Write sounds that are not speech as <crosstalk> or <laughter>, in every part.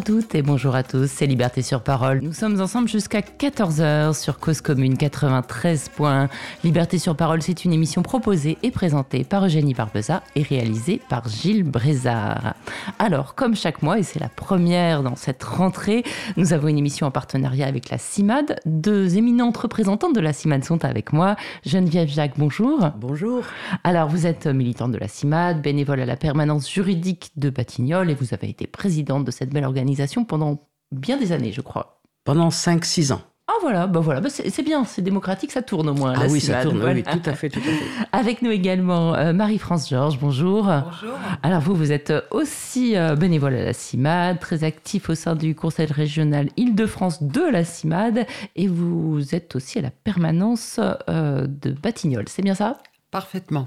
Bonjour à toutes et bonjour à tous, c'est Liberté sur Parole. Nous sommes ensemble jusqu'à 14h sur Cause Commune 93 points. Liberté sur Parole, c'est une émission proposée et présentée par Eugénie Barbeza et réalisée par Gilles Brézard. Alors, comme chaque mois, et c'est la première dans cette rentrée, nous avons une émission en partenariat avec la CIMAD. Deux éminentes représentantes de la CIMAD sont avec moi. Geneviève Jacques, bonjour. Bonjour. Alors, vous êtes militante de la CIMAD, bénévole à la permanence juridique de Batignolles et vous avez été présidente de cette belle organisation pendant bien des années, je crois. Pendant 5-6 ans. Ah voilà, bah voilà, bah c'est bien, c'est démocratique, ça tourne au moins. Ah oui, ça tourne, oui, tout à fait, tout à fait. <laughs> Avec nous également euh, Marie-France Georges, bonjour. Bonjour. Alors vous, vous êtes aussi euh, bénévole à la CIMAD, très actif au sein du Conseil régional Île-de-France de la CIMAD, et vous êtes aussi à la permanence euh, de Batignolles, c'est bien ça? Parfaitement.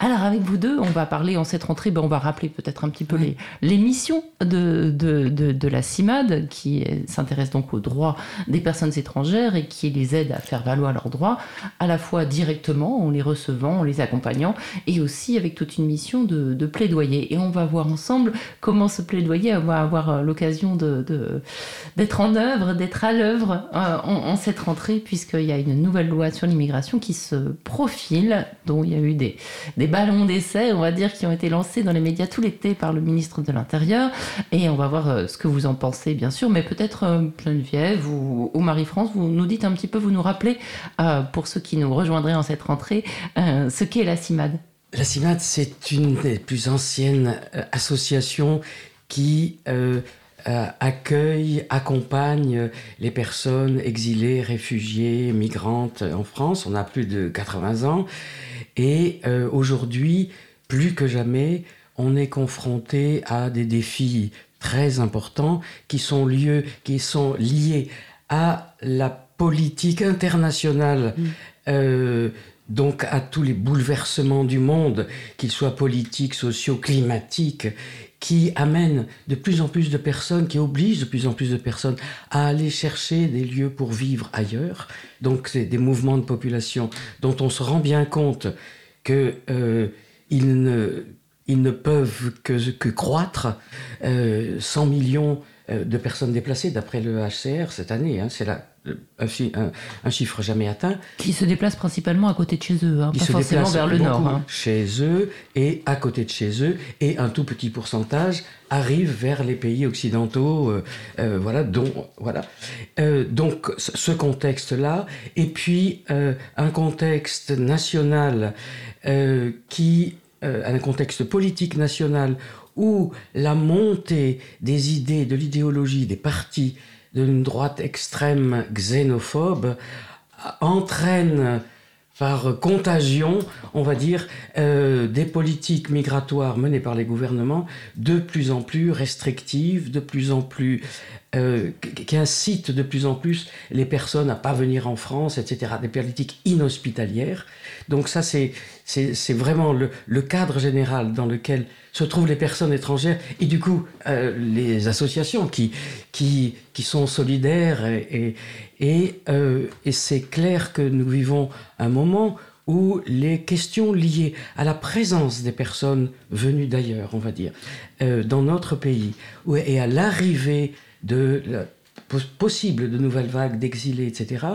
Alors avec vous deux, on va parler en cette rentrée, ben, on va rappeler peut-être un petit peu les, missions de, de, de, la CIMAD qui s'intéresse donc aux droits des personnes étrangères et qui les aide à faire valoir leurs droits, à la fois directement en les recevant, en les accompagnant, et aussi avec toute une mission de, plaidoyer. Et on va voir ensemble comment ce plaidoyer va avoir l'occasion d'être en œuvre, d'être à l'œuvre euh, en, cette rentrée, puisqu'il y a une nouvelle loi sur l'immigration qui se profile il y a eu des, ballons d'essai, on va dire, qui ont été lancés dans les médias tout l'été par le ministre de l'Intérieur. Et on va voir euh, ce que vous en pensez, bien sûr. Mais peut-être, euh, Geneviève ou, Marie-France, vous nous dites un petit peu, vous nous rappelez, euh, pour ceux qui nous rejoindraient en cette rentrée, ce qu'est la CIMAD. La CIMAD, c'est une des plus anciennes associations qui accueille, accompagne les personnes exilées, réfugiées, migrantes en France. On a plus de 80 ans. Et euh, aujourd'hui, plus que jamais, on est confronté à des défis très importants qui sont, lieux, qui sont liés à la politique internationale. Mm. Euh, donc à tous les bouleversements du monde, qu'ils soient politiques, sociaux, climatiques, qui amènent de plus en plus de personnes, qui obligent de plus en plus de personnes à aller chercher des lieux pour vivre ailleurs. Donc c'est des mouvements de population dont on se rend bien compte qu'ils euh, ne, ils ne peuvent que, que croître. Euh, 100 millions euh, de personnes déplacées, d'après le HCR cette année, hein, c'est la un, chiffre jamais atteint. Qui se déplacent principalement à côté de chez eux, hein, pas forcément vers le nord. Hein. Chez eux et à côté de chez eux, et un tout petit pourcentage arrive vers les pays occidentaux, euh, euh, voilà, dont, voilà. Euh, donc ce contexte-là, et puis un contexte national qui, un contexte politique national où la montée des idées, de l'idéologie, des partis d'une droite extrême xénophobe entraîne par contagion, on va dire, euh, des politiques migratoires menées par les gouvernements de plus en plus restrictives, de plus en plus euh, qui incitent de plus en plus les personnes à pas venir en France, etc. Des politiques inhospitalières. Donc ça, c'est c'est vraiment le, cadre général dans lequel se trouvent les personnes étrangères et du coup euh, les associations qui, qui, qui sont solidaires et, euh, et c'est clair que nous vivons un moment où les questions liées à la présence des personnes venues d'ailleurs, on va dire, dans notre pays, et à l'arrivée de la, possible de nouvelles vagues d'exilés, etc.,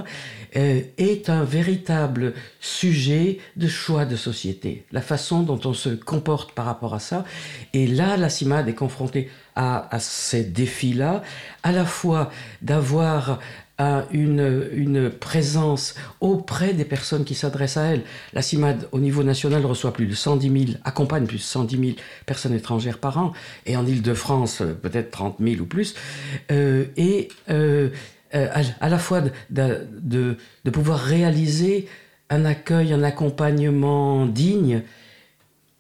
euh, est un véritable sujet de choix de société. La façon dont on se comporte par rapport à ça. Et là, la CIMAD est confrontée à, à ces défis-là, à la fois d'avoir a une, une présence auprès des personnes qui s'adressent à elle. La CIMAD, au niveau national, reçoit plus de 110 000, accompagne plus de 110 000 personnes étrangères par an, et en Ile-de-France, euh, peut-être 30 000 ou plus. Euh, et euh, à, la fois de, de, pouvoir réaliser un accueil, un accompagnement digne,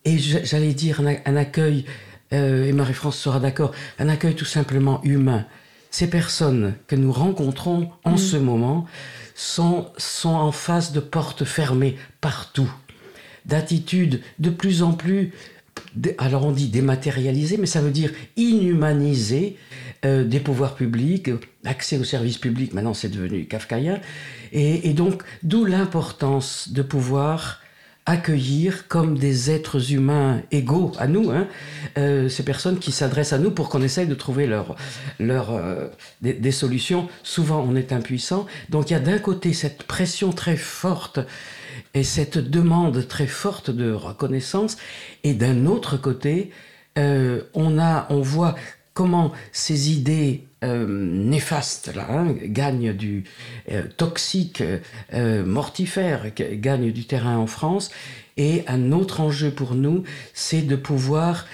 et j'allais dire un, accueil, et Marie-France sera d'accord, un accueil tout simplement humain ces personnes que nous rencontrons en mm. ce moment sont, sont en face de portes fermées partout, d'attitudes de plus en plus, alors on dit dématérialisées, mais ça veut dire inhumanisées euh, des pouvoirs publics, accès aux services publics, maintenant c'est devenu kafkaïen, et, et donc d'où l'importance de pouvoir accueillir comme des êtres humains égaux à nous, hein, euh, ces personnes qui s'adressent à nous pour qu'on essaye de trouver leur, leur, euh, des, solutions. Souvent, on est impuissant. Donc, il y a d'un côté cette pression très forte et cette demande très forte de reconnaissance, et d'un autre côté, euh, on, a, on voit comment ces idées euh, néfastes hein, gagnent du euh, toxique, euh, mortifère, gagnent du terrain en France. Et un autre enjeu pour nous, c'est de pouvoir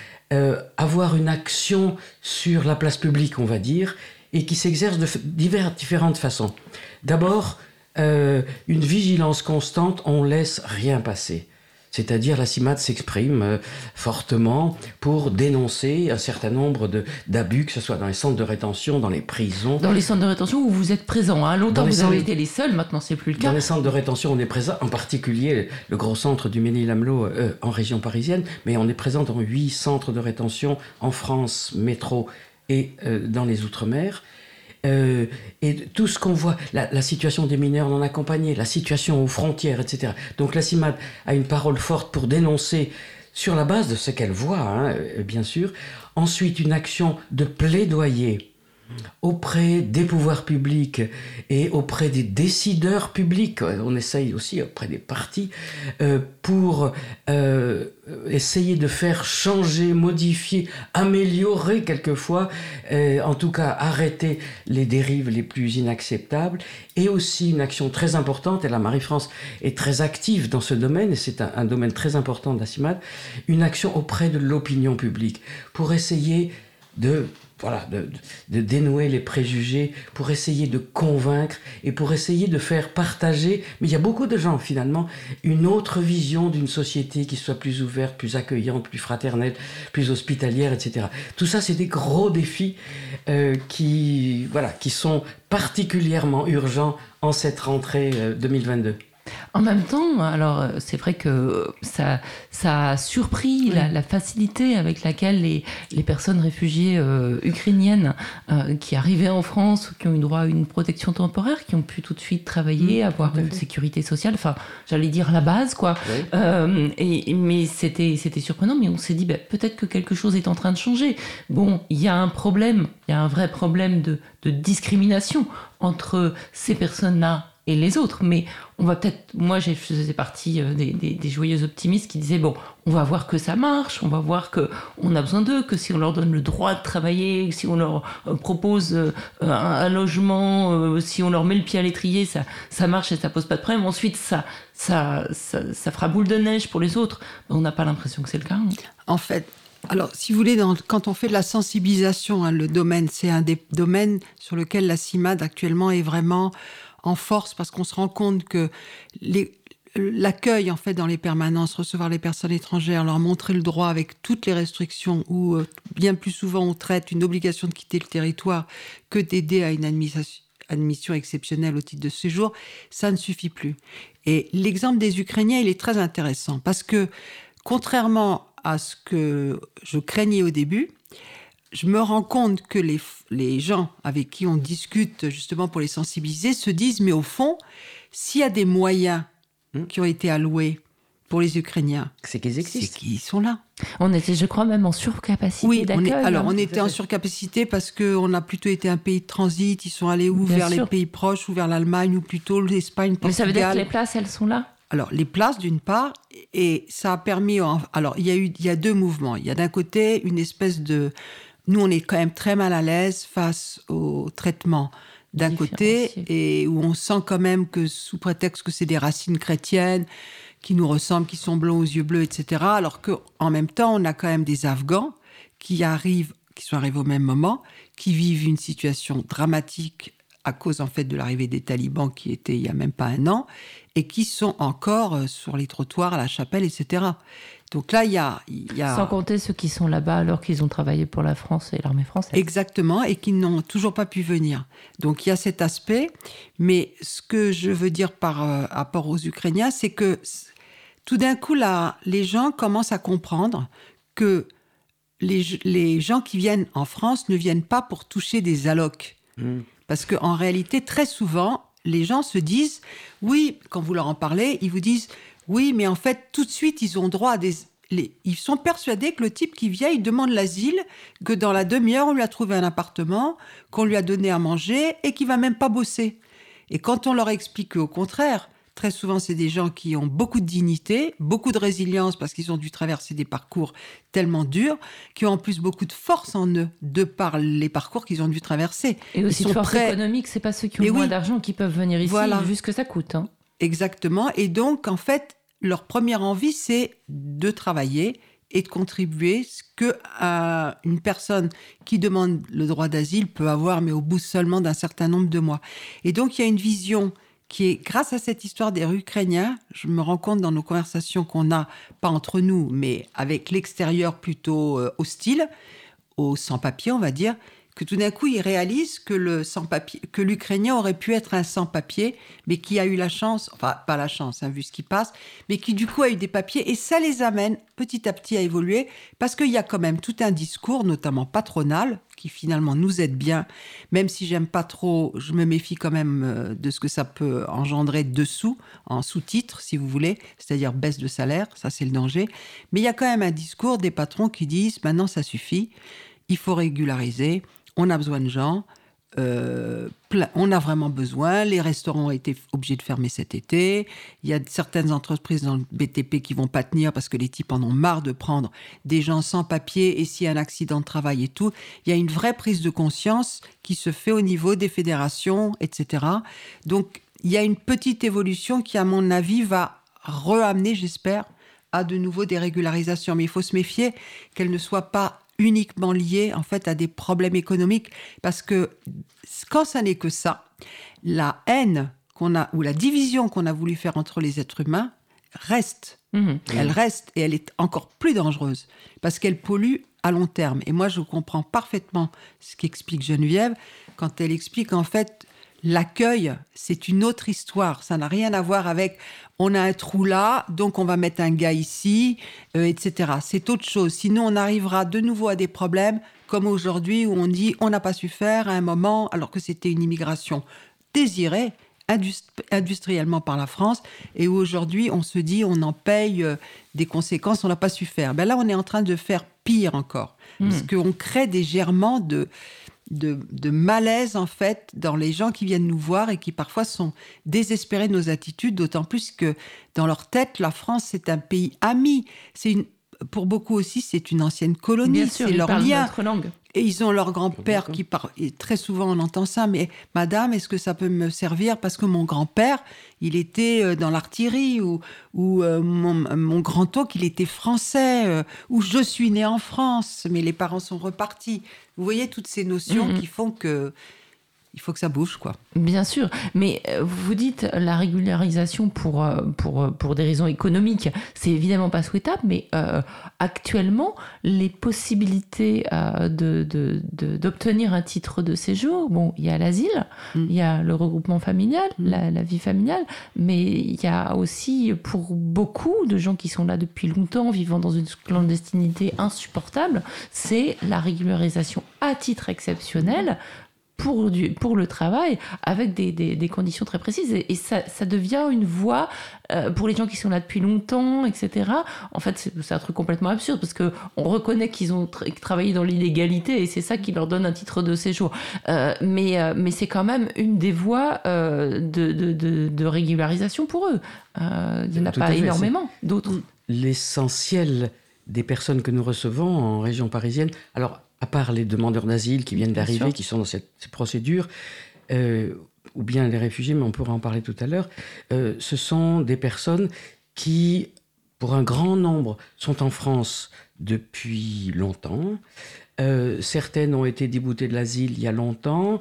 avoir une action sur la place publique, on va dire, et qui s'exerce de différentes façons. D'abord, une vigilance constante, on laisse rien passer. C'est-à-dire la CIMAD s'exprime euh, fortement pour dénoncer un certain nombre d'abus, que ce soit dans les centres de rétention, dans les prisons. Dans les centres de rétention où vous êtes présent. Hein. Longtemps, vous avez été les seuls, maintenant c'est plus le cas. Dans les centres de rétention, on est présent, en particulier le gros centre du Ménil-Amelot euh, en région parisienne, mais on est présent dans huit centres de rétention en France, métro et euh, dans les Outre-mer. Euh, et tout ce qu'on voit, la, la, situation des mineurs non accompagnés, la situation aux frontières, etc. Donc la CIMAD a une parole forte pour dénoncer sur la base de ce qu'elle voit, hein, bien sûr. Ensuite, une action de plaidoyer auprès des pouvoirs publics et auprès des décideurs publics, on essaye aussi auprès des partis, euh, pour euh, essayer de faire changer, modifier, améliorer quelquefois, euh, en tout cas arrêter les dérives les plus inacceptables, et aussi une action très importante, et la Marie-France est très active dans ce domaine, et c'est un, domaine très important CIMAD, une action auprès de l'opinion publique, pour essayer de voilà, de, de, dénouer les préjugés, pour essayer de convaincre et pour essayer de faire partager, mais il y a beaucoup de gens finalement, une autre vision d'une société qui soit plus ouverte, plus accueillante, plus fraternelle, plus hospitalière, etc. Tout ça, c'est des gros défis euh, qui, voilà, qui sont particulièrement urgents en cette rentrée euh, 2022. En même temps, alors c'est vrai que ça, ça a surpris oui. la, la, facilité avec laquelle les, les personnes réfugiées euh, ukrainiennes euh, qui arrivaient en France, qui ont eu droit à une protection temporaire, qui ont pu tout de suite travailler, mmh, avoir une sécurité sociale, enfin j'allais dire la base quoi. Oui. Euh, et, mais c'était surprenant, mais on s'est dit bah, peut-être que quelque chose est en train de changer. Bon, il y a un problème, il y a un vrai problème de, de discrimination entre ces personnes-là et les autres. Mais on va peut-être, moi, je faisais partie des, des, des, joyeux optimistes qui disaient bon, on va voir que ça marche, on va voir que on a besoin d'eux, que si on leur donne le droit de travailler, si on leur propose un, un logement, si on leur met le pied à l'étrier, ça, ça marche et ça pose pas de problème. Ensuite, ça, ça, ça, fera boule de neige pour les autres. On n'a pas l'impression que c'est le cas. Hein. En fait, alors, si vous voulez, quand on fait de la sensibilisation, hein, le domaine, c'est un des domaines sur lequel la CIMAD actuellement est vraiment en force parce qu'on se rend compte que l'accueil en fait dans les permanences, recevoir les personnes étrangères, leur montrer le droit avec toutes les restrictions ou euh, bien plus souvent on traite une obligation de quitter le territoire que d'aider à une administration admission exceptionnelle au titre de séjour, ça ne suffit plus. Et l'exemple des Ukrainiens, il est très intéressant parce que contrairement à ce que je craignais au début, je me rends compte que les, les gens avec qui on discute justement pour les sensibiliser se disent mais au fond, s'il y a des moyens mmh. qui ont été alloués pour les Ukrainiens, c'est qu'ils existent, c'est qu'ils sont là. On était, je crois, même en surcapacité. Oui, on est, alors on était en surcapacité parce qu'on a plutôt été un pays de transit. Ils sont allés où Bien vers sûr. les pays proches ou vers l'Allemagne ou plutôt l'Espagne. Mais ça veut dire que les places, elles sont là? Alors, les places, d'une part, et ça a permis. Alors, il y a eu, il y a deux mouvements. Il y a d'un côté une espèce de, nous, on est quand même très mal à l'aise face au traitement d'un côté et où on sent quand même que sous prétexte que c'est des racines chrétiennes qui nous ressemblent, qui sont blonds aux yeux bleus, etc. Alors que en même temps, on a quand même des Afghans qui arrivent, qui sont arrivés au même moment, qui vivent une situation dramatique à cause en fait de l'arrivée des talibans qui était il y a même pas un an et qui sont encore euh, sur les trottoirs à la chapelle, etc. Donc là, il y a, il y a... Sans compter ceux qui sont là-bas alors qu'ils ont travaillé pour la France et l'armée française. Exactement, et qui n'ont toujours pas pu venir. Donc il y a cet aspect. Mais ce que je veux dire par euh, rapport aux Ukrainiens, c'est que tout d'un coup, là, les gens commencent à comprendre que les, les, gens qui viennent en France ne viennent pas pour toucher des allocs. Mmh. Parce qu'en réalité, très souvent, les gens se disent, oui, quand vous leur en parlez, ils vous disent, Oui, mais en fait, tout de suite, ils ont droit à des. ils sont persuadés que le type qui vient, il demande l'asile, que dans la demi-heure, on lui a trouvé un appartement, qu'on lui a donné à manger et qu'il va même pas bosser. Et quand on leur explique qu'au contraire, Très souvent, c'est des gens qui ont beaucoup de dignité, beaucoup de résilience parce qu'ils ont dû traverser des parcours tellement durs, qui ont en plus beaucoup de force en eux, de par les parcours qu'ils ont dû traverser. Et aussi de force économique, c'est pas ceux qui ont moins d'argent qui peuvent venir ici, voilà. vu ce que ça coûte. Hein. Exactement. Et donc, en fait, leur première envie, c'est de travailler et de contribuer, ce que euh, une personne qui demande le droit d'asile peut avoir, mais au bout seulement d'un certain nombre de mois. Et donc, il y a une vision qui est, grâce à cette histoire des Ukrainiens, je me rends compte dans nos conversations qu'on a, pas entre nous, mais avec l'extérieur plutôt euh, hostile, aux sans-papiers, on va dire, que tout d'un coup, ils réalisent que le sans-papier, que l'Ukrainien aurait pu être un sans-papier, mais qui a eu la chance, enfin pas la chance, hein, vu ce qui passe, mais qui du coup a eu des papiers et ça les amène petit à petit à évoluer parce qu'il y a quand même tout un discours, notamment patronal, qui finalement nous aide bien, même si j'aime pas trop, je me méfie quand même euh, de ce que ça peut engendrer dessous, en sous-titres, si vous voulez, c'est-à-dire baisse de salaire, ça c'est le danger. Mais il y a quand même un discours des patrons qui disent maintenant ça suffit, il faut régulariser on a besoin de gens, euh, on a vraiment besoin. Les restaurants ont été obligés de fermer cet été. Il y a certaines entreprises dans le BTP qui vont pas tenir parce que les types en ont marre de prendre des gens sans papier et s'il y a un accident de travail et tout. Il y a une vraie prise de conscience qui se fait au niveau des fédérations, etc. Donc il y a une petite évolution qui, à mon avis, va reamener, j'espère, à de nouveau des régularisations. Mais il faut se méfier qu'elles ne soient pas uniquement lié en fait à des problèmes économiques parce que quand ça n'est que ça, la haine qu'on a ou la division qu'on a voulu faire entre les êtres humains reste. Mhm. Elle reste et elle est encore plus dangereuse parce qu'elle pollue à long terme. Et moi, je comprends parfaitement ce qu'explique Geneviève quand elle explique en fait l'accueil, c'est une autre histoire. Ça n'a rien à voir avec on a un trou là, donc on va mettre un gars ici, euh, etc. C'est autre chose. Sinon, on arrivera de nouveau à des problèmes comme aujourd'hui où on dit on n'a pas su faire à un moment alors que c'était une immigration désirée industriellement par la France et où aujourd'hui on se dit on en paye euh, des conséquences, on n'a pas su faire. Ben là, on est en train de faire pire encore mmh. parce qu'on crée des germents de de, malaise en fait dans les gens qui viennent nous voir et qui parfois sont désespérés de nos attitudes, d'autant plus que dans leur tête, la France c'est un pays ami. C'est une, pour beaucoup aussi, c'est une ancienne colonie, c'est leur lien. langue. Et ils ont leur grand-père qui parle. Et très souvent, on entend ça. Mais madame, est-ce que ça peut me servir? Parce que mon grand-père, il était euh, dans l'artillerie, ou, ou euh, mon, grand-oncle, il était français, euh, ou je suis né en France, mais les parents sont repartis. Vous voyez toutes ces notions mm-hmm. qui font que il faut que ça bouge, quoi. Bien sûr, mais euh, vous dites la régularisation pour, euh, pour, euh, pour des raisons économiques, c'est évidemment pas souhaitable, mais actuellement, les possibilités de, d'obtenir un titre de séjour, bon, il y a l'asile, mm. il y a le regroupement familial, mm. la, la, vie familiale, mais il y a aussi pour beaucoup de gens qui sont là depuis longtemps, vivant dans une clandestinité insupportable, c'est la régularisation à titre exceptionnel pour, du, pour le travail avec des, des, conditions très précises. Et, ça, ça, devient une voie euh, pour les gens qui sont là depuis longtemps, etc. En fait, c'est un truc complètement absurde parce que on reconnaît qu'ils ont travaillé dans l'illégalité et c'est ça qui leur donne un titre de séjour. Euh, mais euh, mais c'est quand même une des voies de, de, de, régularisation pour eux. il n'y en a pas énormément d'autres. L'essentiel des personnes que nous recevons en région parisienne, alors à part les demandeurs d'asile qui viennent d'arriver, qui sont dans cette, procédure, euh, ou bien les réfugiés, mais on pourra en parler tout à l'heure, euh, ce sont des personnes qui, pour un grand nombre, sont en France depuis longtemps. Euh, certaines ont été déboutées de l'asile il y a longtemps,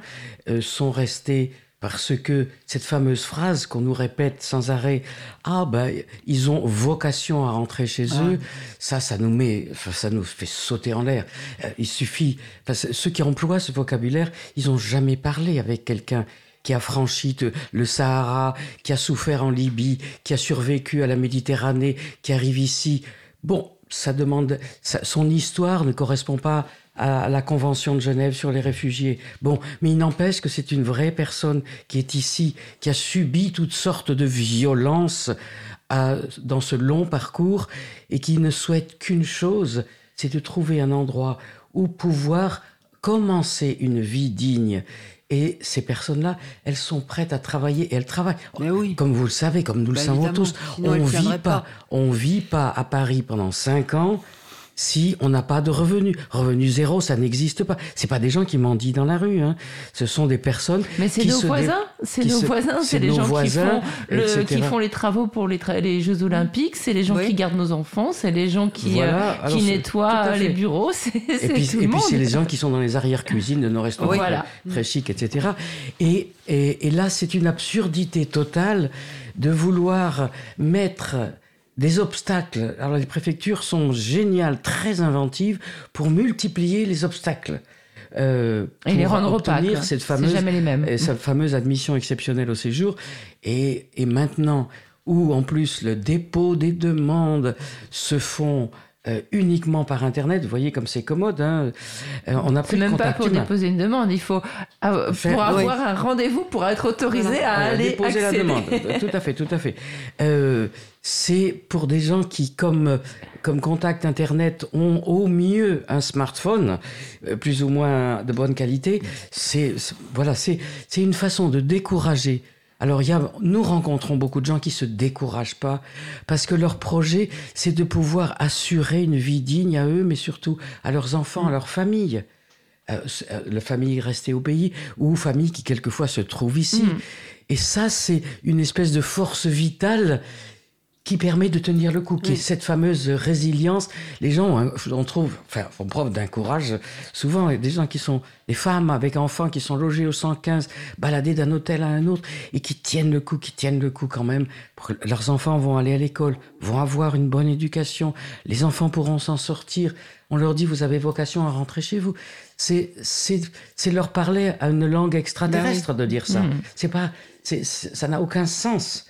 sont restées parce que cette fameuse phrase qu'on nous répète sans arrêt, ah ben ils ont vocation à rentrer chez ah. eux, ça, ça nous met, ça nous fait sauter en l'air. Euh, il suffit, ceux qui emploient ce vocabulaire, ils ont jamais parlé avec quelqu'un qui a franchi le Sahara, qui a souffert en Libye, qui a survécu à la Méditerranée, qui arrive ici. Bon, ça demande, son histoire ne correspond pas à la Convention de Genève sur les réfugiés. Bon, mais il n'empêche que c'est une vraie personne qui est ici, qui a subi toutes sortes de violences dans ce long parcours et qui ne souhaitent qu'une chose, c'est de trouver un endroit où pouvoir commencer une vie digne. Et ces personnes-là, elles sont prêtes à travailler et elles travaillent. oui. Comme vous le savez, comme nous le bah, savons tous, on vit pas, on vit pas à Paris pendant cinq ans si on n'a pas de revenus. Revenu zéro, ça n'existe pas. C'est pas des gens qui mendient dans la rue. Hein. Ce sont des personnes. Mais c'est nos, voisins. C'est nos voisins. C'est les gens qui font, qui font, les travaux pour les, les Jeux Olympiques. C'est les gens qui gardent nos enfants. C'est les gens qui, euh, qui nettoient les bureaux. <laughs> et puis, et puis c'est les gens qui sont dans les arrières-cuisines de nos restaurants voilà. très chics, etc. Et, et, et là, c'est une absurdité totale de vouloir mettre des obstacles. Alors les préfectures sont géniales, très inventives pour multiplier les obstacles. Euh, et les rendre opaques. Cette fameuse, jamais les mêmes. Cette fameuse admission exceptionnelle au séjour. Et, et maintenant, où en plus le dépôt des demandes se font euh, uniquement par Internet. Vous voyez comme c'est commode. Hein. Euh, on a plus même pas pour déposer une demande. Il faut pour avoir un rendez-vous pour être autorisé à aller déposer la demande. <laughs> tout à fait, tout à fait. Euh, c'est pour des gens qui, comme comme contact Internet, ont au mieux un smartphone, plus ou moins de bonne qualité. C'est voilà, c'est c'est une façon de décourager alors, il y a, nous rencontrons beaucoup de gens qui se découragent pas parce que leur projet, c'est de pouvoir assurer une vie digne à eux, mais surtout à leurs enfants, à leur famille. Euh, euh, la famille restée au pays ou famille qui quelquefois se trouve ici. Mm. Et ça, c'est une espèce de force vitale qui permet de tenir le coup, qui est cette fameuse résilience. Les gens, hein, on trouve, enfin, font preuve d'un courage. Souvent, des gens qui sont des femmes avec enfants qui sont logés au 115, baladés d'un hôtel à un autre et qui tiennent le coup, qui tiennent le coup quand même. Leurs enfants vont aller à l'école, vont avoir une bonne éducation. Les enfants pourront s'en sortir. On leur dit, vous avez vocation à rentrer chez vous. C'est, c'est, c'est leur parler à une langue extraterrestre ben de dire ça. Mmh. C'est pas, c'est, ça n'a aucun sens.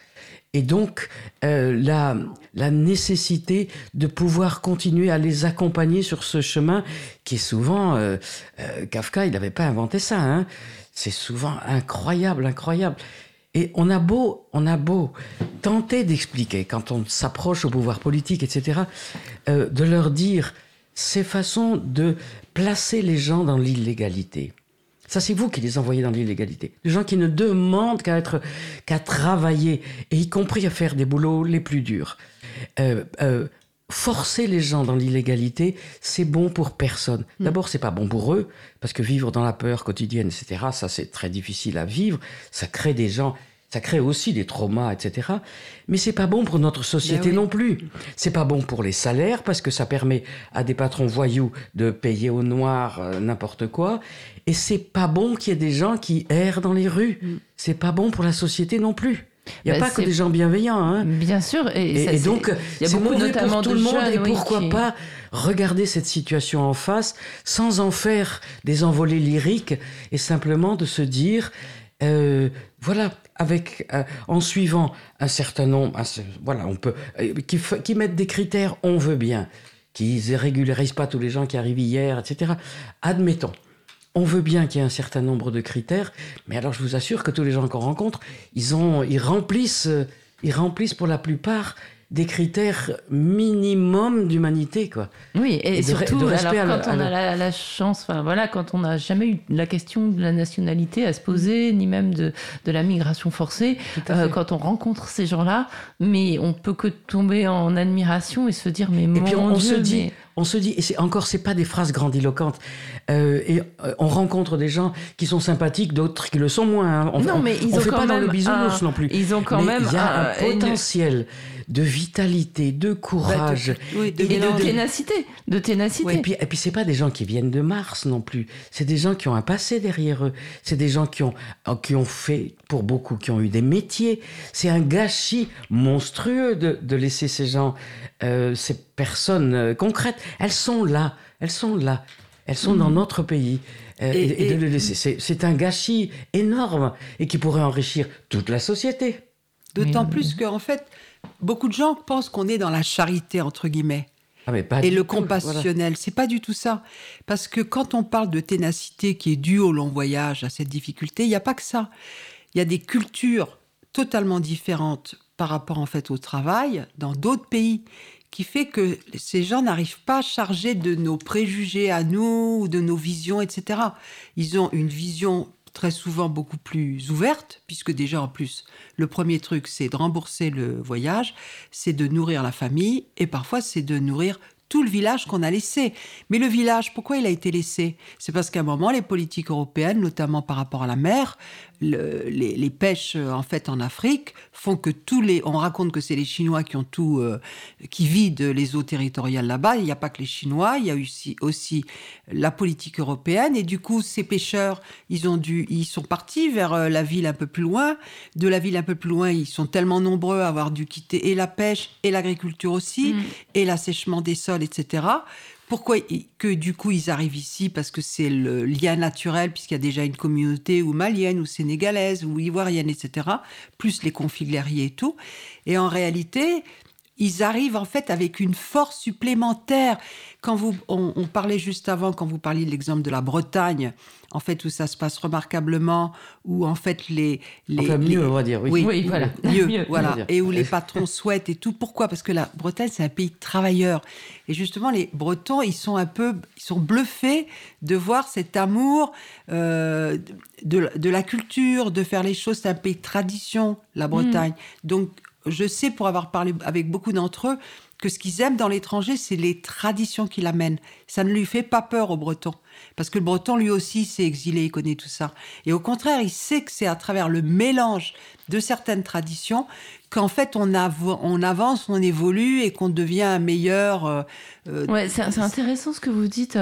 Et donc, euh, la, la nécessité de pouvoir continuer à les accompagner sur ce chemin qui est souvent... Euh, euh, Kafka, il n'avait pas inventé ça. Hein. C'est souvent incroyable, incroyable. Et on a beau, on a beau tenter d'expliquer, quand on s'approche au pouvoir politique, etc., de leur dire ces façons de placer les gens dans l'illégalité ça, c'est vous qui les envoyez dans l'illégalité. Des gens qui ne demandent qu'à être, qu'à travailler, et y compris à faire des boulots les plus durs. Euh, euh, forcer les gens dans l'illégalité, c'est bon pour personne. Mm. D'abord, c'est pas bon pour eux, parce que vivre dans la peur quotidienne, etc., ça, c'est très difficile à vivre. Ça crée des gens ça crée aussi des traumas, etc. Mais c'est pas bon pour notre société ben non plus. C'est pas bon pour les salaires parce que ça permet à des patrons voyous de payer au noir euh, n'importe quoi. Et c'est pas bon qu'il y ait des gens qui errent dans les rues. Mm. C'est pas bon pour la société non plus. Il n'y a bah, pas que des gens bienveillants. Hein. Bien sûr. Et, donc, c'est mauvais pour tout le monde. et pourquoi pas regarder cette situation en face sans en faire des envolées lyriques et simplement de se dire, euh, voilà, avec euh, en suivant un certain nombre, voilà, on peut, euh, qui, qui, mettent des critères, on veut bien, qui régularisent pas tous les gens qui arrivent hier, etc. Admettons. On veut bien qu'il y ait un certain nombre de critères, mais alors je vous assure que tous les gens qu'on rencontre, ils ont, ils remplissent, ils remplissent pour la plupart des critères minimum d'humanité, quoi. Oui, et, surtout, quand on a la, chance, enfin voilà, quand on n'a jamais eu la question de la nationalité à se poser, ni même de, de la migration forcée, euh, quand on rencontre ces gens-là, mais on peut que tomber en admiration et se dire, mais mon et puis on, se dit, on se dit, et c'est encore, c'est pas des phrases grandiloquentes. Euh, et euh, on rencontre des gens qui sont sympathiques, d'autres qui le sont moins. Hein. non, mais ils on ont fait pas dans le bisounours non plus. Ils ont quand même il y a un, potentiel de vitalité, de courage, bah, de, et de, ténacité, de ténacité. et puis, et puis c'est pas des gens qui viennent de Mars non plus. C'est des gens qui ont un passé derrière eux. C'est des gens qui ont qui ont fait, pour beaucoup, qui ont eu des métiers. C'est un gâchis monstrueux de, de laisser ces gens, euh, ces personnes euh, concrètes. Elles sont là, elles sont là, elles sont dans mm. notre pays. Euh, et, et, de le laisser, c'est un gâchis énorme et qui pourrait enrichir toute la société. D'autant plus qu'en fait, beaucoup de gens pensent qu'on est dans la charité, entre guillemets. Ah, et le compassionnel, c'est pas du tout ça. Parce que quand on parle de ténacité qui est due au long voyage, à cette difficulté, il n'y a pas que ça. Il y a des cultures totalement différentes par rapport en fait au travail dans d'autres pays qui fait que ces gens n'arrivent pas à charger de nos préjugés à nous, ou de nos visions, etc. Ils ont une vision très souvent beaucoup plus ouverte, puisque déjà en plus, le premier truc, c'est de rembourser le voyage, c'est de nourrir la famille, et parfois c'est de nourrir tout le village qu'on a laissé. Mais le village, pourquoi il a été laissé? C'est parce qu'à un moment, les politiques européennes, notamment par rapport à la mer, les, pêches euh, en fait en Afrique font que tous les, on raconte que c'est les Chinois qui ont tout, euh, qui vident les eaux territoriales là-bas. Il n'y a pas que les Chinois, il y a aussi, aussi la politique européenne et du coup ces pêcheurs, ils ont dû, ils sont partis vers euh, la ville un peu plus loin. De la ville un peu plus loin, ils sont tellement nombreux à avoir dû quitter et la pêche et l'agriculture aussi mm. et l'assèchement des sols, etc. Pourquoi que du coup ils arrivent ici Parce que c'est le lien naturel, puisqu'il y a déjà une communauté ou malienne, ou sénégalaise, ou ivoirienne, etc., plus les conflits guerriers et tout. Et en réalité, ils arrivent en fait avec une force supplémentaire. Quand vous, on, parlait juste avant, quand vous parliez de l'exemple de la Bretagne, en fait où ça se passe remarquablement, où en fait les, les enfin, mieux on va dire, oui, oui, voilà, mieux, voilà, et où les patrons <laughs> souhaitent et tout. Pourquoi? Parce que la Bretagne c'est un pays de travailleurs, et justement les Bretons ils sont un peu, ils sont bluffés de voir cet amour euh, de, de, la culture, de faire les choses. C'est un pays de tradition, la Bretagne. Mm. Donc je sais pour avoir parlé avec beaucoup d'entre eux que ce qu'ils aiment dans l'étranger, c'est les traditions qu'il amène. Ça ne lui fait pas peur au Breton. Parce que le Breton, lui aussi, s'est exilé, il connaît tout ça. Et au contraire, il sait que c'est à travers le mélange de certaines traditions qu'en fait on, on, avance, on évolue et qu'on devient meilleur. Euh, euh, ouais, c'est intéressant ce que vous diite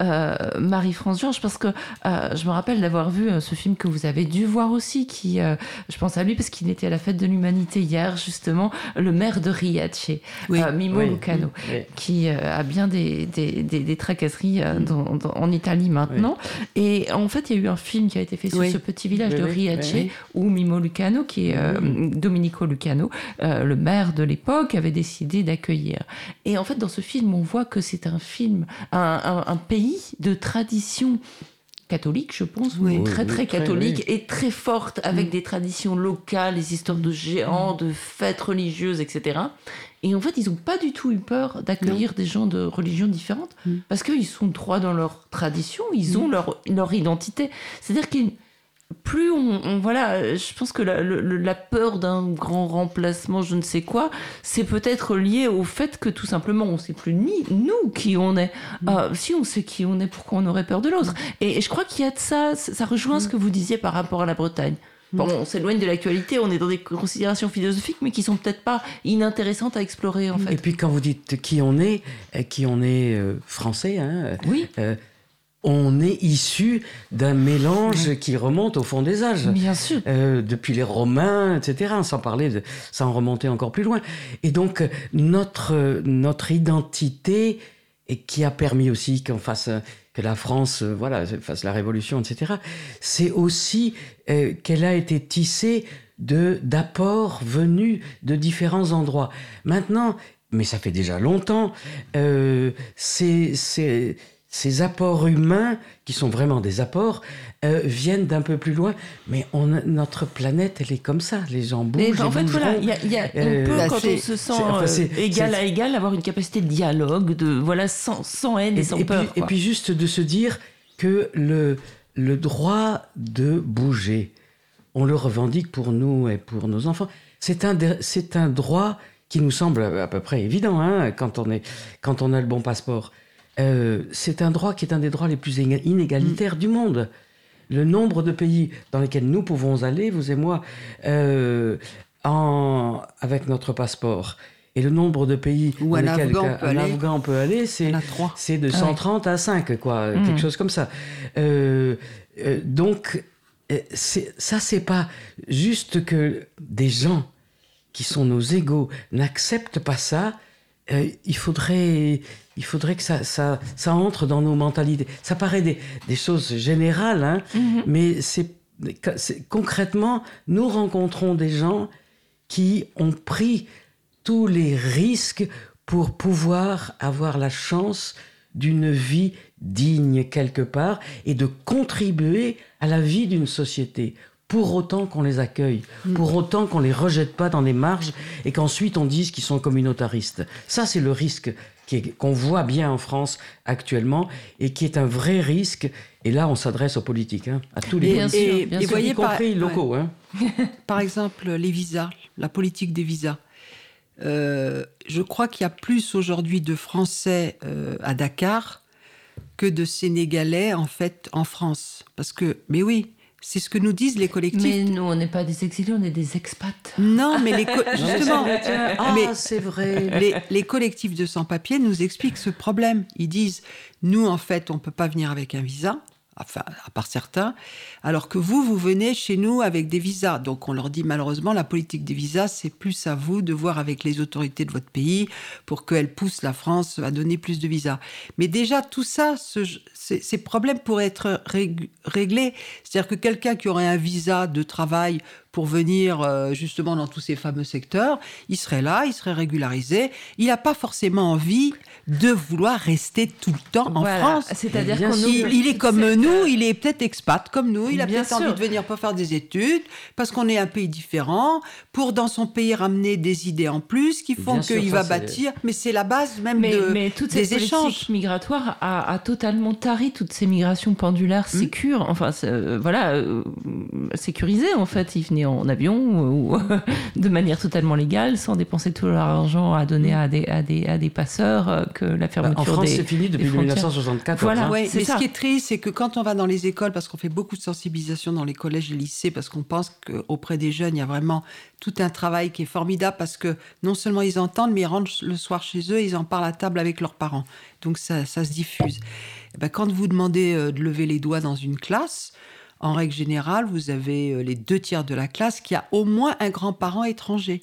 euh, Marie-France Georges, parce que je me rappelle d'avoir vu ce film que vous avez dû voir aussi, qui, je pense à lui parce qu'il était à la fête de l'humanité hier, justement, le maire de Riace, Mimo Lucano, qui a bien des, des, des, tracasseries en Italie maintenant. Et en fait, il y a eu un film qui a été fait sur ce petit village de Riace, où Mimo Lucano, qui est Domenico Lucano, euh, le maire de l'époque, avait décidé d'accueillir. Et en fait, dans ce film, on voit que c'est un film, un, pays de tradition catholique, je pense, très très catholique et très forte avec mm. des traditions locales, des histoires de géants, mm. de fêtes religieuses, etc. Et en fait, ils n'ont pas du tout eu peur d'accueillir des gens de religions différentes mm. parce qu'ils sont droits dans leur tradition, ils ont leur, leur identité. C'est-à-dire qu'ils plus on, voilà, je pense que la, peur d'un grand remplacement, je ne sais quoi, c'est peut-être lié au fait que tout simplement on ne sait plus ni nous qui on est. Mm. Euh, si on sait qui on est, pourquoi on aurait peur de l'autre? Et, je crois qu'il y a de ça, ça rejoint ce mm. que vous disiez par rapport à la Bretagne. Bon, on s'éloigne de l'actualité, on est dans des considérations philosophiques, mais qui sont peut-être pas inintéressantes à explorer en fait. Et puis quand vous dites qui on est, euh, qui on est euh, français, hein, oui on est issu d'un mélange qui remonte au fond des âges. Bien sûr. Euh, depuis les Romains, etc., sans parler de, sans remonter encore plus loin. Et donc, notre, notre identité, et qui a permis aussi qu'on fasse, que la France, euh, voilà, fasse la révolution, etc., c'est aussi euh, qu'elle a été tissée de, d'apports venus de différents endroits. Maintenant, mais ça fait déjà longtemps, c'est, c'est, ces apports humains, qui sont vraiment des apports, euh, viennent d'un peu plus loin. Mais on, notre planète, elle est comme ça. Les gens bougent. en fait, voilà, y a, on euh, peut, quand on se sent euh, égal à égal, avoir une capacité de dialogue, de, voilà, sans, sans haine et, sans peur. et puis juste de se dire que le, le droit de bouger, on le revendique pour nous et pour nos enfants. C'est un, c'est un droit qui nous semble à peu près évident hein, quand, on est, quand on a le bon passeport. Euh, c'est un droit qui est un des droits les plus inégalitaires du monde. Le nombre de pays dans lesquels nous pouvons aller, vous et moi, euh, en, avec notre passeport, et le nombre de pays où un, Afghan, peut Afghan peut aller, c'est de 130 ah à 5, quoi, mmh. quelque chose comme ça. Euh, donc, ça, c'est pas juste que des gens qui sont nos égaux n'acceptent pas ça. Il faudrait il faudrait que ça, ça, ça, entre dans nos mentalités. Ça paraît des, des choses générales, hein, mhm. mais c'est concrètement, nous rencontrons des gens qui ont pris tous les risques pour pouvoir avoir la chance d'une vie digne quelque part et de contribuer à la vie d'une société pour autant qu'on les accueille, pour autant qu'on les rejette pas dans les marges et qu'ensuite on dise qu'ils sont communautaristes. Ça, c'est le risque qu'on voit bien en France actuellement et qui est un vrai risque. Et là, on s'adresse aux politiques, hein, à tous les politiques, y compris locaux. Hein. <laughs> par exemple, les visas, la politique des visas. Euh, je crois qu'il y a plus aujourd'hui de Français euh, à Dakar que de Sénégalais en fait en France. Parce que, mais oui, c'est ce que nous disent les collectifs. Mais nous, on n'est pas des exilés, on est des expats. Non, mais les <laughs> justement, ah, c'est vrai. Les, les, collectifs de sans-papiers nous expliquent ce problème. Ils disent, nous, en fait, on peut pas venir avec un visa enfin, à part certains, alors que vous, vous venez chez nous avec des visas. Donc on leur dit malheureusement, la politique des visas, c'est plus à vous de voir avec les autorités de votre pays pour qu'elles poussent la France à donner plus de visas. Mais déjà, tout ça, ces problèmes pourraient être réglés. C'est-à-dire que quelqu'un qui aurait un visa de travail pour venir euh, justement dans tous ces fameux secteurs, il serait là, il serait régularisé. Il n'a pas forcément envie de vouloir rester tout le temps en France. C'est-à-dire qu'il il est comme nous, il est peut-être expat comme nous, il a peut-être envie de venir pour faire des études, parce qu'on est un pays différent, pour dans son pays ramener des idées en plus qui font qu'il va bâtir. Mais c'est la base même de, mais toute des cette échanges. migratoire a, totalement tari toutes ces migrations pendulaires hmm. sécures, enfin euh, voilà, euh, sécurisées en fait. Ils venaient en avion ou <laughs> de manière totalement légale, sans dépenser tout leur argent à donner à des, à des, à des passeurs, euh, que la fermeture bah, En France, c'est fini depuis 1964. Voilà, hein. mais ce qui est triste, c'est que quand on va dans les écoles, parce qu'on fait beaucoup de sensibilisation dans les collèges et lycées, parce qu'on pense qu'auprès des jeunes, il y a vraiment tout un travail qui est formidable, parce que non seulement ils entendent, mais ils rentrent le soir chez eux, ils en parlent à table avec leurs parents. Donc ça, ça se diffuse. Et ben, quand vous demandez euh, de lever les doigts dans une classe, en règle générale, vous avez euh, les deux tiers de la classe qui a au moins un grand-parent étranger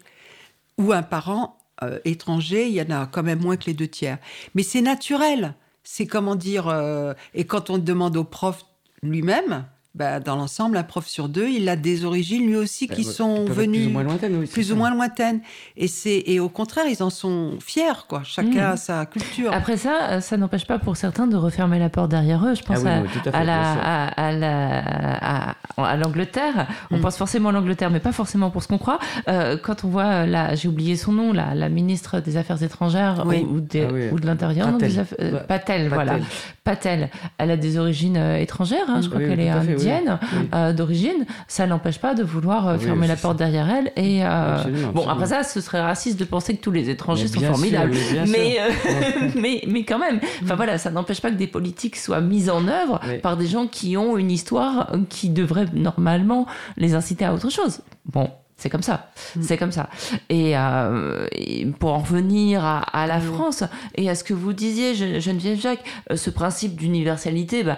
ou un parent euh, étranger. Il y en a quand même moins que les deux tiers. Mais c'est naturel. C'est comment dire. Euh, et quand on demande au prof lui-même, bah, dans l'ensemble, un prof sur deux, il a des origines lui aussi qui bah, sont venues plus ou moins lointaines. plus ou moins lointaines. Et c'est et au contraire, ils en sont fiers, quoi. Chacun mmh. a sa culture. Après ça, ça n'empêche pas pour certains de refermer la porte derrière eux. Je pense ah à, la, à, la, à, l'Angleterre. On mmh. pense forcément à l'Angleterre, mais pas forcément pour ce qu'on croit. Euh, quand on voit la, j'ai oublié son nom, la, la ministre des Affaires étrangères ou, ou, ah ou, de l'Intérieur, Patel. Euh, Patel, voilà. Patel. Elle a des origines euh, étrangères. Hein, je crois qu'elle est euh, d'origine, ça n'empêche pas de vouloir euh, fermer la porte derrière elle. Et euh, bon, après ça, ce serait raciste de penser que tous les étrangers sont formidables. mais, <laughs> mais, mais, quand même, enfin voilà, ça n'empêche pas que des politiques soient mises en œuvre par des gens qui ont une histoire qui devrait normalement les inciter à autre chose. Bon, c'est comme ça. Mm. C'est comme ça. Et, pour en revenir à, la France et à ce que vous disiez, Geneviève Jacques, ce principe d'universalité, bah,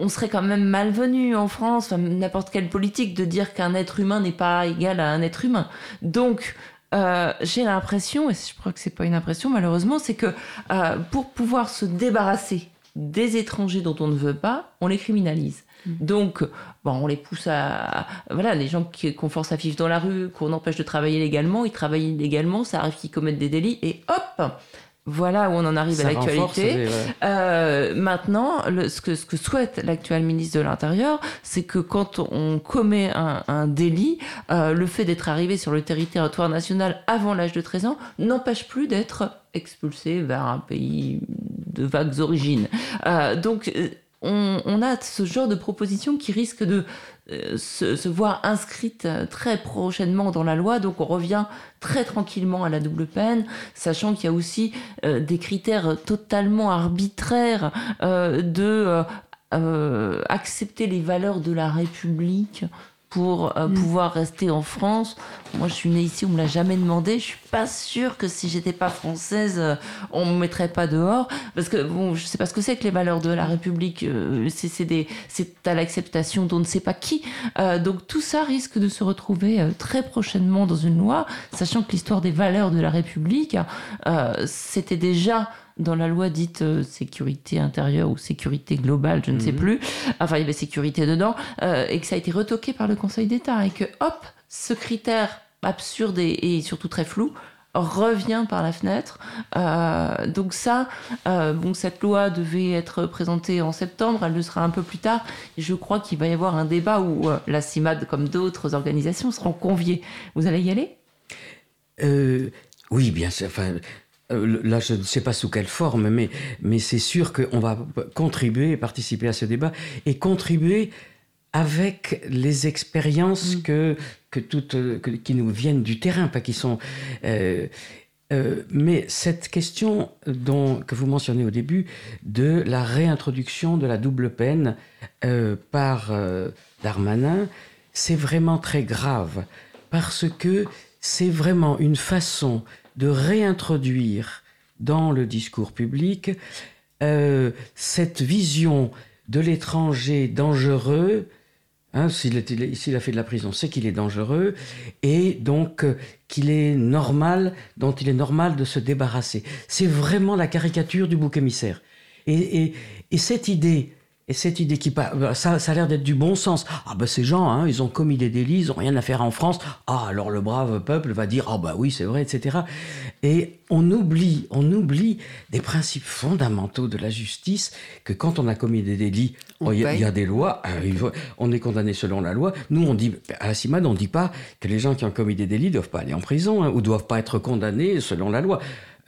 on serait quand même malvenu en France, n'importe quelle politique, de dire qu'un être humain n'est pas égal à un être humain. Donc, euh, j'ai l'impression, et je crois que c'est pas une impression malheureusement, c'est que euh, pour pouvoir se débarrasser des étrangers dont on ne veut pas, on les criminalise. Mmh. Donc, bon, on les pousse à, voilà, les gens qu'on force à vivre dans la rue, qu'on empêche de travailler légalement, ils travaillent illégalement, ça arrive qu'ils commettent des délits, et hop, voilà où on en arrive à l'actualité. Euh, maintenant, ce, que, ce que souhaite l'actuel ministre de l'Intérieur, c'est que quand on commet un, délit, euh, le fait d'être arrivé sur le territoire national avant l'âge de 13 ans n'empêche plus d'être expulsé vers un pays de vagues origines. Euh, donc, on, a ce genre de proposition qui risque de euh, se, voir inscrite euh, très prochainement dans la loi. Donc on revient très tranquillement à la double peine, sachant qu'il y a aussi euh, des critères totalement arbitraires de accepter les valeurs de la République pour euh, mm. pouvoir rester en France. Moi, je suis née ici, on me l'a jamais demandé. Je suis pas sûre que si j'étais pas française, euh, on me mettrait pas dehors, parce que bon, je sais pas ce que c'est que les valeurs de la République. Euh, c'est des, c'est à l'acceptation d'on ne sait pas qui. donc tout ça risque de se retrouver très prochainement dans une loi, sachant que l'histoire des valeurs de la République, c'était déjà dans la loi dite euh, sécurité intérieure ou sécurité globale, je ne sais mhm. plus, enfin il y avait sécurité dedans, euh, et que ça a été retoqué par le Conseil d'État, et que hop, ce critère absurde et, surtout très flou revient par la fenêtre. Euh, donc ça, euh, bon, cette loi devait être présentée en septembre, elle le sera un peu plus tard. Je crois qu'il va y avoir un débat où euh, la CIMAD, comme d'autres organisations, seront conviées. Vous allez y aller? Oui, bien sûr. Enfin, là, je ne sais pas sous quelle forme, mais, mais c'est sûr qu'on va contribuer et participer à ce débat et contribuer avec les expériences mm. que, que toutes, qui nous viennent du terrain, pas qui sont. Euh, euh, mais cette question dont, que vous mentionnez au début de la réintroduction de la double peine euh, par Darmanin, c'est vraiment très grave parce que c'est vraiment une façon de réintroduire dans le discours public cette vision de l'étranger dangereux Hein, s'il, a fait de la prison, c'est qu'il est dangereux et donc euh, qu'il est normal, dont il est normal de se débarrasser. C'est vraiment la caricature du bouc émissaire. et cette idée et cette idée qui bah, ça, ça a l'air d'être du bon sens. Ah ben ces gens, hein, ils ont commis des délits, ils n'ont rien à faire en France. Ah alors le brave peuple va dire ah bah oui c'est vrai, etc. Et on oublie, on oublie des principes fondamentaux de la justice que quand on a commis des délits, oh, il y, a des lois, euh, on est condamné selon la loi. Nous on dit à la CIMAD on dit pas que les gens qui ont commis des délits doivent pas aller en prison hein, ou doivent pas être condamnés selon la loi.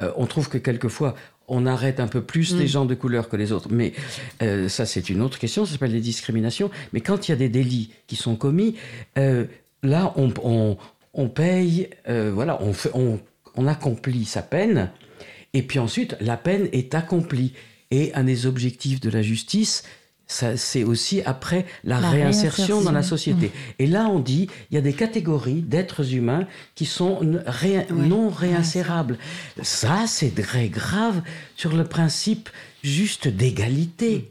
Euh, on trouve que quelquefois on arrête un peu plus les mm. gens de couleur que les autres. Mais euh, ça, c'est une autre question, ça s'appelle les discriminations. Mais quand il y a des délits qui sont commis, euh, là, on, paye, euh, voilà, on, on accomplit sa peine, et puis ensuite, la peine est accomplie. Et un des objectifs de la justice, c'est aussi après la, réinsertion, dans la société. Mmh. Et là, on dit, il y a des catégories d'êtres humains qui sont non réinsérables. Ça, c'est très grave sur le principe juste d'égalité.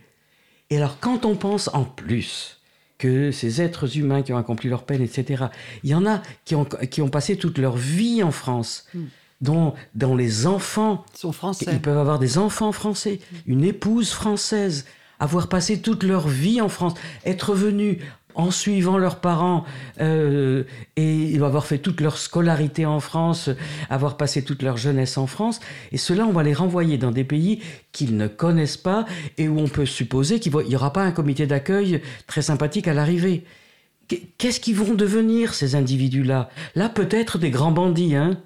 Et alors, quand on pense en plus que ces êtres humains qui ont accompli leur peine, etc., il y en a qui ont, qui ont passé toute leur vie en France. Mmh. Dont, dont, les enfants sont français. Ils peuvent avoir des enfants français, une épouse française, avoir passé toute leur vie en France, être venus en suivant leurs parents euh, et avoir fait toute leur scolarité en France, avoir passé toute leur jeunesse en France. Et cela, on va les renvoyer dans des pays qu'ils ne connaissent pas et où on peut supposer qu'il n'y aura pas un comité d'accueil très sympathique à l'arrivée. Qu'est-ce qu'ils vont devenir, ces individus-là? Là, peut-être des grands bandits, hein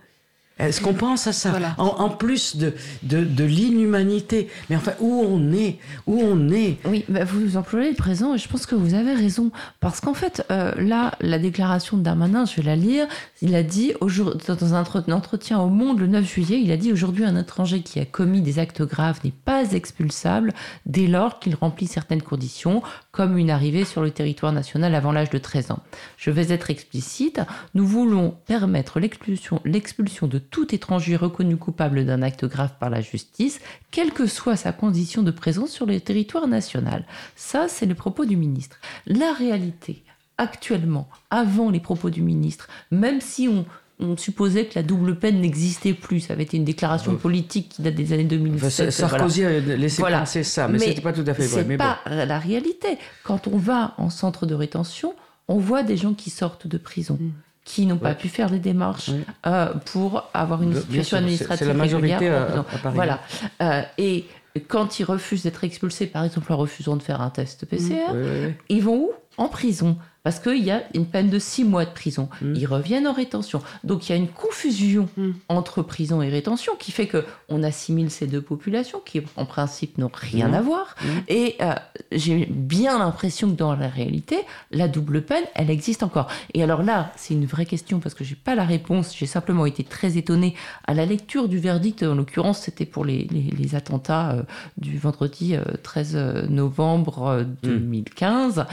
est-ce qu'on pense à ça en, plus de, de, l'inhumanité. Mais enfin, où on est? Où on est? Oui, bah, vous employez le présent et je pense que vous avez raison. Parce qu'en fait, euh, là, la déclaration de Darmanin, je vais la lire. Il a dit, dans un entretien au Monde le 9 juillet, il a dit Aujourd'hui, un étranger qui a commis des actes graves n'est pas expulsable dès lors qu'il remplit certaines conditions, comme une arrivée sur le territoire national avant l'âge de 13 ans. Je vais être explicite. Nous voulons permettre l'expulsion de tout étranger reconnu coupable d'un acte grave par la justice, quelle que soit sa condition de présence sur le territoire national. Ça, c'est le propos du ministre. La réalité, actuellement, avant les propos du ministre, même si on, supposait que la double peine n'existait plus. Ça avait été une déclaration euh, politique qui date des années 2007. Sarkozy a laissé penser ça, mais, c'était pas tout à fait vrai. C'est pas la réalité. Quand on va en centre de rétention, on voit des gens qui sortent de prison. Mm qui n'ont pas pu faire les démarches euh, pour avoir une situation administrative C'est la majorité à, Paris. Voilà. Euh, et quand ils refusent d'être expulsés, par exemple en refusant de faire un test PCR, ils vont où? En prison parce qu'il y a une peine de six mois de prison. Mm. Ils reviennent en rétention. Donc il y a une confusion mm. entre prison et rétention qui fait que on assimile ces deux populations qui en principe n'ont rien mm. à voir. Et euh, j'ai bien l'impression que dans la réalité, la double peine, elle existe encore. Et alors là, c'est une vraie question parce que j'ai pas la réponse. J'ai simplement été très étonnée à la lecture du verdict. En l'occurrence, c'était pour les, les, attentats euh, du vendredi 13 euh, novembre 2015.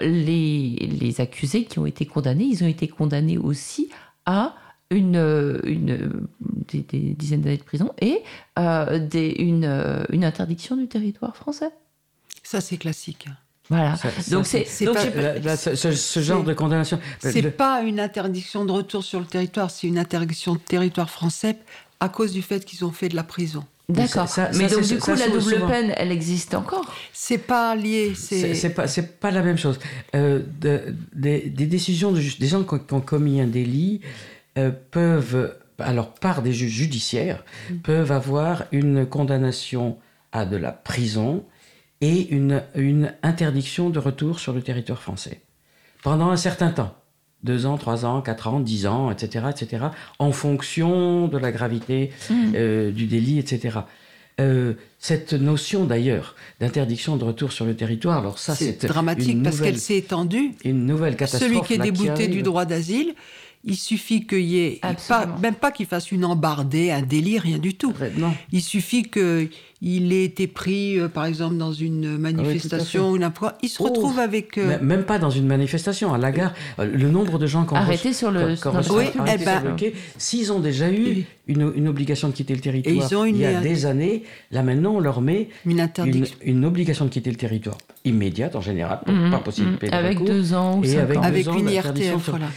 les les, accusés qui ont été condamnés, ils ont été condamnés aussi à une, une des, dizaines d'années de prison et euh, des, une, une interdiction du territoire français. Ça, c'est classique. Voilà. donc c'est ce, genre de condamnation. C'est n'est pas une interdiction de retour sur le territoire, c'est une interdiction de territoire français à cause du fait qu'ils ont fait de la prison. D'accord. Mais donc du coup, la double peine, elle existe encore? C'est pas lié. C'est pas, pas la même chose. Euh, des, décisions de des gens qui ont, commis un délit euh, peuvent alors par des juges judiciaires, mm. peuvent avoir une condamnation à de la prison et une, une interdiction de retour sur le territoire français pendant un certain temps. Deux ans, trois ans, quatre ans, dix ans, etc., etc., en fonction de la gravité mm. euh, du délit, etc. Euh, cette notion d'ailleurs d'interdiction de retour sur le territoire, alors ça c'est dramatique parce qu'elle s'est étendue. Une nouvelle catastrophe. Celui qui est débouté du droit d'asile, il suffit qu'il y ait, pas, même pas qu'il fasse une embardée, un délit, rien du tout. Non. Il suffit que il ait été pris, euh, par exemple, dans une manifestation ou n'importe Il se retrouve oh. avec. Euh, même pas dans une manifestation, à la gare. Euh, le nombre de gens qui ont arrêté sur le. oui, eh ben, s'ils ont déjà eu une, obligation de quitter le territoire il y a des années, là maintenant on leur met une, une, obligation de quitter le territoire immédiate en général, mhm, pas possible. Mhm. avec deux ans ou et avec, ans. avec une IRTF, voilà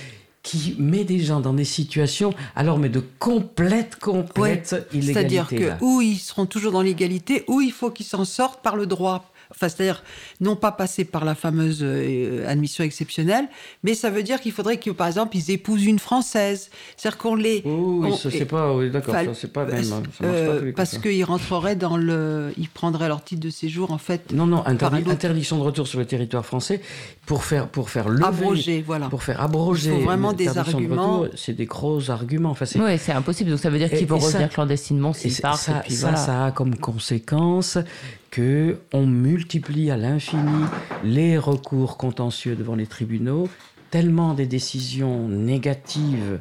qui met des gens dans des situations, alors mais de complète, complète illégalité. C'est-à-dire que ou ils seront toujours dans l'égalité, ou il faut qu'ils s'en sortent par le droit Enfin, c'est-à-dire non pas passer par la fameuse euh, admission exceptionnelle, mais ça veut dire qu'il faudrait que, par exemple, ils épousent une française. C'est-à-dire qu'on les. oui, ça c'est pas. Oui, d'accord, ça c'est pas même. Hein, euh, parce qu'ils rentreraient dans le. Ils prendraient leur titre de séjour, en fait. Non, non, interdiction de retour sur le territoire français pour faire, pour faire lever. Abroger, voilà. Pour faire abroger. Il faut vraiment des arguments. C'est des gros arguments. Enfin, oui, c'est impossible. Donc ça veut dire qu'ils vont revenir clandestinement s'ils partent. Ça, et puis ça, ça a comme conséquence que on multiplie à l'infini les recours contentieux devant les tribunaux, tellement des décisions négatives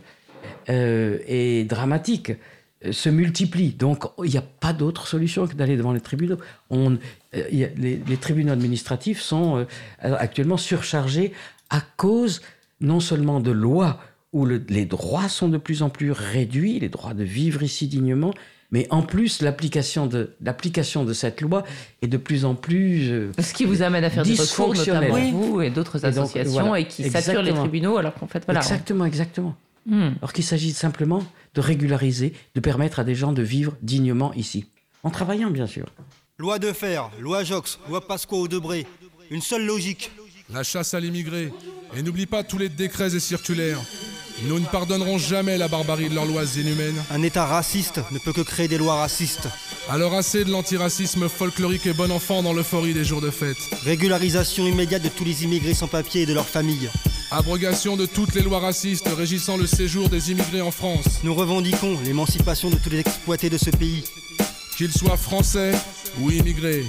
euh, et dramatiques euh, se multiplient. Donc il n'y a pas d'autre solution que d'aller devant les tribunaux. Euh, les, tribunaux administratifs sont actuellement surchargés à cause non seulement de lois où les droits sont de plus en plus réduits, les droits de vivre ici dignement, mais en plus, l'application de, l'application de cette loi est de plus en plus. Euh, Ce qui vous amène à faire des recours, notamment vous et d'autres associations, et qui saturent les tribunaux, alors qu'en fait, voilà. Exactement, exactement. Hmm. Alors qu'il s'agit simplement de régulariser, de permettre à des gens de vivre dignement ici. En travaillant, bien sûr. Loi de fer, loi Jox, loi Pasco Debré. Une seule logique. La chasse à l'immigré. Et n'oublie pas tous les décrets et circulaires. Nous ne pardonnerons jamais la barbarie de leurs lois inhumaines. Un État raciste ne peut que créer des lois racistes. Alors assez de l'antiracisme folklorique et bon enfant dans l'euphorie des jours de fête. Régularisation immédiate de tous les immigrés sans papier et de leurs familles. Abrogation de toutes les lois racistes régissant le séjour des immigrés en France. Nous revendiquons l'émancipation de tous les exploités de ce pays. Qu'ils soient français ou immigrés.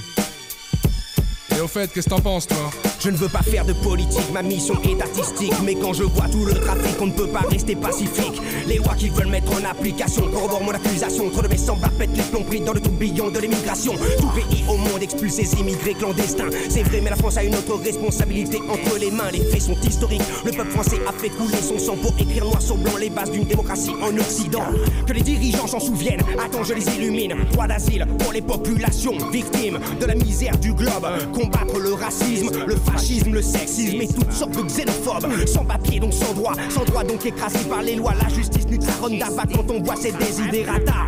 Et au fait, qu'est-ce que t'en penses, toi? Je ne veux pas faire de politique, ma mission est artistique. Mais quand je vois tout le trafic, on ne peut pas rester pacifique. Les lois qui veulent mettre en application corroborent mon accusation. Trop de mes semblables les plombs pris dans le tourbillon de l'immigration. Tout pays au monde expulse ces immigrés clandestins. C'est vrai, mais la France a une autre responsabilité entre les mains. Les faits sont historiques. Le peuple français a fait couler son sang pour écrire noir sur blanc les bases d'une démocratie en Occident. Que les dirigeants s'en souviennent. Attends, je les illumine. Droit d'asile pour les populations victimes de la misère du globe combattre le racisme, le fascisme, le sexisme et toutes sortes de xénophobes. Sans papier donc sans droit, sans droit donc écrasé par les lois. La justice nous d'abat quand on voit ces désidérata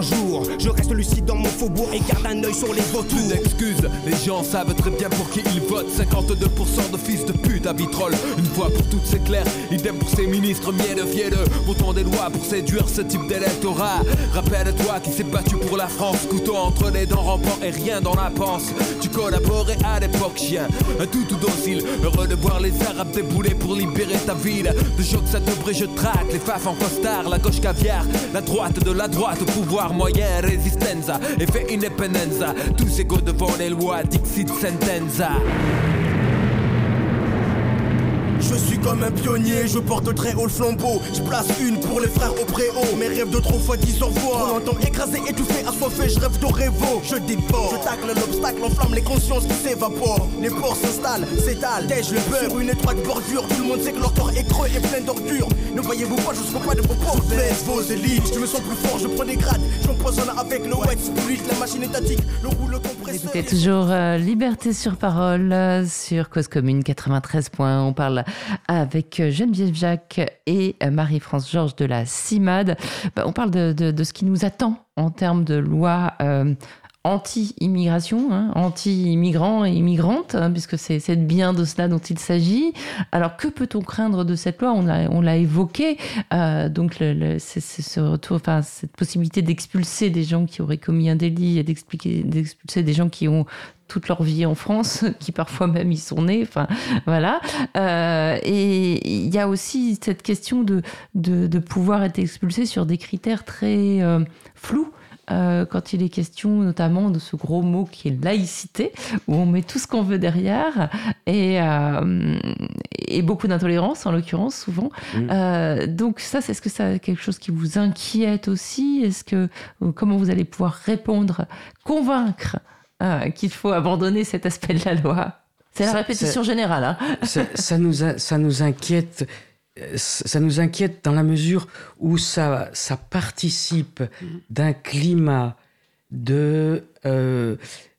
grand. Je reste lucide dans mon faubourg et garde un œil sur les vautours. Une excuse, les gens savent très bien pour qui ils votent. 52% de fils de pute à vitrolles. Une fois pour toutes, c'est clair. Idem pour ces ministres mielleux, fielleux. Votant des lois pour séduire ce type d'électorat. Rappelle-toi qui s'est battu pour la France. Couteau entre les dents, rampant et rien dans la panse. Tu collaborais à l'époque, chien. Un tout tout docile. Heureux de voir les Arabes débouler pour libérer ta ville. De choc, ça te je traque. Les faf en costard, la gauche caviar. La droite de la droite au pouvoir moyen, résistenza, effet independenza, tous égaux devant les lois, dixit sentenza. Je suis comme un pionnier, je porte très haut le flambeau. Je place une pour les frères au préau. Mes rêves de trop fois disent au revoir. Trop longtemps écrasé, étouffé, assoiffé, je rêve de révo. Je déborde, je tacle l'obstacle, enflamme les consciences qui s'évaporent. Les ports s'installent, s'étalent, tèche le beurre, une étroite bordure. Tout le monde sait que leur corps est creux et plein d'ordures. Ne voyez-vous pas, je serai pas de vos pauvres vos élites. Je me sens plus fort, je prends des grades. J'empoisonne avec le wet spirit, la machine étatique, le rouleau compresseur. C'était toujours euh, Liberté sur parole euh, sur Cause Commune 93 points. On parle avec euh, Geneviève Jacques et euh, Marie-France Georges de la CIMAD. Bah, on parle de, ce qui nous attend en termes de loi. Euh, anti-immigration, hein, anti-immigrants et immigrantes, hein, puisque c'est bien de cela dont il s'agit. Alors que peut-on craindre de cette loi? On l'a évoqué, donc cette possibilité d'expulser des gens qui auraient commis un délit et d'expulser des gens qui ont toute leur vie en France, <laughs> qui parfois même y sont nés. Enfin, voilà. Euh, et il y a aussi cette question de, de, pouvoir être expulsé sur des critères très euh, flous. Euh, quand il est question notamment de ce gros mot qui est laïcité, où on met tout ce qu'on veut derrière, et, euh, et beaucoup d'intolérance en l'occurrence souvent. Mm. Euh, donc ça, c'est ce que ça quelque chose qui vous inquiète aussi? Est-ce que comment vous allez pouvoir répondre, convaincre qu'il faut abandonner cet aspect de la loi C'est la répétition générale. Hein. ça, nous ça nous inquiète ça nous inquiète dans la mesure où ça, ça participe d'un climat de, euh,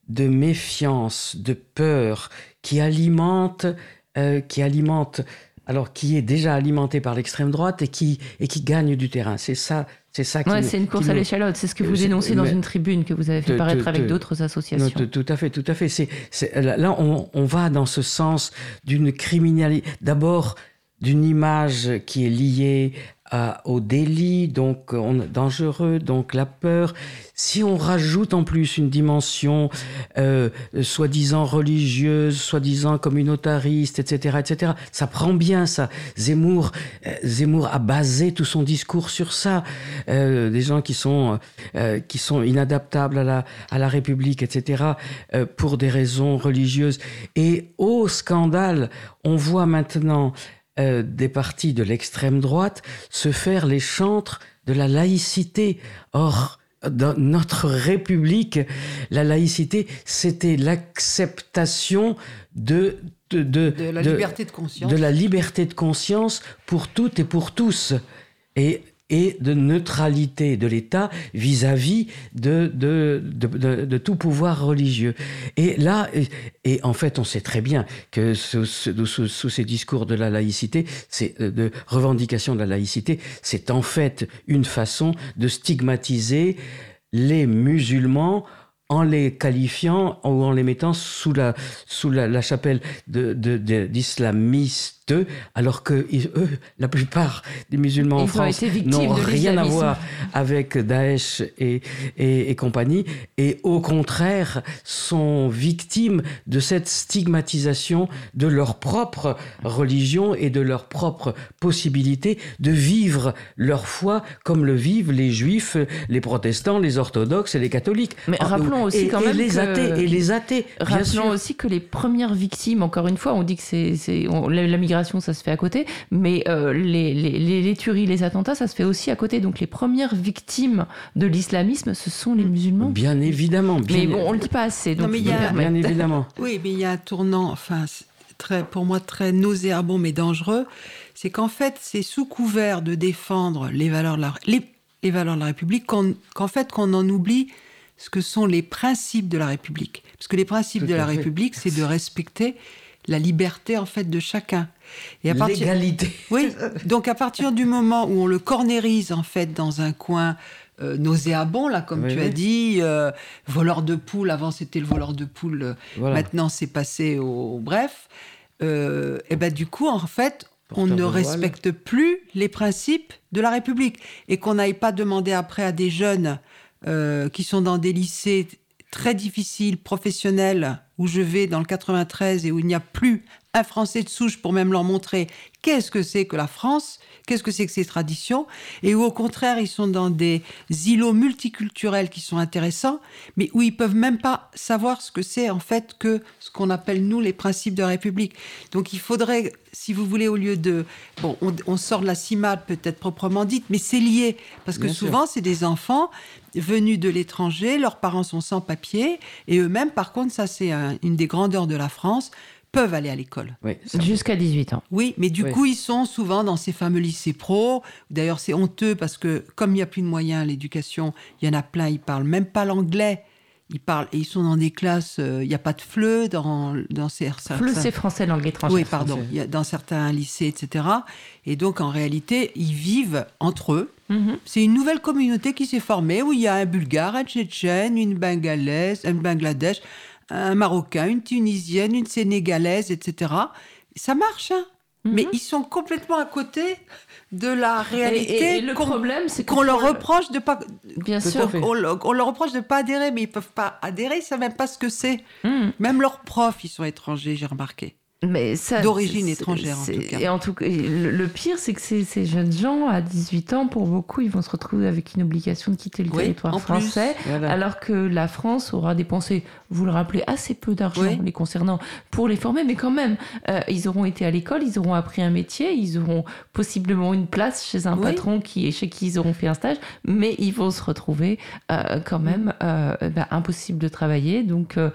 de méfiance, de peur qui alimente, euh, qui alimente, alors qui est déjà alimenté par l'extrême droite et qui, et qui gagne du terrain. C'est ça. C'est ça ouais, c'est une course à l'échalote. C'est ce que vous dénoncez dans une tribune que vous avez fait paraître avec d'autres associations. tout à fait, tout à fait. C'est, là, on, on, va dans ce sens d'une criminalité. D'abord, d'une image qui est liée au délit, donc dangereux, donc la peur. Si on rajoute en plus une dimension euh, soi-disant religieuse, soi-disant communautariste, etc., etc., ça prend bien ça. Zemmour, euh, Zemmour a basé tout son discours sur ça. Euh, des gens qui sont qui sont inadaptables à la à la République, etc., pour des raisons religieuses. Et au scandale, on voit maintenant euh, des partis de l'extrême droite se faire les chantres de la laïcité. Or, dans notre République, la laïcité, c'était l'acceptation de de, la liberté de conscience. De la liberté de conscience pour toutes et pour tous. Et et de neutralité de l'État vis-à-vis de, de, de, tout pouvoir religieux. Et là, et, en fait, on sait très bien que sous, ces discours de la laïcité, c'est euh, de revendication de la laïcité, c'est en fait une façon de stigmatiser les musulmans en les qualifiant ou en les mettant sous la, sous la, chapelle d'islamistes alors que eux, la plupart des musulmans en France n'ont rien à voir avec Daesh et, et, compagnie, et au contraire sont victimes de cette stigmatisation de leur propre religion et de leur propre possibilité de vivre leur foi comme le vivent les juifs, les protestants, les orthodoxes et les catholiques. Mais ah, rappelons aussi quand même les athées et les athées. Rappelons aussi que les premières victimes, encore une fois, on dit que c'est la migration, ça se fait à côté, mais euh, les, les, les, tueries, les attentats, ça se fait aussi à côté. Donc les premières victimes de l'islamisme, ce sont les musulmans. Bien évidemment. mais bon, on le dit pas assez. Donc mais y a, bien évidemment. <laughs> Oui, mais il y a un tournant, enfin, très, pour moi très nauséabond mais dangereux. C'est qu'en fait, c'est sous couvert de défendre les valeurs de la, les, les valeurs de la République qu'en fait qu'on en oublie ce que sont les principes de la République. Parce que les principes de la République, c'est de respecter la liberté en fait de chacun. Et à partir... L'égalité. Oui. Donc à partir du moment où on le cornérise en fait dans un coin euh, nauséabond là, comme tu as dit, euh, voleur de poule. Avant c'était le voleur de poule. Euh, maintenant c'est passé au, bref. et ben du coup en fait on ne respecte plus les principes de la République et qu'on n'aille pas demander après à des jeunes qui sont dans des lycées très difficiles, professionnels, où je vais dans le 93 et où il n'y a plus un Français de souche pour même leur montrer qu'est-ce que c'est que la France, qu'est-ce que c'est que ces traditions, et où au contraire ils sont dans des îlots multiculturels qui sont intéressants, mais où ils peuvent même pas savoir ce que c'est en fait que ce qu'on appelle nous les principes de la République. Donc il faudrait, si vous voulez, au lieu de, bon, on, sort de la CIMAD peut-être proprement dite, mais c'est lié parce que souvent c'est des enfants venus de l'étranger, leurs parents sont sans papier, et eux-mêmes, par contre, ça c'est une des grandeurs de la France, peuvent aller à l'école. Jusqu'à 18 ans. Oui, mais du coup, ils sont souvent dans ces fameux lycées pro. D'ailleurs, c'est honteux parce que comme il n'y a plus de moyens à l'éducation, il y en a plein, ils parlent même pas l'anglais. Ils parlent et ils sont dans des classes, euh, il n'y a pas de FLE dans, dans ces... FLE, c'est français langue étrangère. Oui, pardon, il y a dans certains lycées, etc. Et donc, en réalité, ils vivent entre eux. Mhm. C'est une nouvelle communauté qui s'est formée où il y a un Bulgare, un Tchétchène, une Bangalaise, un Bangladesh, un Marocain, une Tunisienne, une Sénégalaise, etc. Ça marche, hein mais ils sont complètement à côté de la réalité. Et, et le qu'on- problème, c'est qu'on leur reproche de pas. Bien sûr. On, leur- on leur reproche de pas adhérer, mais ils peuvent pas adhérer, ils savent même pas ce que c'est. Hmm. Même leurs profs, ils sont étrangers, j'ai remarqué. Mais ça, D'origine étrangère, en tout cas. Et en tout cas, le, le pire, c'est que ces, ces jeunes gens, à 18 ans, pour beaucoup, ils vont se retrouver avec une obligation de quitter le Oui, territoire français, Voilà. alors que la France aura dépensé, vous le rappelez, assez peu d'argent Oui. les concernant pour les former, mais quand même, euh, ils auront été à l'école, ils auront appris un métier, ils auront possiblement une place chez un Oui. patron qui, chez qui ils auront fait un stage, mais ils vont se retrouver euh, quand même euh, bah, impossible de travailler, donc, euh,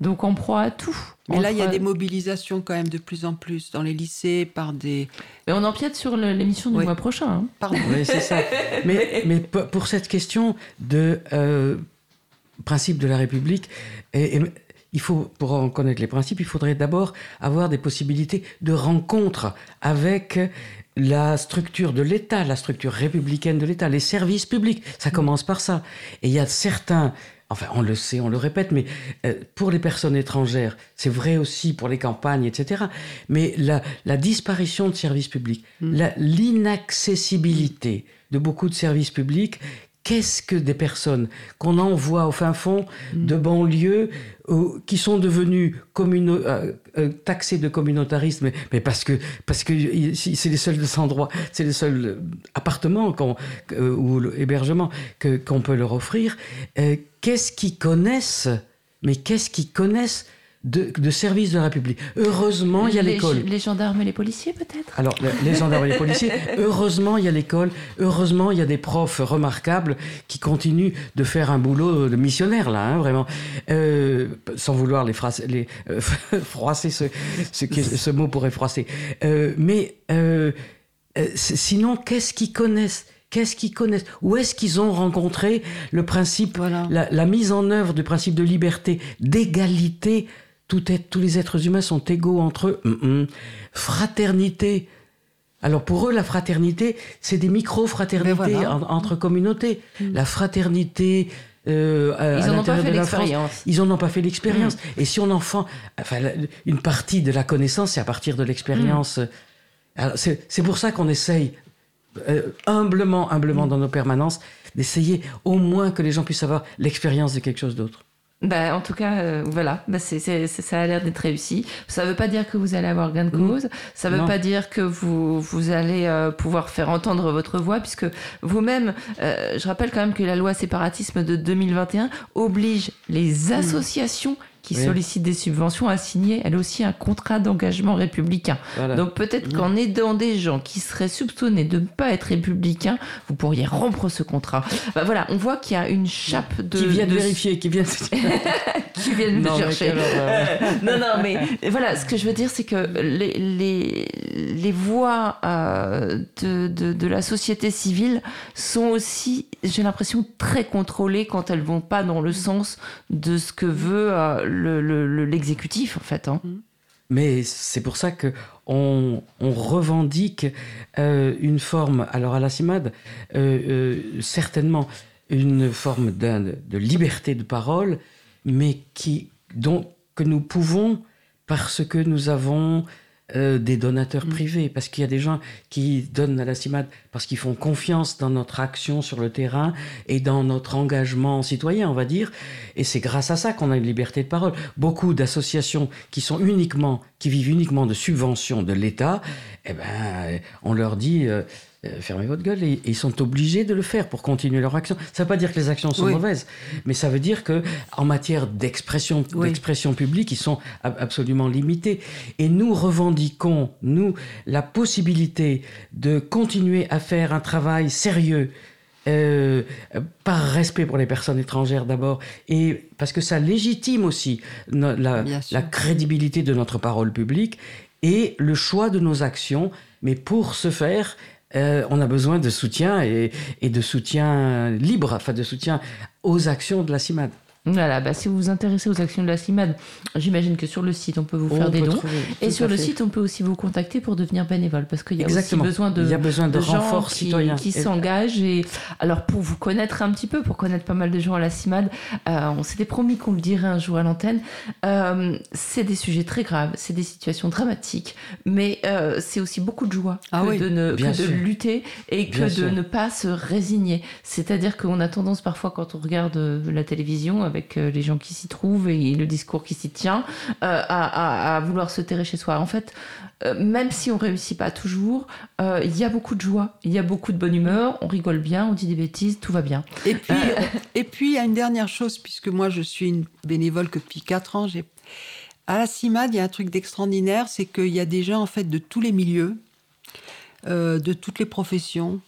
donc en proie à tout. Mais là, il y a des mobilisations quand même de plus en plus dans les lycées par des. Mais on empiète sur l'émission du Oui. mois prochain. hein. Pardon. Oui, c'est ça. Mais, <laughs> pour cette question de euh, principe de la République, et, et il faut, pour en connaître les principes, il faudrait d'abord avoir des possibilités de rencontre avec la structure de l'État, la structure républicaine de l'État, les services publics. Ça commence par ça. Et il y a certains, enfin on le sait, on le répète, mais euh, pour les personnes étrangères, c'est vrai aussi pour les campagnes, etc. Mais la, la disparition de services publics, la- l'inaccessibilité de beaucoup de services publics, qu'est-ce que des personnes qu'on envoie au fin fond de banlieues euh, qui sont devenues euh, taxées de communautarisme, mais, mais parce que parce que c'est les seuls endroits, c'est les seuls appartements qu'on- euh, ou hébergements qu'on peut leur offrir. Qu'est-ce qu'ils connaissent Mais qu'est-ce qu'ils connaissent de, de services de la République? Heureusement, il y a l'école. Les gendarmes et les policiers, peut-être? Alors, le- les gendarmes et les policiers, <laughs> heureusement, il y a l'école, heureusement, il y a des profs remarquables qui continuent de faire un boulot de missionnaire, là, hein, vraiment. Euh, sans vouloir les, froisser, les euh, <laughs> froisser ce, ce, ce mot pourrait froisser. Euh, mais sinon, qu'est-ce qu'ils connaissent? Qu'est-ce qu'ils connaissent? Où est-ce qu'ils ont rencontré le principe, Voilà. la, la mise en œuvre du principe de liberté, d'égalité? Tout être, tous les êtres humains sont égaux entre eux. Hum, hum. Fraternité. Alors pour eux, la fraternité, c'est des micro-fraternités Mais voilà. en- entre communautés. La fraternité. euh, à- Ils à en ont pas l'intérieur fait l'expérience. Ils en ont pas fait l'expérience. Et si on en fait, enfin, une partie de la connaissance, c'est à partir de l'expérience. C'est pour ça qu'on essaye euh, humblement, humblement dans nos permanences, d'essayer au moins que les gens puissent avoir l'expérience de quelque chose d'autre. Bah, en tout cas, euh, voilà, bah, ça a l'air d'être réussi. Ça ne veut pas dire que vous allez avoir gain de cause. Ça ne veut Non. pas dire que vous, vous allez euh, pouvoir faire entendre votre voix, puisque vous-même, euh, je rappelle quand même que la loi séparatisme de 2021 oblige les associations qui. Oui. sollicitent des subventions à signer, elle aussi, un contrat d'engagement républicain. Voilà. Donc peut-être qu'en aidant des gens qui seraient soupçonnés de ne pas être républicains, vous pourriez rompre ce contrat. Bah, voilà, on voit qu'il y a une chape de... qui viennent de- vérifier, qui viennent. <laughs> qui viennent Non, me chercher. <laughs> non, non, mais voilà, ce que je veux dire, c'est que les, les, les voix euh, de, de, de la société civile sont aussi, j'ai l'impression, très contrôlées quand elles vont pas dans le sens de ce que veut euh, le- le- le- l'exécutif, en fait. hein. Mais c'est pour ça que on, on revendique euh, une forme, alors à la CIMAD, euh, euh, certainement une forme de liberté de parole, mais qui, dont, que nous pouvons parce que nous avons euh, des donateurs privés, parce qu'il y a des gens qui donnent à la CIMAD parce qu'ils font confiance dans notre action sur le terrain et dans notre engagement citoyen, on va dire. Et c'est grâce à ça qu'on a une liberté de parole. Beaucoup d'associations qui sont uniquement, qui vivent uniquement de subventions de l'État, eh ben, on leur dit. euh, fermez votre gueule et, ils sont obligés de le faire pour continuer leur action. Ça ne veut pas dire que les actions sont Oui. mauvaises, mais ça veut dire que en matière d'expression Oui. d'expression publique, ils sont ab- absolument limités. Et nous revendiquons, nous, la possibilité de continuer à faire un travail sérieux. euh, par respect pour les personnes étrangères d'abord, et parce que ça légitime aussi no- la, la crédibilité de notre parole publique et le choix de nos actions. Mais pour ce faire, euh, on a besoin de soutien et, et de soutien libre, enfin de soutien aux actions de la CIMAD. Voilà, bah, si vous vous intéressez aux actions de la CIMAD, j'imagine que sur le site, on peut vous faire On des dons. trouver, Et sur le fait. site, on peut aussi vous contacter pour devenir bénévole, parce qu'il y a Exactement. aussi besoin de, Il y a besoin de gens renforts citoyens. qui s'engagent. Et alors, pour vous connaître un petit peu, pour connaître pas mal de gens à la CIMAD, euh, on s'était promis qu'on le dirait un jour à l'antenne. Euh, c'est des sujets très graves, c'est des situations dramatiques, mais euh, c'est aussi beaucoup de joie Ah que, oui, de, ne, que de lutter et que de ne pas se résigner. C'est-à-dire qu'on a tendance parfois, quand on regarde euh, la télévision avec euh, les gens qui s'y trouvent et le discours qui s'y tient, euh, à, à- à vouloir se terrer chez soi. En fait, euh, même si on réussit pas toujours, euh, il y a beaucoup de joie, il y a beaucoup de bonne humeur, on rigole bien, on dit des bêtises, tout va bien. Et puis, et puis, il y a une dernière chose, puisque moi, je suis une bénévole que depuis 4 ans. J'ai... À la CIMAD, il y a un truc d'extraordinaire, c'est qu'il y a des gens, en fait, de tous les milieux, de toutes les professions.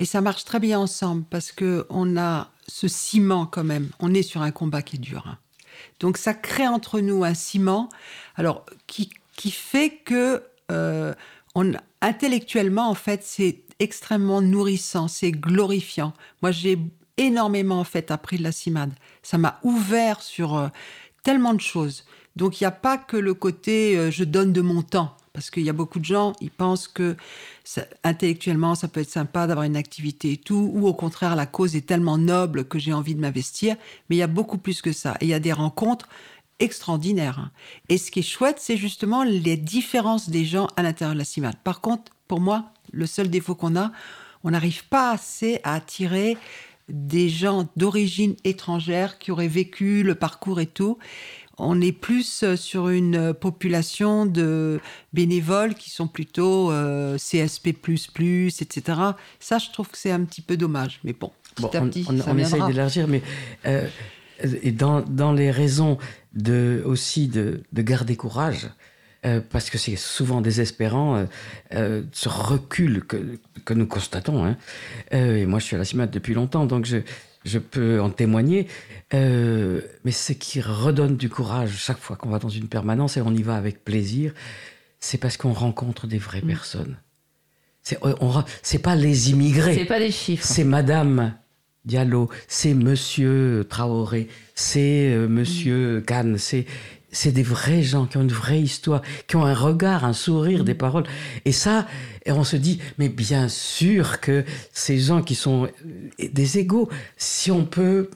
Et ça marche très bien ensemble, parce qu'on a ce ciment quand même. On est sur un combat qui est dur. hein. Donc, ça crée entre nous un ciment, alors, qui, qui fait que... euh, on, intellectuellement, en fait, c'est extrêmement nourrissant, c'est glorifiant. Moi, j'ai énormément, en fait, appris de la CIMAD. Ça m'a ouvert sur euh, tellement de choses. Donc, il n'y a pas que le côté euh, je donne de mon temps. Parce qu'il y a beaucoup de gens, ils pensent que intellectuellement, ça peut être sympa d'avoir une activité et tout, ou au contraire, la cause est tellement noble que j'ai envie de m'investir. Mais il y a beaucoup plus que ça. Et il y a des rencontres extraordinaires. hein. Et ce qui est chouette, c'est justement les différences des gens à l'intérieur de la CIMAD. Par contre, pour moi, le seul défaut qu'on a, on n'arrive pas assez à attirer des gens d'origine étrangère qui auraient vécu le parcours et tout. On est plus euh, sur une euh, population de bénévoles qui sont plutôt euh, CSP++, etc. Ça, je trouve que c'est un petit peu dommage. Mais bon, petit Bon, à petit, on- ça on essaye d'élargir, mais euh, et dans, dans les raisons de, aussi de, de garder courage, euh, parce que c'est souvent désespérant, euh, euh, ce recul que, que nous constatons. hein. Et moi, je suis à la CIMAT depuis longtemps, donc je, je peux en témoigner. Mais ce qui redonne du courage chaque fois qu'on va dans une permanence, et on y va avec plaisir, c'est parce qu'on rencontre des vraies personnes. C'est on- on- c'est pas les immigrés. C'est pas des chiffres. C'est Madame Diallo, c'est Monsieur Traoré, c'est euh, Monsieur Kahn, c'est c'est des vrais gens qui ont une vraie histoire, qui ont un regard, un sourire, des paroles. Et ça, et on se dit, mais bien sûr que ces gens qui sont euh, des égaux, si on peut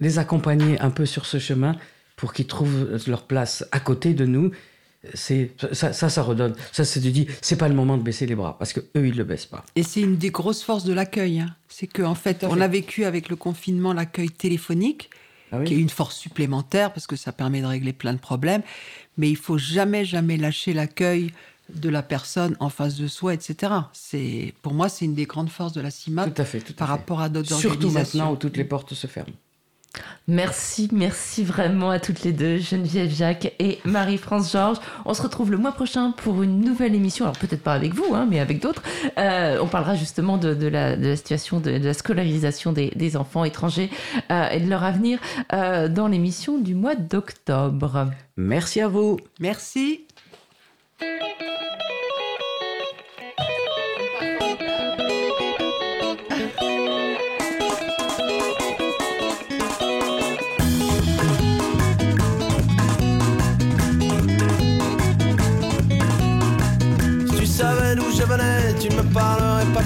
les accompagner un peu sur ce chemin pour qu'ils trouvent leur place à côté de nous, c'est ça, ça, ça redonne. Ça, c'est de dire, c'est pas le moment de baisser les bras parce que eux, ils le baissent pas. Et c'est une des grosses forces de l'accueil. hein. C'est qu'en fait, on a vécu avec le confinement l'accueil téléphonique, Ah oui qui est une force supplémentaire parce que ça permet de régler plein de problèmes. Mais il faut jamais, jamais lâcher l'accueil de la personne en face de soi, etc. C'est, pour moi, c'est une des grandes forces de la CIMAT Tout à fait, tout à par fait. rapport à d'autres Surtout organisations. maintenant où toutes les portes se ferment. Merci, merci vraiment à toutes les deux, Geneviève Jacques et Marie-France Georges. On se retrouve le mois prochain pour une nouvelle émission, alors peut-être pas avec vous, hein, mais avec d'autres. Euh, on parlera justement de, de la, de la situation de, de la scolarisation des, des enfants étrangers euh, et de leur avenir euh, dans l'émission du mois d'octobre. Merci à vous. Merci.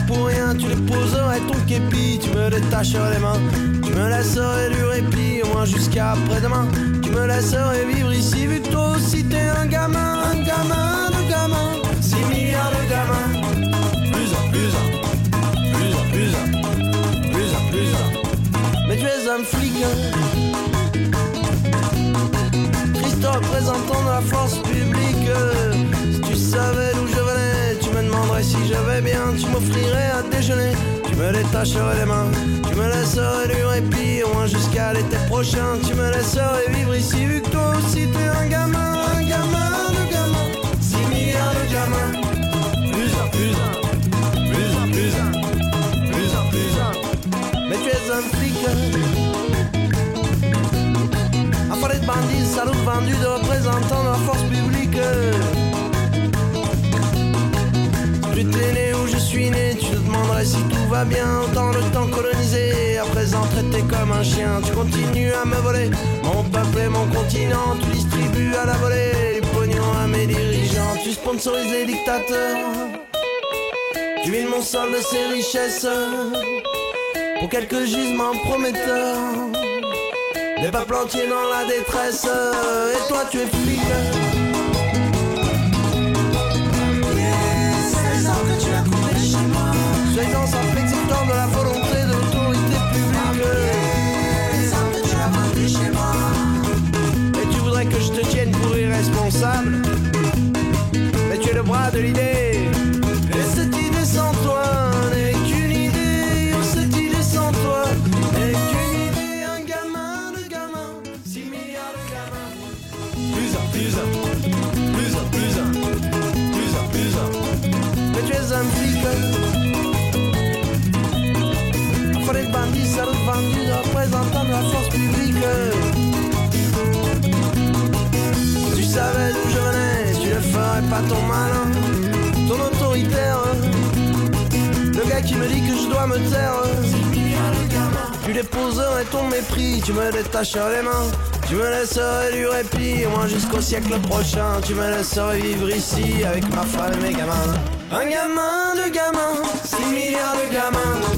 Pour rien. Tu déposerais ton képi, tu me détacherais les mains. Tu me laisserais du répit, au moins jusqu'à après-demain. Tu me laisserais vivre ici, vu que toi aussi t'es un gamin, un gamin de gamin. 6 milliards de gamins. Plus un, plus un, plus un, plus un, plus un, plus un. Mais tu es un flic, hein. Christ représentant de la force publique. Si tu savais d'où je si je vais bien. Tu m'offrirais à déjeuner, tu me détacherais les mains. Tu me laisserais du répit, au moins jusqu'à l'été prochain. Tu me laisserais vivre ici, vu que toi aussi t'es un gamin, un gamin de gamin. 6 milliards de gamins. Plus un, plus un, plus un, plus un, plus un, plus un. Mais tu es un flic. Affolé de bandits, salauds vendus de représentants de la force publique. Tu étais né où je suis né, tu te demanderais si tout va bien. Dans le temps colonisé, à présent traité comme un chien, tu continues à me voler. Mon peuple et mon continent, tu distribues à la volée les pognons à mes dirigeants, tu sponsorises les dictateurs. Tu vides mon sol de ses richesses pour quelques gisements prometteurs. Les peuples entiers dans la détresse, et toi tu es flic. De l'idée. Et cette idée sans toi n'est qu'une idée. Oh, cette idée sans toi n'est qu'une idée. Un gamin de gamin, 6 milliards de gamins. Plus un, plus un, plus un, plus un, plus un, plus. Mais tu es un flic. Enfin les bandits, salauds vendus, représentants de la force publique. Tu savais d'où je venais, tu ne ferais pas ton me taire. Tu déposerais ton mépris, tu me détacherais les mains. Tu me laisserais du répit, moins jusqu'au siècle prochain. Tu me laisserais vivre ici avec ma femme et mes gamins. Un gamin de gamins, 6 milliards de gamins.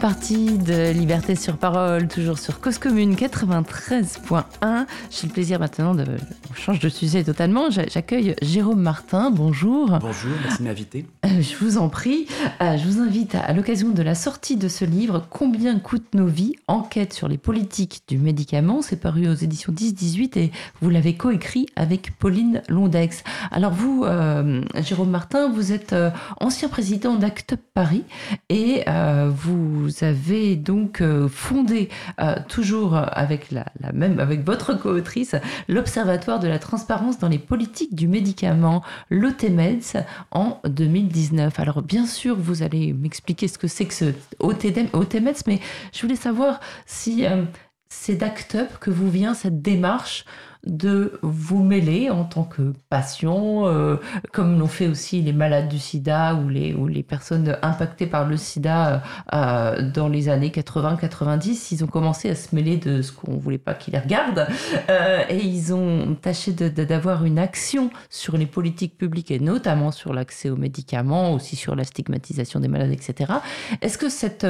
Partie de Liberté sur parole, toujours sur Cause Commune 93.1. J'ai le plaisir maintenant de. On change de sujet totalement. J'a- J'accueille Jérôme Martin. Bonjour. Bonjour, merci de m'inviter. Euh, Je vous en prie, euh, je vous invite à, à l'occasion de la sortie de ce livre, Combien coûtent nos vies? Enquête sur les politiques du médicament. C'est paru aux éditions 10-18 et vous l'avez coécrit avec Pauline Londex. Alors vous, euh, Jérôme Martin, vous êtes ancien président d'Act Paris et euh, vous avez donc euh, fondé, euh, toujours avec, la, même, avec votre co-autrice, l'Observatoire de la transparence dans les politiques du médicament, l'OTMEDS, en 2019. Alors bien sûr, vous allez m'expliquer ce que c'est que ce OTMEDS, mais je voulais savoir si euh, c'est d'Act Up que vous vient cette démarche de vous mêler en tant que patient, euh, comme l'ont fait aussi les malades du sida ou les, ou les personnes impactées par le sida euh, dans les années 80-90. Ils ont commencé à se mêler de ce qu'on voulait pas qu'ils regardent euh, et ils ont tâché d'avoir une action sur les politiques publiques et notamment sur l'accès aux médicaments, aussi sur la stigmatisation des malades, etc. Est-ce que cette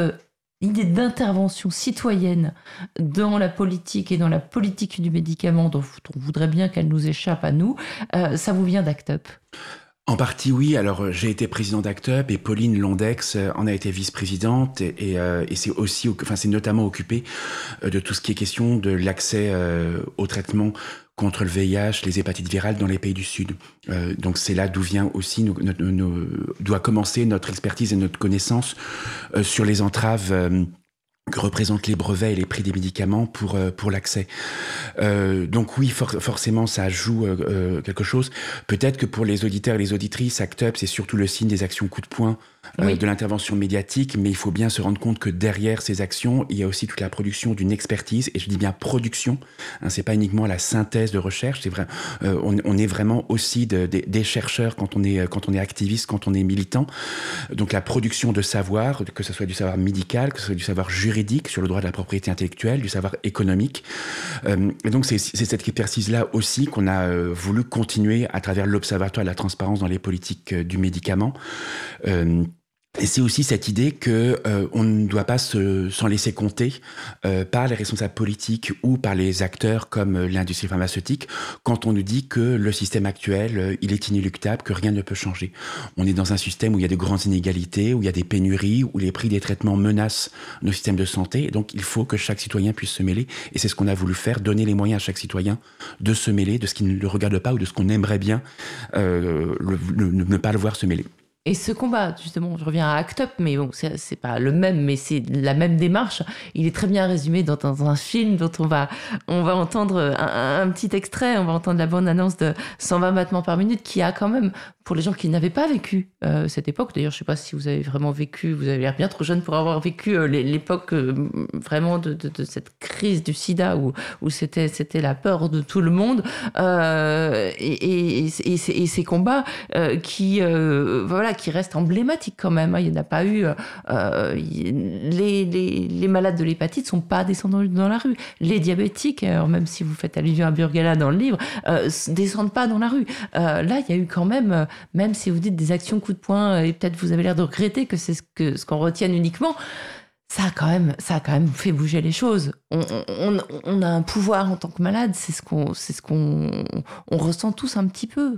euh, idée d'intervention citoyenne dans la politique et dans la politique du médicament, dont on voudrait bien qu'elle nous échappe à nous, euh, ça vous vient d'Act Up? En partie, oui. Alors, euh, j'ai été président d'ActUp et Pauline Londex euh, en a été vice-présidente et, c'est aussi, enfin, c'est notamment occupé euh, de tout ce qui est question de l'accès au traitement contre le VIH, les hépatites virales dans les pays du Sud. Euh, donc, c'est là d'où vient aussi, doit commencer notre expertise et notre connaissance euh, sur les entraves. euh, que représentent les brevets et les prix des médicaments pour pour l'accès. Donc oui, for- forcément, ça joue quelque chose. Peut-être que pour les auditeurs et les auditrices, ACT UP, c'est surtout le signe des actions coup de poing Oui. de l'intervention médiatique, mais il faut bien se rendre compte que derrière ces actions, il y a aussi toute la production d'une expertise, et je dis bien production. Hein, c'est pas uniquement la synthèse de recherche, c'est vrai. euh, on, on est vraiment aussi de- des- des chercheurs quand on est quand on est activiste, quand on est militant. Donc la production de savoir, que ce soit du savoir médical, que ce soit du savoir juridique sur le droit de la propriété intellectuelle, du savoir économique. Euh, et donc c'est c'est cette expertise-là aussi qu'on a euh, voulu continuer à travers l'Observatoire de la transparence dans les politiques euh, du médicament. Euh, Et c'est aussi cette idée que euh, on ne doit pas s'en laisser compter euh, par les responsables politiques ou par les acteurs comme euh, l'industrie pharmaceutique quand on nous dit que le système actuel il est inéluctable, que rien ne peut changer. On est dans un système où il y a de grandes inégalités, où il y a des pénuries, où les prix des traitements menacent nos systèmes de santé. Donc il faut que chaque citoyen puisse se mêler. Et c'est ce qu'on a voulu faire, donner les moyens à chaque citoyen de se mêler de ce qui ne le regarde pas ou de ce qu'on aimerait bien ne pas le voir se mêler. Et ce combat, justement, je reviens à Act Up, mais bon, c'est pas le même, mais c'est la même démarche. Il est très bien résumé dans, un film dont on va, on va entendre un, petit extrait, on va entendre la bonne annonce de 120 battements par minute, qui a quand même pour les gens qui n'avaient pas vécu euh, cette époque, d'ailleurs, je ne sais pas si vous avez vraiment vécu, vous avez l'air bien trop jeune pour avoir vécu euh, l'époque euh, vraiment de, cette crise du sida où, où c'était, la peur de tout le monde, et, ces combats qui, voilà, qui restent emblématiques quand même. Hein. Il n'y en a pas eu. Les, les, les, malades de l'hépatite ne sont pas descendus dans la rue. Les diabétiques, même si vous faites allusion à Burgala dans le livre, ne descendent pas dans la rue. là, il y a eu quand même même si vous dites des actions coup de poing, euh, et peut-être vous avez l'air de regretter que c'est ce qu'on ce qu'on retienne uniquement, ça a quand même, ça a quand même fait bouger les choses. On, on a un pouvoir en tant que malade, c'est ce qu'on, c'est ce qu'on, on ressent tous un petit peu.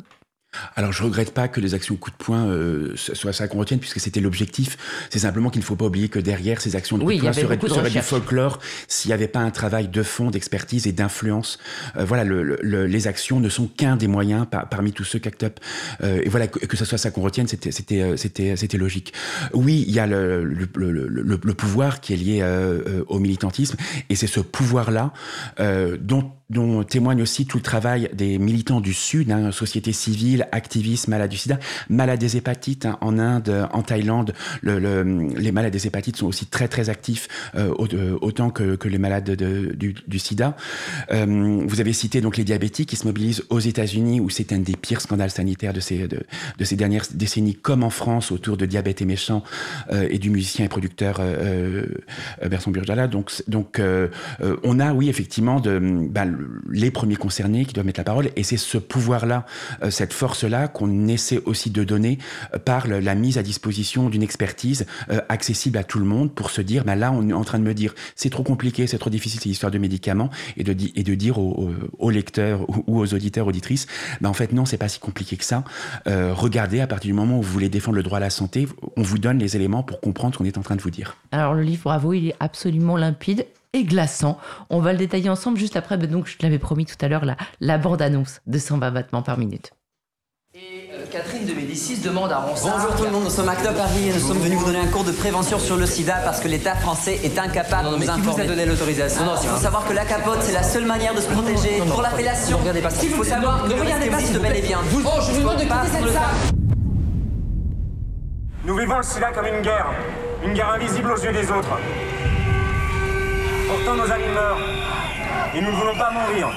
Alors, je regrette pas que les actions coup de poing euh, soient ça qu'on retienne, puisque c'était l'objectif. C'est simplement qu'il ne faut pas oublier que derrière ces actions de coup de poing seraient, du folklore s'il n'y avait pas un travail de fond, d'expertise et d'influence. Euh, voilà, le, les actions ne sont qu'un des moyens parmi tous ceux qu'Act Up. Euh, et voilà, que, que ce soit ça qu'on retienne, c'était, c'était, c'était, c'était logique. Oui, il y a le, le, le pouvoir qui est lié au militantisme, et c'est ce pouvoir-là dont dont témoigne aussi tout le travail des militants du Sud, hein, société civile, activisme, malades du sida, malades des hépatites hein, en Inde, en Thaïlande. Le, le, les malades des hépatites sont aussi très très actifs, euh, euh autant que, que, les malades de, du, du, sida. Euh, vous avez cité donc les diabétiques qui se mobilisent aux États-Unis, où c'est un des pires scandales sanitaires de ces, de, de, ces dernières décennies, comme en France, autour de Diabète et méchant euh, et du musicien et producteur euh, euh Berson Burjala. Donc, donc on a, oui, effectivement, de, bah, les premiers concernés qui doivent mettre la parole. Et c'est ce pouvoir-là, euh, cette force-là qu'on essaie aussi de donner euh, par la mise à disposition d'une expertise euh, accessible à tout le monde pour se dire, bah là, on est en train de me dire, c'est trop compliqué, c'est trop difficile cette histoire de médicaments, et de, et de dire aux, lecteurs ou aux auditeurs, auditrices, bah en fait non, c'est pas si compliqué que ça. regardez, à partir du moment où vous voulez défendre le droit à la santé, on vous donne les éléments pour comprendre ce qu'on est en train de vous dire. Alors le livre Bravo, il est absolument limpide et glaçant. On va le détailler ensemble juste après. donc, je te l'avais promis tout à l'heure, la, la bande-annonce de 120 battements par minute. Et euh, Catherine de Médicis demande à Ronsard... Bonjour tout le monde, nous sommes Acte Paris et nous sommes venus vous donner un cours de prévention sur le sida parce que l'État français est incapable de nous informer. Qui vous a donné l'autorisation Non, il faut savoir que la capote, c'est la seule manière de se protéger pour l'appellation. regardez pas Il faut savoir que ne regardez pas existe bel et bien. Vous, oh, je vous demande de quitter cette salle Nous vivons le sida comme une guerre. Une guerre invisible aux yeux des autres. Pourtant, nos amis meurent. Et nous ne voulons pas mourir.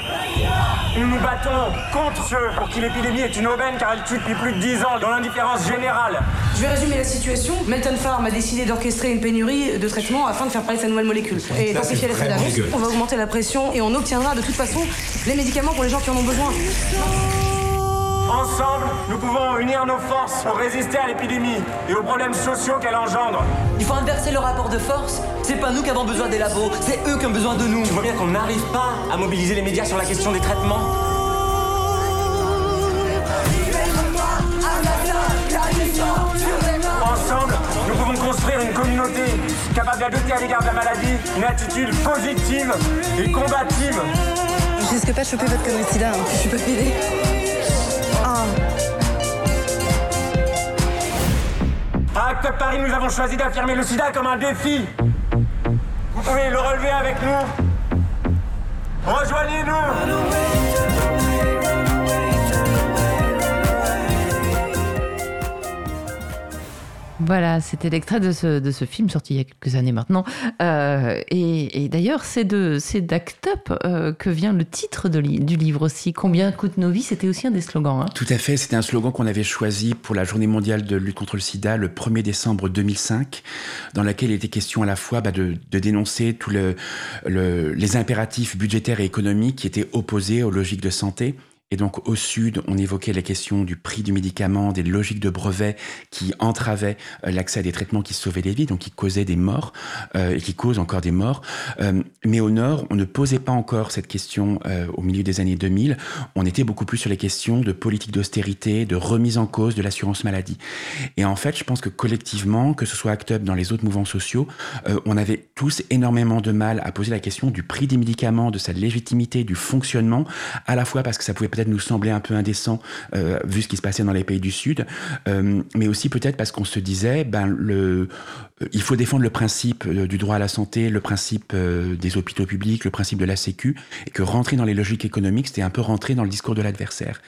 Nous nous battons contre ceux pour qui l'épidémie est une aubaine car elle tue depuis plus de 10 ans dans l'indifférence générale. Je vais résumer la situation. Melton Farm a décidé d'orchestrer une pénurie de traitements afin de faire parler sa nouvelle molécule. Et l'effet d'annonce, on va augmenter la pression et on obtiendra de toute façon les médicaments pour les gens qui en ont besoin. Ensemble, nous pouvons unir nos forces pour résister à l'épidémie et aux problèmes sociaux qu'elle engendre. Il faut inverser le rapport de force. C'est pas nous qui avons besoin des labos, c'est eux qui ont besoin de nous. Tu vois bien qu'on n'arrive pas à mobiliser les médias sur la question des traitements? Ensemble, nous pouvons construire une communauté capable d'adopter à l'égard de la maladie une attitude positive et combative. Je risque pas de choper votre connerie sida, hein. je suis pas pédée. Paris, nous avons choisi d'affirmer le sida comme un défi. Vous pouvez le relever avec nous. Rejoignez-nous Voilà, c'était l'extrait de ce, de ce, film sorti il y a quelques années maintenant. Euh, et, d'ailleurs, c'est d'Act Up euh, que vient le titre de du livre aussi. Combien coûtent nos vies? C'était aussi un des slogans. Hein. Tout à fait, c'était un slogan qu'on avait choisi pour la journée mondiale de lutte contre le sida le 1er décembre 2005, dans laquelle il était question à la fois bah, de, de, dénoncer tous le, le, les impératifs budgétaires et économiques qui étaient opposés aux logiques de santé Et donc au sud, on évoquait les questions du prix du médicament, des logiques de brevets qui entravaient euh, l'accès à des traitements qui sauvaient des vies, donc qui causaient des morts euh, et qui causent encore des morts. Euh, mais au nord, on ne posait pas encore cette question au milieu des années 2000. On était beaucoup plus sur les questions de politique d'austérité, de remise en cause de l'assurance maladie. Et en fait, je pense que collectivement, que ce soit ACT UP dans les autres mouvements sociaux, on avait tous énormément de mal à poser la question du prix des médicaments, de sa légitimité, du fonctionnement, à la fois parce que ça pouvait peut-être nous sembler un peu indécent euh, vu ce qui se passait dans les pays du Sud, euh, mais aussi peut-être parce qu'on se disait, ben le, euh, il faut défendre le principe du droit à la santé, le principe des hôpitaux publics, le principe de la Sécu, et que rentrer dans les logiques économiques, c'était un peu rentrer dans le discours de l'adversaire.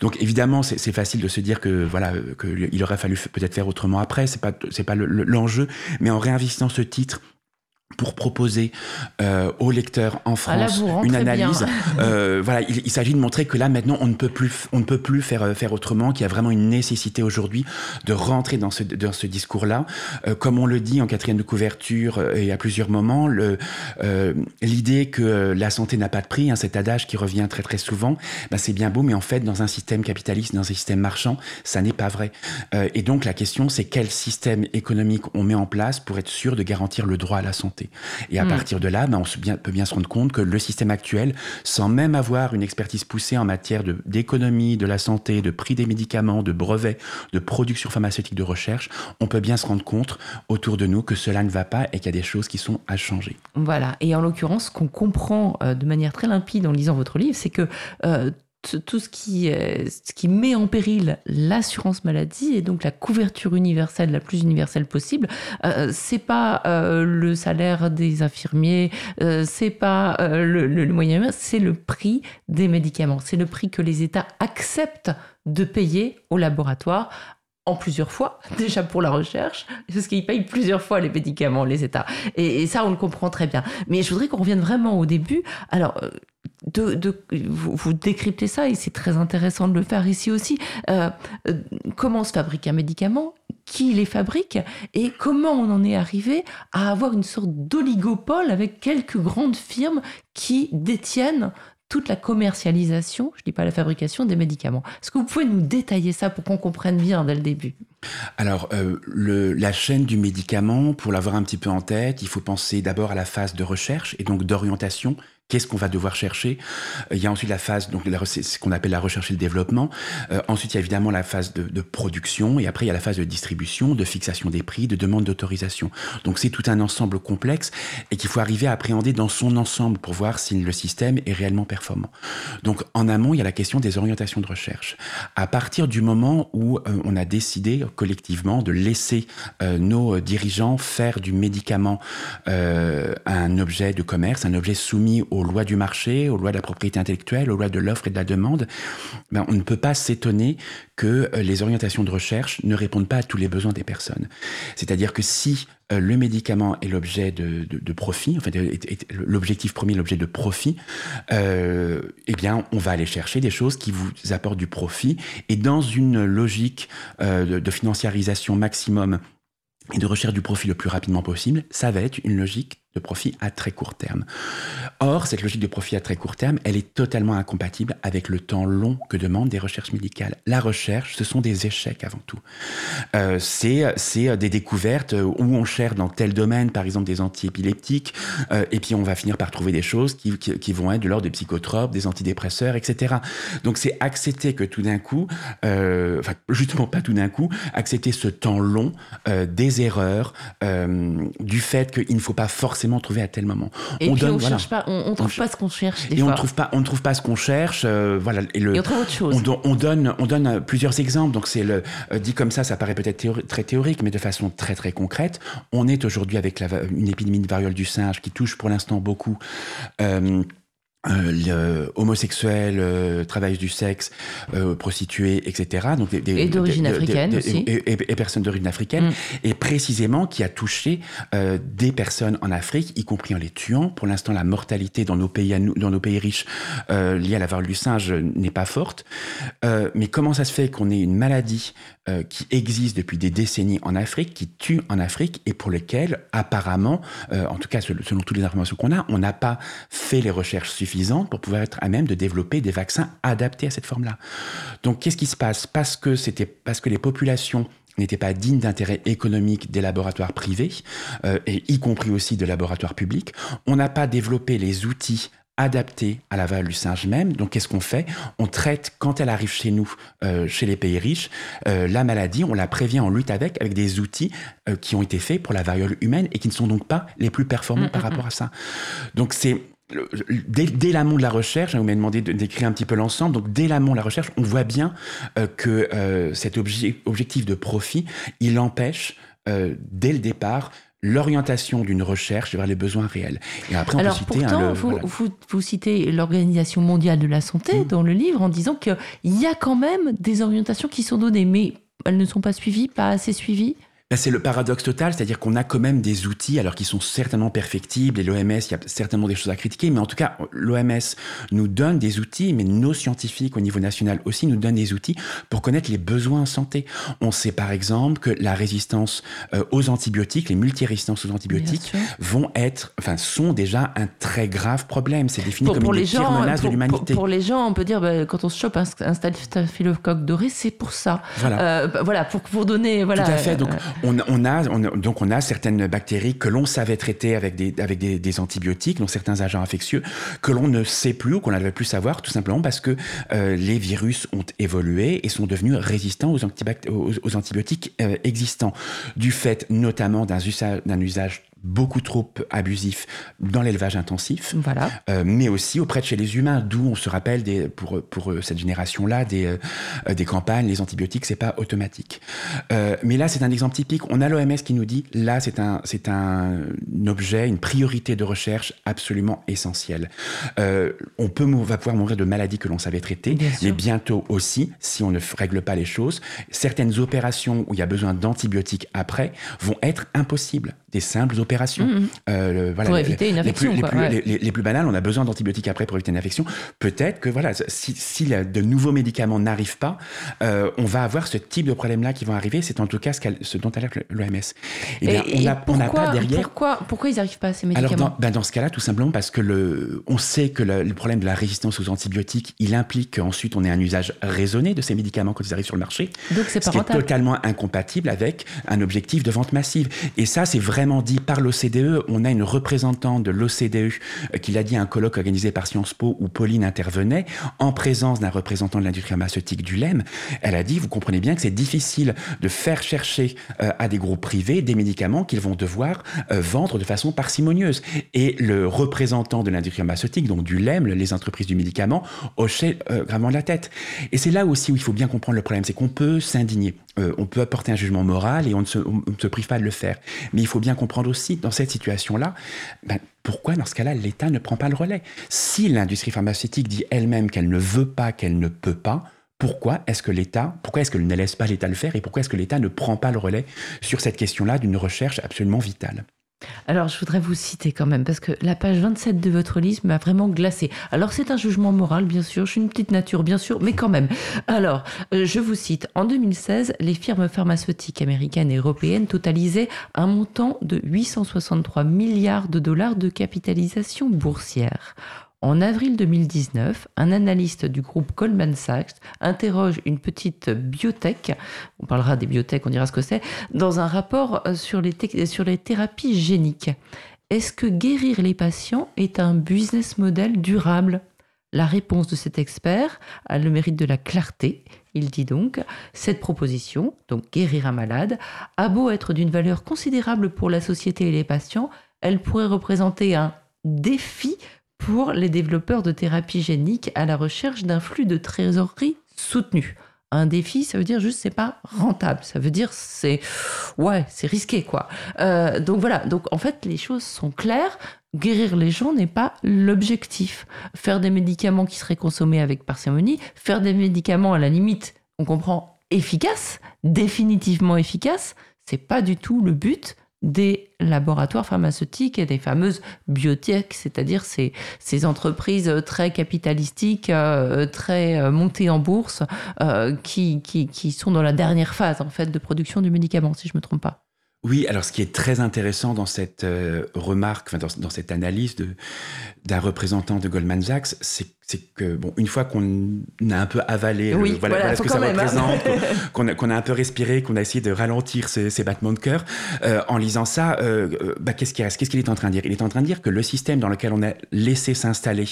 Donc évidemment, c'est facile de se dire que voilà, qu'il aurait fallu peut-être faire autrement après. C'est pas pas l'enjeu, mais en réinvestissant ce titre pour proposer euh, aux lecteurs en ah, France une analyse. <laughs> Euh, voilà, il, s'agit de montrer que là maintenant on ne peut plus, on ne peut plus faire euh, faire autrement, qu'il y a vraiment une nécessité aujourd'hui de rentrer dans ce dans ce discours-là, euh, comme on le dit en quatrième de couverture euh, et à plusieurs moments, le l'idée que la santé n'a pas de prix, hein, cet adage qui revient très très souvent, ben, c'est bien beau, mais en fait dans un système capitaliste, dans un système marchand, ça n'est pas vrai. et donc la question c'est quel système économique on met en place pour être sûr de garantir le droit à la santé? Et à hmm. partir de là, ben, on peut bien se rendre compte que le système actuel, sans même avoir une expertise poussée en matière d'économie, de, la santé, de prix des médicaments, de brevets, de production pharmaceutique, de recherche, on peut bien se rendre compte autour de nous que cela ne va pas et qu'il y a des choses qui sont à changer. Voilà. Et en l'occurrence, ce qu'on comprend euh, de manière très limpide en lisant votre livre, c'est que euh, tout ce qui, ce qui met en péril l'assurance maladie et donc la couverture universelle la plus universelle possible, euh, c'est pas euh, le salaire des infirmiers, euh, c'est pas euh, le, le, moyen, c'est le prix des médicaments, c'est le prix que les États acceptent de payer au laboratoire en plusieurs fois, <laughs> déjà pour la recherche, parce qu'ils payent plusieurs fois les médicaments, les États. Et, ça, on le comprend très bien. Mais je voudrais qu'on revienne vraiment au début. Alors, de, vous, décryptez ça et c'est très intéressant de le faire ici aussi. Euh, euh, comment se fabrique un médicament? Qui les fabrique? Et comment on en est arrivé à avoir une sorte d'oligopole avec quelques grandes firmes qui détiennent toute la commercialisation, je ne dis pas la fabrication des médicaments. Est-ce que vous pouvez nous détailler ça pour qu'on comprenne bien dès le début? Alors, euh, la chaîne du médicament, pour l'avoir un petit peu en tête, il faut penser d'abord à la phase de recherche et donc d'orientation Qu'est-ce qu'on va devoir chercher Il y a ensuite la phase, donc ce qu'on appelle la recherche et le développement. Euh, ensuite, il y a évidemment la phase de, production, et après il y a la phase de distribution, de fixation des prix, de demande d'autorisation. Donc c'est tout un ensemble complexe et qu'il faut arriver à appréhender dans son ensemble pour voir si le système est réellement performant. Donc en amont, il y a la question des orientations de recherche. À partir du moment où euh, on a décidé collectivement de laisser euh, nos dirigeants faire du médicament euh, un objet de commerce, un objet soumis aux lois du marché, aux lois de la propriété intellectuelle, aux lois de l'offre et de la demande, ben, on ne peut pas s'étonner que euh, les orientations de recherche ne répondent pas à tous les besoins des personnes. C'est-à-dire que si euh, le médicament est l'objet de, profit, l'objectif premier, l'objet de profit, euh, eh bien, on va aller chercher des choses qui vous apportent du profit. Et dans une logique de, de financiarisation maximum et de recherche du profit le plus rapidement possible, ça va être une logique de profit à très court terme. Or, cette logique de profit à très court terme, elle est totalement incompatible avec le temps long que demandent des recherches médicales. La recherche, ce sont des échecs avant tout. Euh, c'est des découvertes où on cherche dans tel domaine, par exemple des antiépileptiques, euh, et puis on va finir par trouver des choses qui, vont être de l'ordre des psychotropes, des antidépresseurs, etc. Donc c'est accepter que tout d'un coup, euh, enfin justement pas tout d'un coup, accepter ce temps long, euh, des erreurs, euh, du fait qu'il ne faut pas forcément trouver à tel moment. Et on puis on cherche pas, on, trouve pas ce qu'on cherche. Des et fois. on trouve pas, on ne trouve pas ce qu'on cherche. Euh, voilà. Et, le, on trouve autre chose. On, donne, on donne euh, plusieurs exemples. Donc c'est le euh, dit comme ça, ça paraît peut-être très théorique, mais de façon très très concrète. On est aujourd'hui avec la, une épidémie de variole du singe qui touche pour l'instant beaucoup. Euh, euh, homosexuels, euh, du sexe, euh, prostituées, etc. Donc des, et d'origine africaine aussi. Et, et, personnes d'origine africaine. Mm. Et précisément qui a touché euh, des personnes en Afrique, y compris en les tuant. Pour l'instant, la mortalité dans nos pays, dans nos pays riches euh, liée à la variole du singe n'est pas forte. Euh, mais comment ça se fait qu'on ait une maladie qui existe depuis des décennies en Afrique, qui tue en Afrique et pour lesquelles apparemment, en tout cas selon toutes les informations qu'on a, on n'a pas fait les recherches suffisantes suffisante pour pouvoir être à même de développer des vaccins adaptés à cette forme-là. Donc, qu'est-ce qui se passe? Parce que c'était parce que les populations n'étaient pas dignes d'intérêt économique des laboratoires privés, euh, et y compris aussi de laboratoires publics. On n'a pas développé les outils adaptés à la valeur du singe même. Donc, qu'est-ce qu'on fait? On traite, quand elle arrive chez nous, euh, chez les pays riches, euh, la maladie, on la prévient, on lutte avec, avec des outils euh, qui ont été faits pour la variole humaine et qui ne sont donc pas les plus performants Mm, par mm, rapport mm. à ça. Donc, c'est le- dès, dès l'amont de la recherche, hein, vous m'avez demandé de- d'écrire un petit peu l'ensemble, donc dès l'amont de la recherche, on voit bien euh, que euh, cet obje- objectif de profit, il empêche euh, dès le départ l'orientation d'une recherche vers les besoins réels. Et après, on Alors peut citer hein, pourtant, le- vous, voilà. vous, vous citez l'Organisation mondiale de la santé Mm. dans le livre en disant qu'il y a quand même des orientations qui sont données, mais elles ne sont pas suivies, pas assez suivies. Ben, c'est le paradoxe total, c'est-à-dire qu'on a quand même des outils, alors qui sont certainement perfectibles, et l'OMS, il y a certainement des choses à critiquer, mais en tout cas, l'OMS nous donne des outils, mais nos scientifiques au niveau national aussi nous donnent des outils pour connaître les besoins en santé. On sait par exemple que la résistance euh, aux antibiotiques, les multirésistances aux antibiotiques, vont être, enfin, sont déjà un très grave problème. C'est défini Pour, comme pour une les gens, menaces pour, de l'humanité. pour- les gens, on peut dire bah, quand on se chope un, un staphylocoque doré, c'est pour ça. Voilà. Euh, bah, voilà, pour pour donner, voilà. Tout à fait. Donc, euh, on, a, on a- donc on a certaines bactéries que l'on savait traiter avec des, avec des, antibiotiques, donc certains agents infectieux, que l'on ne sait plus ou qu'on ne devait plus savoir, tout simplement parce que euh, les virus ont évolué et sont devenus résistants aux, antibiotiques euh, existants, du fait notamment d'un usage, d'un usage beaucoup trop abusif dans l'élevage intensif, Voilà. euh, mais aussi auprès de chez les humains, d'où on se rappelle des, pour, pour euh, cette génération-là des, euh, des campagnes, les antibiotiques, c'est pas automatique. Euh, mais là, c'est un exemple typique. On a l'OMS qui nous dit, là, c'est un, c'est un objet, une priorité de recherche absolument essentielle. On peut, va pouvoir mourir de maladies que l'on savait traiter, Bien mais bientôt aussi, si on ne règle pas les choses, certaines opérations où il y a besoin d'antibiotiques après vont être impossibles. Des simples opérations. Mhm. Euh, voilà, Pour éviter une les infection, les quoi, plus- ouais. les- les, les plus banales, on a besoin d'antibiotiques après pour éviter une infection. Peut-être que voilà, si, si la- de nouveaux médicaments n'arrivent pas, euh, on va avoir ce type de problèmes-là qui vont arriver. C'est en tout cas ce, ce dont alerte l'OMS. Eh bien, et- on et n'a on n'a pourquoi, pas derrière. Pourquoi, pourquoi ils n'arrivent pas à ces Alors médicaments dans, ben, dans ce cas-là, tout simplement parce que le, on sait que le, le problème de la résistance aux antibiotiques, il implique qu'ensuite on ait un usage raisonné de ces médicaments quand ils arrivent sur le marché. Donc c'est Ce pas qui est totalement incompatible avec un objectif de vente massive. Et ça, c'est vraiment dit par l'OCDE. On a une représentante de l'OCDE euh, qui l'a dit à un colloque organisé par Sciences Po où Pauline intervenait en présence d'un représentant de l'industrie pharmaceutique du LEM. Elle a dit, vous comprenez bien que c'est difficile de faire chercher euh, à des groupes privés des médicaments qu'ils vont devoir euh, vendre de façon parcimonieuse. Et le représentant de l'industrie pharmaceutique, donc du LEM, les entreprises du médicament, hochait gravement la tête. Et c'est là aussi où il faut bien comprendre le problème, c'est qu'on peut s'indigner, euh, on peut apporter un jugement moral et on ne, se, on prive pas de le faire. Mais il faut bien comprendre aussi, dans cette situation-là, ben, pourquoi dans ce cas-là l'État ne prend pas le relais? Si l'industrie pharmaceutique dit elle-même qu'elle ne veut pas, qu'elle ne peut pas, pourquoi est-ce que l'État, pourquoi est-ce qu'elle ne laisse pas l'État le faire et pourquoi est-ce que l'État ne prend pas le relais sur cette question-là d'une recherche absolument vitale? Alors, je voudrais vous citer quand même, parce que la page 27 de votre livre m'a vraiment glacé. Alors, c'est un jugement moral, bien sûr, je suis une petite nature, bien sûr, mais quand même. Alors, euh, je vous cite, en 2016, les firmes pharmaceutiques américaines et européennes totalisaient un montant de 863 milliards de dollars de capitalisation boursière. En avril 2019, un analyste du groupe Goldman Sachs interroge une petite biotech, on parlera des biotech, on dira ce que c'est, dans un rapport euh, sur les, sur les thérapies géniques. Est-ce que guérir les patients est un business model durable? La réponse de cet expert a le mérite de la clarté. Il dit donc, cette proposition, donc guérir un malade, a beau être d'une valeur considérable pour la société et les patients, elle pourrait représenter un défi pour les développeurs de thérapie génique à la recherche d'un flux de trésorerie soutenu. Un défi, ça veut dire juste c'est pas rentable. Ça veut dire c'est ouais, c'est risqué quoi. Euh, donc voilà. Donc en fait les choses sont claires. Guérir les gens n'est pas l'objectif. Faire des médicaments qui seraient consommés avec parcimonie, faire des médicaments à la limite, on comprend efficaces, définitivement efficaces, c'est pas du tout le but des laboratoires pharmaceutiques et des fameuses biotech, c'est-à-dire ces, ces entreprises très capitalistiques, euh, très euh, montées en bourse, euh, qui, qui, qui sont dans la dernière phase en fait de production du médicament, si je me trompe pas. Oui, alors ce qui est très intéressant dans cette euh, remarque, enfin, dans, dans, cette analyse d'un représentant de Goldman Sachs, c'est que, bon, une fois qu'on a un peu avalé oui, le, voilà, voilà, ce que ça même, hein. représente, qu'on <laughs> a, qu a, un peu respiré, qu'on a essayé de ralentir ces, ces battements de cœur, euh, en lisant ça, euh, bah, qu'est-ce qu'il Qu'est-ce qu'il est en train de dire? Il est en train de dire que le système dans lequel on a laissé s'installer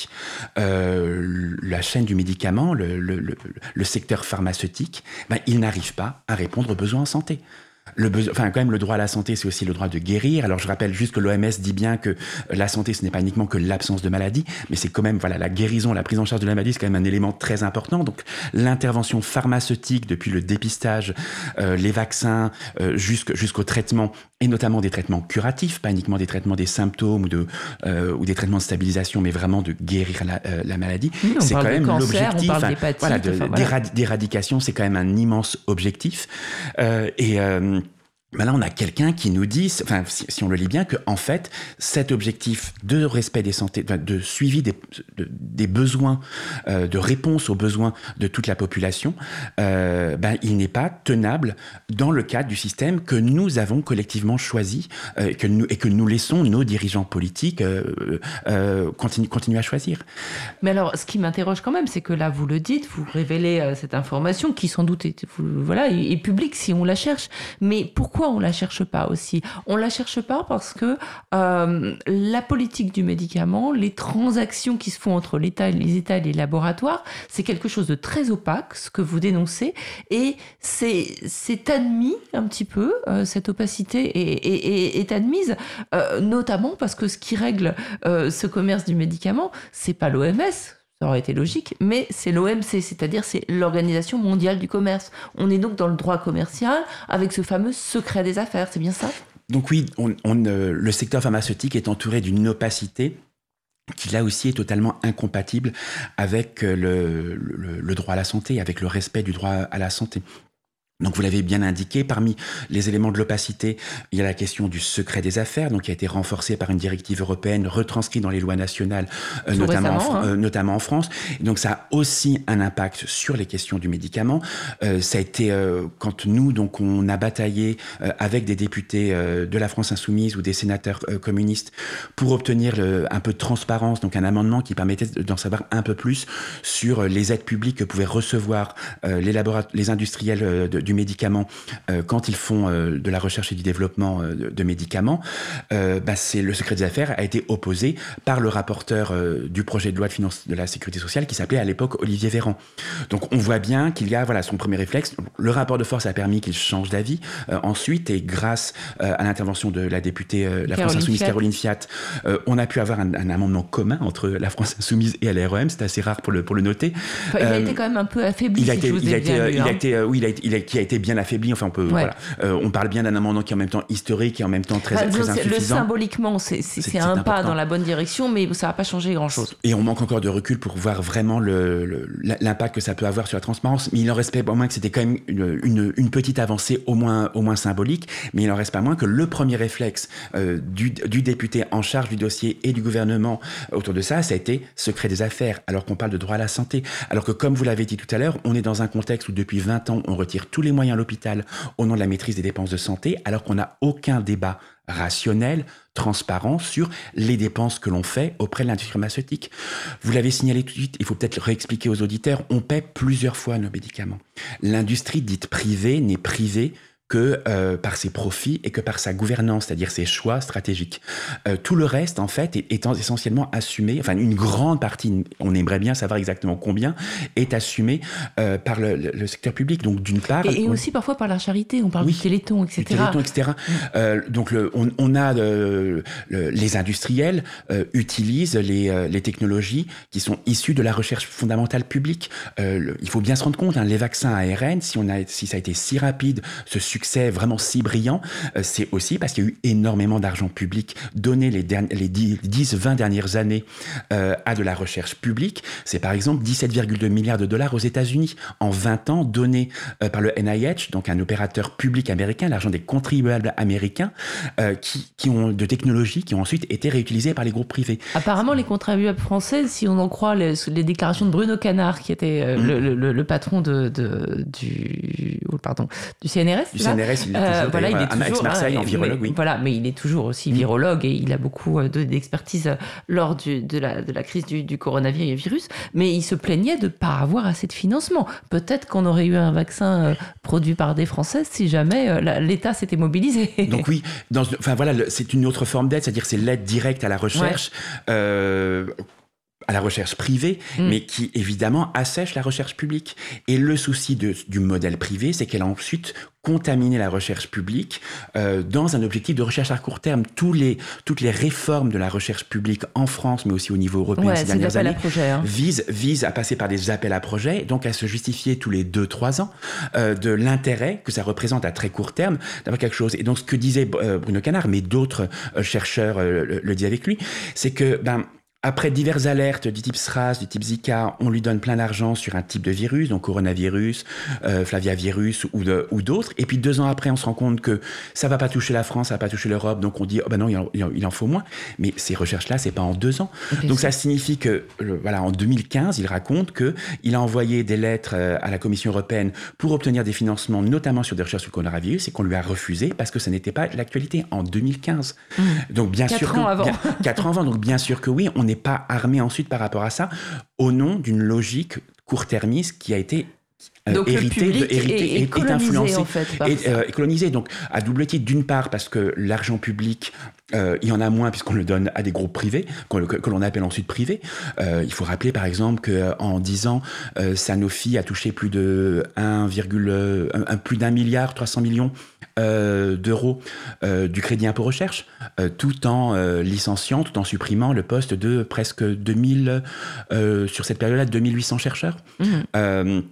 euh, la chaîne du médicament, le, le, le, le secteur pharmaceutique, bah, il n'arrive pas à répondre aux besoins en santé le besoin, enfin quand même le droit à la santé, c'est aussi le droit de guérir. Alors je rappelle juste que l'OMS dit bien que la santé, ce n'est pas uniquement que l'absence de maladie, mais c'est quand même voilà la guérison, la prise en charge de la maladie, c'est quand même un élément très important. Donc l'intervention pharmaceutique depuis le dépistage, euh, les vaccins, euh, jusqu'au traitement et notamment des traitements curatifs, pas uniquement des traitements des symptômes ou de euh, ou des traitements de stabilisation, mais vraiment de guérir la, euh, la maladie. Oui, c'est quand même l'objectif. Voilà, d'éradication, c'est quand même un immense objectif. Euh, et ben là, on a quelqu'un qui nous dit, enfin, si, on le lit bien, que en fait, cet objectif de respect des santé, de suivi des, de, des besoins, euh, de réponse aux besoins de toute la population, euh, ben, il n'est pas tenable dans le cadre du système que nous avons collectivement choisi euh, et que nous laissons nos dirigeants politiques continuer, à choisir. Mais alors, ce qui m'interroge quand même, c'est que là, vous le dites, vous révélez cette information qui sans doute est, voilà, est publique si on la cherche, mais pourquoi on la cherche pas aussi. On la cherche pas parce que euh, la politique du médicament, les transactions qui se font entre l'État, les États et les laboratoires, c'est quelque chose de très opaque, ce que vous dénoncez, et c'est admis un petit peu, euh, cette opacité est, admise, euh, notamment parce que ce qui règle ce commerce du médicament, c'est pas l'OMS, ça aurait été logique, mais c'est l'OMC, c'est-à-dire c'est l'Organisation mondiale du commerce. On est donc dans le droit commercial avec ce fameux secret des affaires, c'est bien ça? Donc oui, euh, le secteur pharmaceutique est entouré d'une opacité qui là aussi est totalement incompatible avec le, le, droit à la santé, avec le respect du droit à la santé. Donc vous l'avez bien indiqué, parmi les éléments de l'opacité, il y a la question du secret des affaires, donc qui a été renforcé par une directive européenne, retranscrit dans les lois nationales, euh, notamment, en, hein. euh, notamment en France. Donc ça a aussi un impact sur les questions du médicament. Euh, ça a été quand nous donc on a bataillé avec des députés de la France insoumise ou des sénateurs communistes pour obtenir le, un peu de transparence, donc un amendement qui permettait d'en savoir un peu plus sur les aides publiques que pouvaient recevoir les, les industriels de, du médicament euh, quand ils font euh, de la recherche et du développement euh, de, médicaments, bah, c'est le secret des affaires a été opposé par le rapporteur du projet de loi de finances de la sécurité sociale qui s'appelait à l'époque Olivier Véran. Donc on voit bien qu'il y a voilà son premier réflexe. Le rapport de force a permis qu'il change d'avis ensuite et grâce à l'intervention de la députée la France Insoumise Fiat. Caroline Fiat, on a pu avoir un, un, amendement commun entre la France Insoumise et LREM. C'est assez rare pour le pour le noter. Enfin, il a été quand même un peu affaibli. Il a si été, je vous il ai a été, bien lu, il a hein. été, oui, il a été, il a, qui a été bien affaibli. Enfin, on peut, Ouais. voilà. Euh, on parle bien d'un amendement qui est en même temps historique et en même temps très, Enfin, très c'est- le insuffisant. symboliquement, c'est un pas dans la bonne direction, mais ça va pas changer grand-chose. Et on manque encore de recul pour voir vraiment l'impact que ça peut avoir sur la transparence. Mais il en reste pas moins que c'était quand même une, une- une petite avancée au moins, au moins symbolique. Mais il en reste pas moins que le premier réflexe euh, du, du député en charge du dossier et du gouvernement autour de ça, ça a été secret des affaires, alors qu'on parle de droit à la santé. Alors que comme vous l'avez dit tout à l'heure, on est dans un contexte où depuis 20 ans, on retire tous les moyens à l'hôpital au nom de la maîtrise des dépenses de santé, alors qu'on n'a aucun débat rationnel, transparent sur les dépenses que l'on fait auprès de l'industrie pharmaceutique. Vous l'avez signalé tout de suite, il faut peut-être réexpliquer aux auditeurs, on paie plusieurs fois nos médicaments. L'industrie dite privée n'est privée que euh, par ses profits et que par sa gouvernance, c'est-à-dire ses choix stratégiques. Euh, tout le reste, en fait, est, est essentiellement assumé, enfin une grande partie, on aimerait bien savoir exactement combien, est assumé euh, par le, le- le secteur public. Donc d'une part... Et, et on- aussi parfois par la charité, on parle Oui. du téléthon, etc. du Téléthon, etc. Euh, donc le, on, on a le- les industriels utilisent les, les technologies qui sont issues de la recherche fondamentale publique. Il faut bien se rendre compte, hein, les vaccins ARN, si, on a, si ça a été si rapide, ce succès vraiment si brillant, euh, c'est aussi parce qu'il y a eu énormément d'argent public donné les, les 10-20 dernières années euh, à de la recherche publique. C'est par exemple 17,2 milliards de dollars aux États-Unis en 20 ans donnés euh, par le NIH, donc un opérateur public américain, l'argent des contribuables américains, euh, qui, qui ont de technologies qui ont ensuite été réutilisées par les groupes privés. Apparemment, les contribuables français, si on en croit les, les déclarations de Bruno Canard, qui était Mm. le, le- le patron de, de- du, oh, pardon, du CNRS, Du CNRS, il est Euh, toujours, voilà, il est un toujours ex-Marseille hein, en virologue, mais- oui. Voilà, mais il est toujours aussi virologue et il a beaucoup euh, de- d'expertise euh, lors du- de, la, de la crise du, du coronavirus. Mais il se plaignait de ne pas avoir assez de financement. Peut-être qu'on aurait eu un vaccin euh, produit par des Français si jamais euh, l'État s'était mobilisé. Donc oui, dans, enfin voilà, c'est une autre forme d'aide, c'est-à-dire c'est l'aide directe à la recherche. euh, à la recherche privée, Mm. mais qui évidemment assèche la recherche publique. Et le souci de- du modèle privé, c'est qu'elle a ensuite contaminé la recherche publique euh, dans un objectif de recherche à court terme. Tous les, toutes les réformes de la recherche publique en France, mais aussi au niveau européen Ouais, ces dernières à années, projet, hein. visent, visent à passer par des appels à projets, donc à se justifier tous les 2-3 ans euh, de l'intérêt que ça représente à très court terme d'avoir quelque chose. Et donc ce que disait euh, Bruno Canard, mais d'autres euh, chercheurs euh, le, le disaient avec lui, c'est que ben, après diverses alertes du type SRAS, du type Zika, on lui donne plein d'argent sur un type de virus, donc coronavirus, euh, flaviavirus ou, de- ou d'autres. Et puis deux ans après, on se rend compte que ça va pas toucher la France, ça va pas toucher l'Europe, donc on dit oh ben non, il en, il en- faut moins. Mais ces recherches-là, c'est pas en deux ans. Donc ça signifie que le- voilà, en 2015, il raconte que il a envoyé des lettres euh, à la Commission européenne pour obtenir des financements, notamment sur des recherches sur le coronavirus, et qu'on lui a refusé parce que ce n'était pas l'actualité en 2015. Donc bien Mmh. Quatre sûr que ans avant. bien- quatre ans avant. Donc bien sûr que oui, on n'est pas armé ensuite par rapport à ça, au nom d'une logique court-termiste qui a été euh, Donc, le héritée, public de, héritée est- est et- en fait, euh, colonisé. Donc à double titre, d'une part parce que l'argent public, euh, il y en a moins puisqu'on le donne à des groupes privés, que, que l'on appelle ensuite privés. Euh, il faut rappeler par exemple qu'en 10 ans, Sanofi a touché plus de 1, euh, un- un- plus d'un milliard 300 millions euh, d'euros euh, du crédit impôt recherche, euh, tout en euh, licenciant, tout en supprimant le poste de presque 2000, euh, sur cette période-là, 2800 chercheurs. Mhm.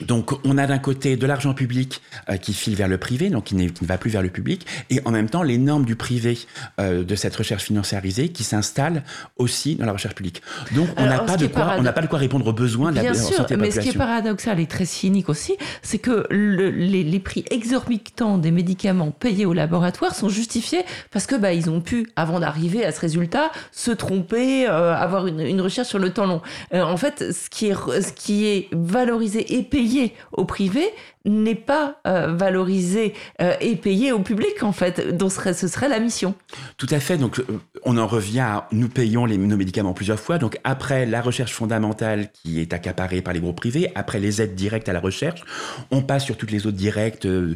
Donc, on a d'un côté de l'argent public euh, qui file vers le privé, donc qui, ne va plus vers le public, et en même temps les normes du privé euh, de cette recherche financiarisée qui s'installent aussi dans la recherche publique. Donc, on n'a pas de quoi, parado- on n'a pas de quoi répondre aux besoins de la, Bien la sûr, de la mais ce qui est paradoxal et très cynique aussi, c'est que le- les, les prix exorbitants des médicaments payés au laboratoire sont justifiés parce que bah, ils ont pu, avant d'arriver à ce résultat, se tromper, euh, avoir une, une recherche sur le temps long. En fait, ce qui est, ce qui est valorisé et payé au privé n'est pas euh, valorisé euh, et payé au public, en fait. Donc, ce serait, ce serait la mission. Tout à fait. Donc, euh, on en revient à nous payons les, nos médicaments plusieurs fois. Donc, après la recherche fondamentale qui est accaparée par les groupes privés, après les aides directes à la recherche, on passe sur toutes les autres directes, euh,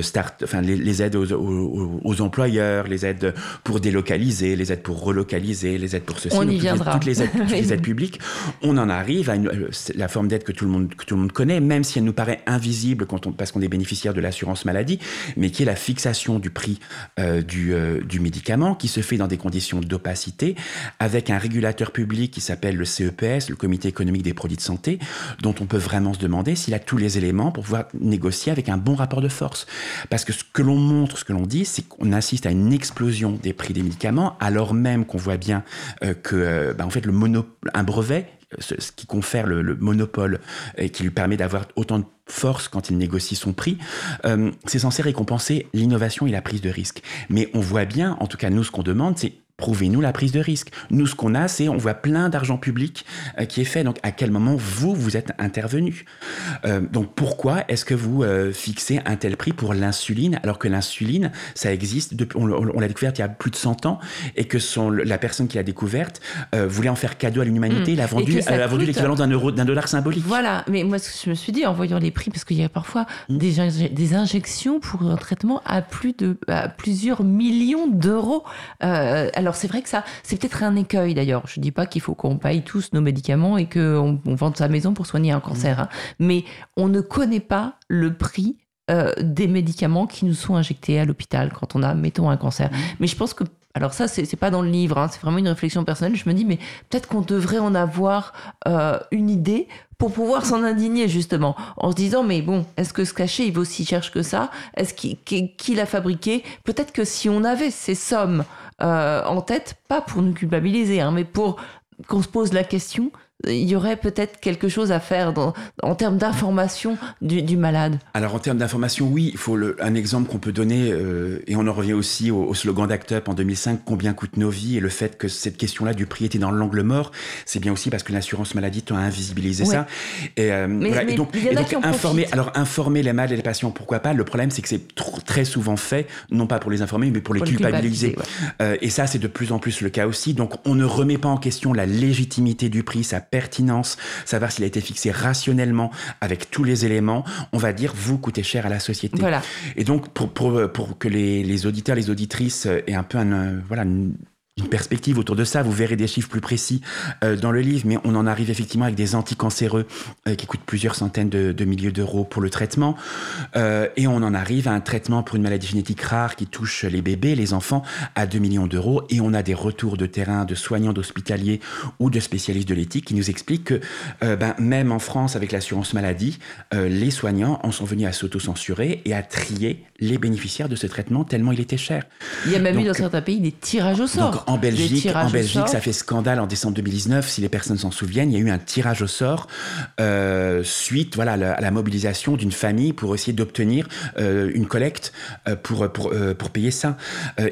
start, enfin, les, les aides aux, aux- aux employeurs, les aides pour délocaliser, les aides pour relocaliser, les aides pour ceci. On y donc viendra. Toutes les aides, toutes <laughs> les aides publiques. On en arrive à une- la forme d'aide que tout le monde, que tout le monde connaît, même si elle nous paraît invisible parce qu'on est bénéficiaire de l'assurance maladie, mais qui est la fixation du prix euh, du, euh, du médicament, qui se fait dans des conditions d'opacité, avec un régulateur public qui s'appelle le CEPS, le Comité économique des produits de santé, dont on peut vraiment se demander s'il a tous les éléments pour pouvoir négocier avec un bon rapport de force. Parce que ce que l'on montre, ce que l'on dit, c'est qu'on assiste à une explosion des prix des médicaments, alors même qu'on voit bien euh, que, euh, bah, en fait, le un brevet ce, qui confère le, le monopole et qui lui permet d'avoir autant de force quand il négocie son prix, euh, c'est censé récompenser l'innovation et la prise de risque. Mais on voit bien, en tout cas nous, ce qu'on demande, c'est prouvez-nous la prise de risque. Nous, ce qu'on a, c'est on voit plein d'argent public euh, qui est fait. Donc, à quel moment vous, vous êtes intervenu? Euh, Donc, pourquoi est-ce que vous euh, fixez un tel prix pour l'insuline alors que l'insuline, ça existe depuis, on, l'a découverte il y a plus de 100 ans et que son, la personne qui l'a découverte voulait en faire cadeau à l'humanité, Mm. elle a vendu, elle a l'équivalent d'un euro, d'un dollar symbolique. Voilà, mais moi, ce que je me suis dit en voyant les prix, parce qu'il y a parfois des, inje- des injections pour un traitement à plus de à plusieurs millions d'euros. Euh, alors c'est vrai que ça, c'est peut-être un écueil d'ailleurs. Je dis pas qu'il faut qu'on paye tous nos médicaments et qu'on on vende sa maison pour soigner un cancer, hein. mais on ne connaît pas le prix. euh, des médicaments qui nous sont injectés à l'hôpital quand on a, mettons, un cancer. Mais je pense que alors ça, c'est pas dans le livre, hein, c'est vraiment une réflexion personnelle. Je me dis, mais peut-être qu'on devrait en avoir euh, une idée pour pouvoir s'en indigner justement, en se disant, mais bon, est-ce que ce cachet, il vaut si cher que ça? Est-ce qu'il qui, qui l'a fabriqué? Peut-être que si on avait ces sommes en tête, pas pour nous culpabiliser, hein, mais pour qu'on se pose la question, il y aurait peut-être quelque chose à faire dans, en termes d'information du, du, malade Alors en termes d'information, oui, il faut le, un exemple qu'on peut donner, euh, et on en revient aussi au, au slogan d'Act Up en 2005, combien coûtent nos vies, et le fait que cette question-là du prix était dans l'angle mort, c'est bien aussi parce que l'assurance maladie tend à invisibiliser ouais. ça. Et, euh, mais, voilà, mais et donc, et a donc informer, profitent. alors informer les malades et les patients, pourquoi pas? Le problème, c'est que c'est tr- très souvent fait, non pas pour les informer, mais pour les Pour culpabiliser. Euh, et ça, c'est de plus en plus le cas aussi. Donc, on ne remet pas en question la légitimité du prix, sa pertinence, savoir s'il a été fixé rationnellement avec tous les éléments. On va dire, vous coûtez cher à la société. Voilà. Et donc, pour, pour, pour que les, les auditeurs, les auditrices aient un peu un, euh, voilà, une, une perspective autour de ça. Vous verrez des chiffres plus précis euh, dans le livre, mais on en arrive effectivement avec des anticancéreux euh, qui coûtent plusieurs centaines de, de milliers d'euros pour le traitement. Euh, et on en arrive à un traitement pour une maladie génétique rare qui touche les bébés, les enfants, à 2 millions d'euros. Et on a des retours de terrain de soignants d'hospitaliers ou de spécialistes de l'éthique qui nous expliquent que euh, ben, même en France, avec l'assurance maladie, les soignants en sont venus à s'auto-censurer et à trier les bénéficiaires de ce traitement tellement il était cher. Il y a même Donc, eu dans certains pays des tirages au sort. En Belgique, en Belgique, ça fait scandale en décembre 2019. Si les personnes s'en souviennent, il y a eu un tirage au sort euh, suite, voilà, à la, à la mobilisation d'une famille pour essayer d'obtenir euh, une collecte euh, pour pour pour payer ça.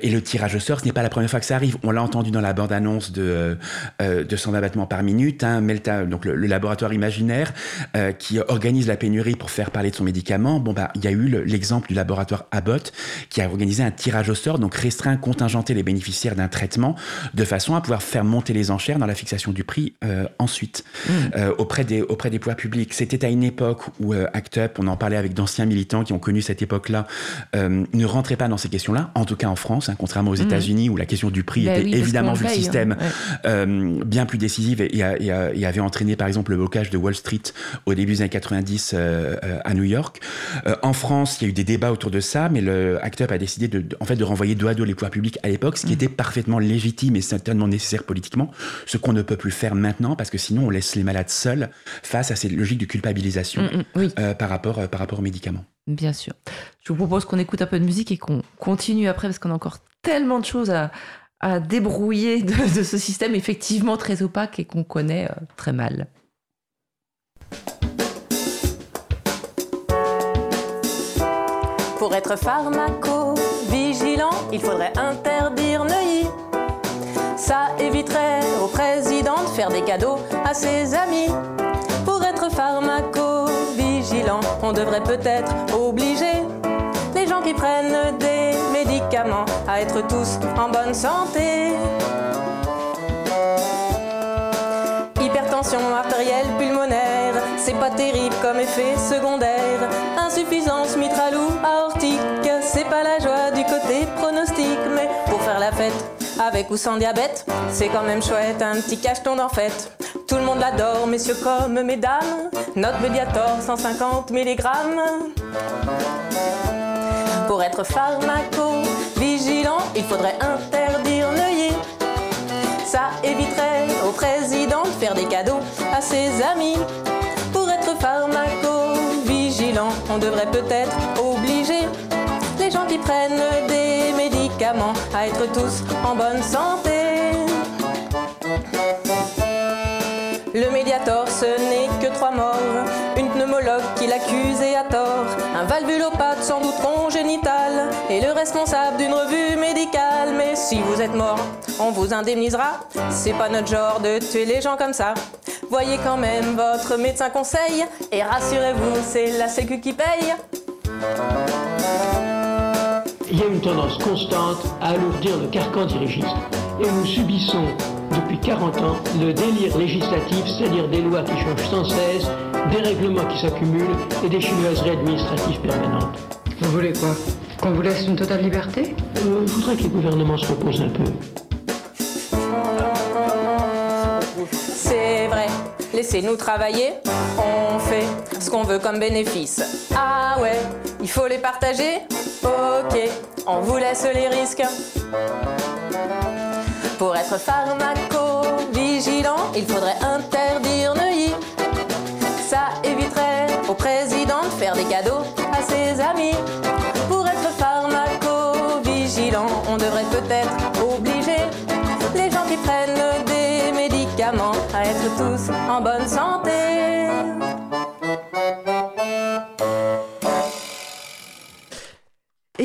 Et le tirage au sort, ce n'est pas la première fois que ça arrive. On l'a entendu dans la bande annonce de de 120 battements par minute. Hein, Melta, donc le, le laboratoire imaginaire qui organise la pénurie pour faire parler de son médicament. Bon bah, il y a eu le- l'exemple du laboratoire Abbott qui a organisé un tirage au sort, donc restreint, contingenté les bénéficiaires d'un traitement de façon à pouvoir faire monter les enchères dans la fixation du prix euh, ensuite euh, auprès des auprès des pouvoirs publics. C'était à une époque où euh, Act Up, on en parlait avec d'anciens militants qui ont connu cette époque-là, euh, ne rentrait pas dans ces questions-là, en tout cas en France, hein, contrairement aux Mhm. États-Unis où la question du prix Ben était oui, évidemment vu le système hein, ouais. bien plus décisive et, et et avait entraîné par exemple le blocage de Wall Street au début des années 90 euh, euh, à New York. En France, il y a eu des débats autour de ça, mais le Act Up a décidé de, de- en fait, de renvoyer dos à dos les pouvoirs publics à l'époque, ce qui était parfaitement légitime et certainement nécessaire politiquement, ce qu'on ne peut plus faire maintenant parce que sinon on laisse les malades seuls face à ces logiques de culpabilisation Mm, mm, oui. euh, par, rapport, euh, par rapport aux médicaments. Bien sûr. Je vous propose qu'on écoute un peu de musique et qu'on continue après parce qu'on a encore tellement de choses à, à débrouiller de, de ce système effectivement très opaque et qu'on connaît euh, très mal. Pour être pharmaco-vigilant, il faudrait interdire Neuilly. Ça éviterait au président de faire des cadeaux à ses amis. Pour être pharmaco-vigilant, on devrait peut-être obliger les gens qui prennent des médicaments à être tous en bonne santé. Hypertension artérielle pulmonaire, c'est pas terrible comme effet secondaire. Insuffisance mitrale ou aortique, avec ou sans diabète, c'est quand même chouette, un petit cacheton d'en fête. Tout le monde l'adore, messieurs comme mesdames. Notre Mediator, 150 mg. Pour être pharmaco-vigilant, il faudrait interdire Neuilly. Ça éviterait au président de faire des cadeaux à ses amis. Pour être pharmaco-vigilant, on devrait peut-être obliger les gens qui prennent des à être tous en bonne santé. Le médiator, ce n'est que trois morts. Une pneumologue qui l'accuse et à tort. Un valvulopathe sans doute congénital. Et le responsable d'une revue médicale. Mais si vous êtes mort, on vous indemnisera. C'est pas notre genre de tuer les gens comme ça. Voyez quand même votre médecin conseil. Et rassurez-vous, c'est la sécu qui paye. Il y a une tendance constante à alourdir le carcan dirigiste. Et nous subissons depuis 40 ans le délire législatif, c'est-à-dire des lois qui changent sans cesse, des règlements qui s'accumulent et des chinoiseries administratives permanentes. Vous voulez quoi? Qu'on vous laisse une totale liberté? Euh, Je voudrais que les gouvernements se reposent un peu. Laissez-nous travailler, on fait ce qu'on veut comme bénéfice. Ah ouais, il faut les partager? Ok, on vous laisse les risques. Pour être pharmaco-vigilant, il faudrait interdire Neuilly. Ça éviterait au président de faire des cadeaux à ses amis. Pour être pharmaco-vigilant, on devrait peut-être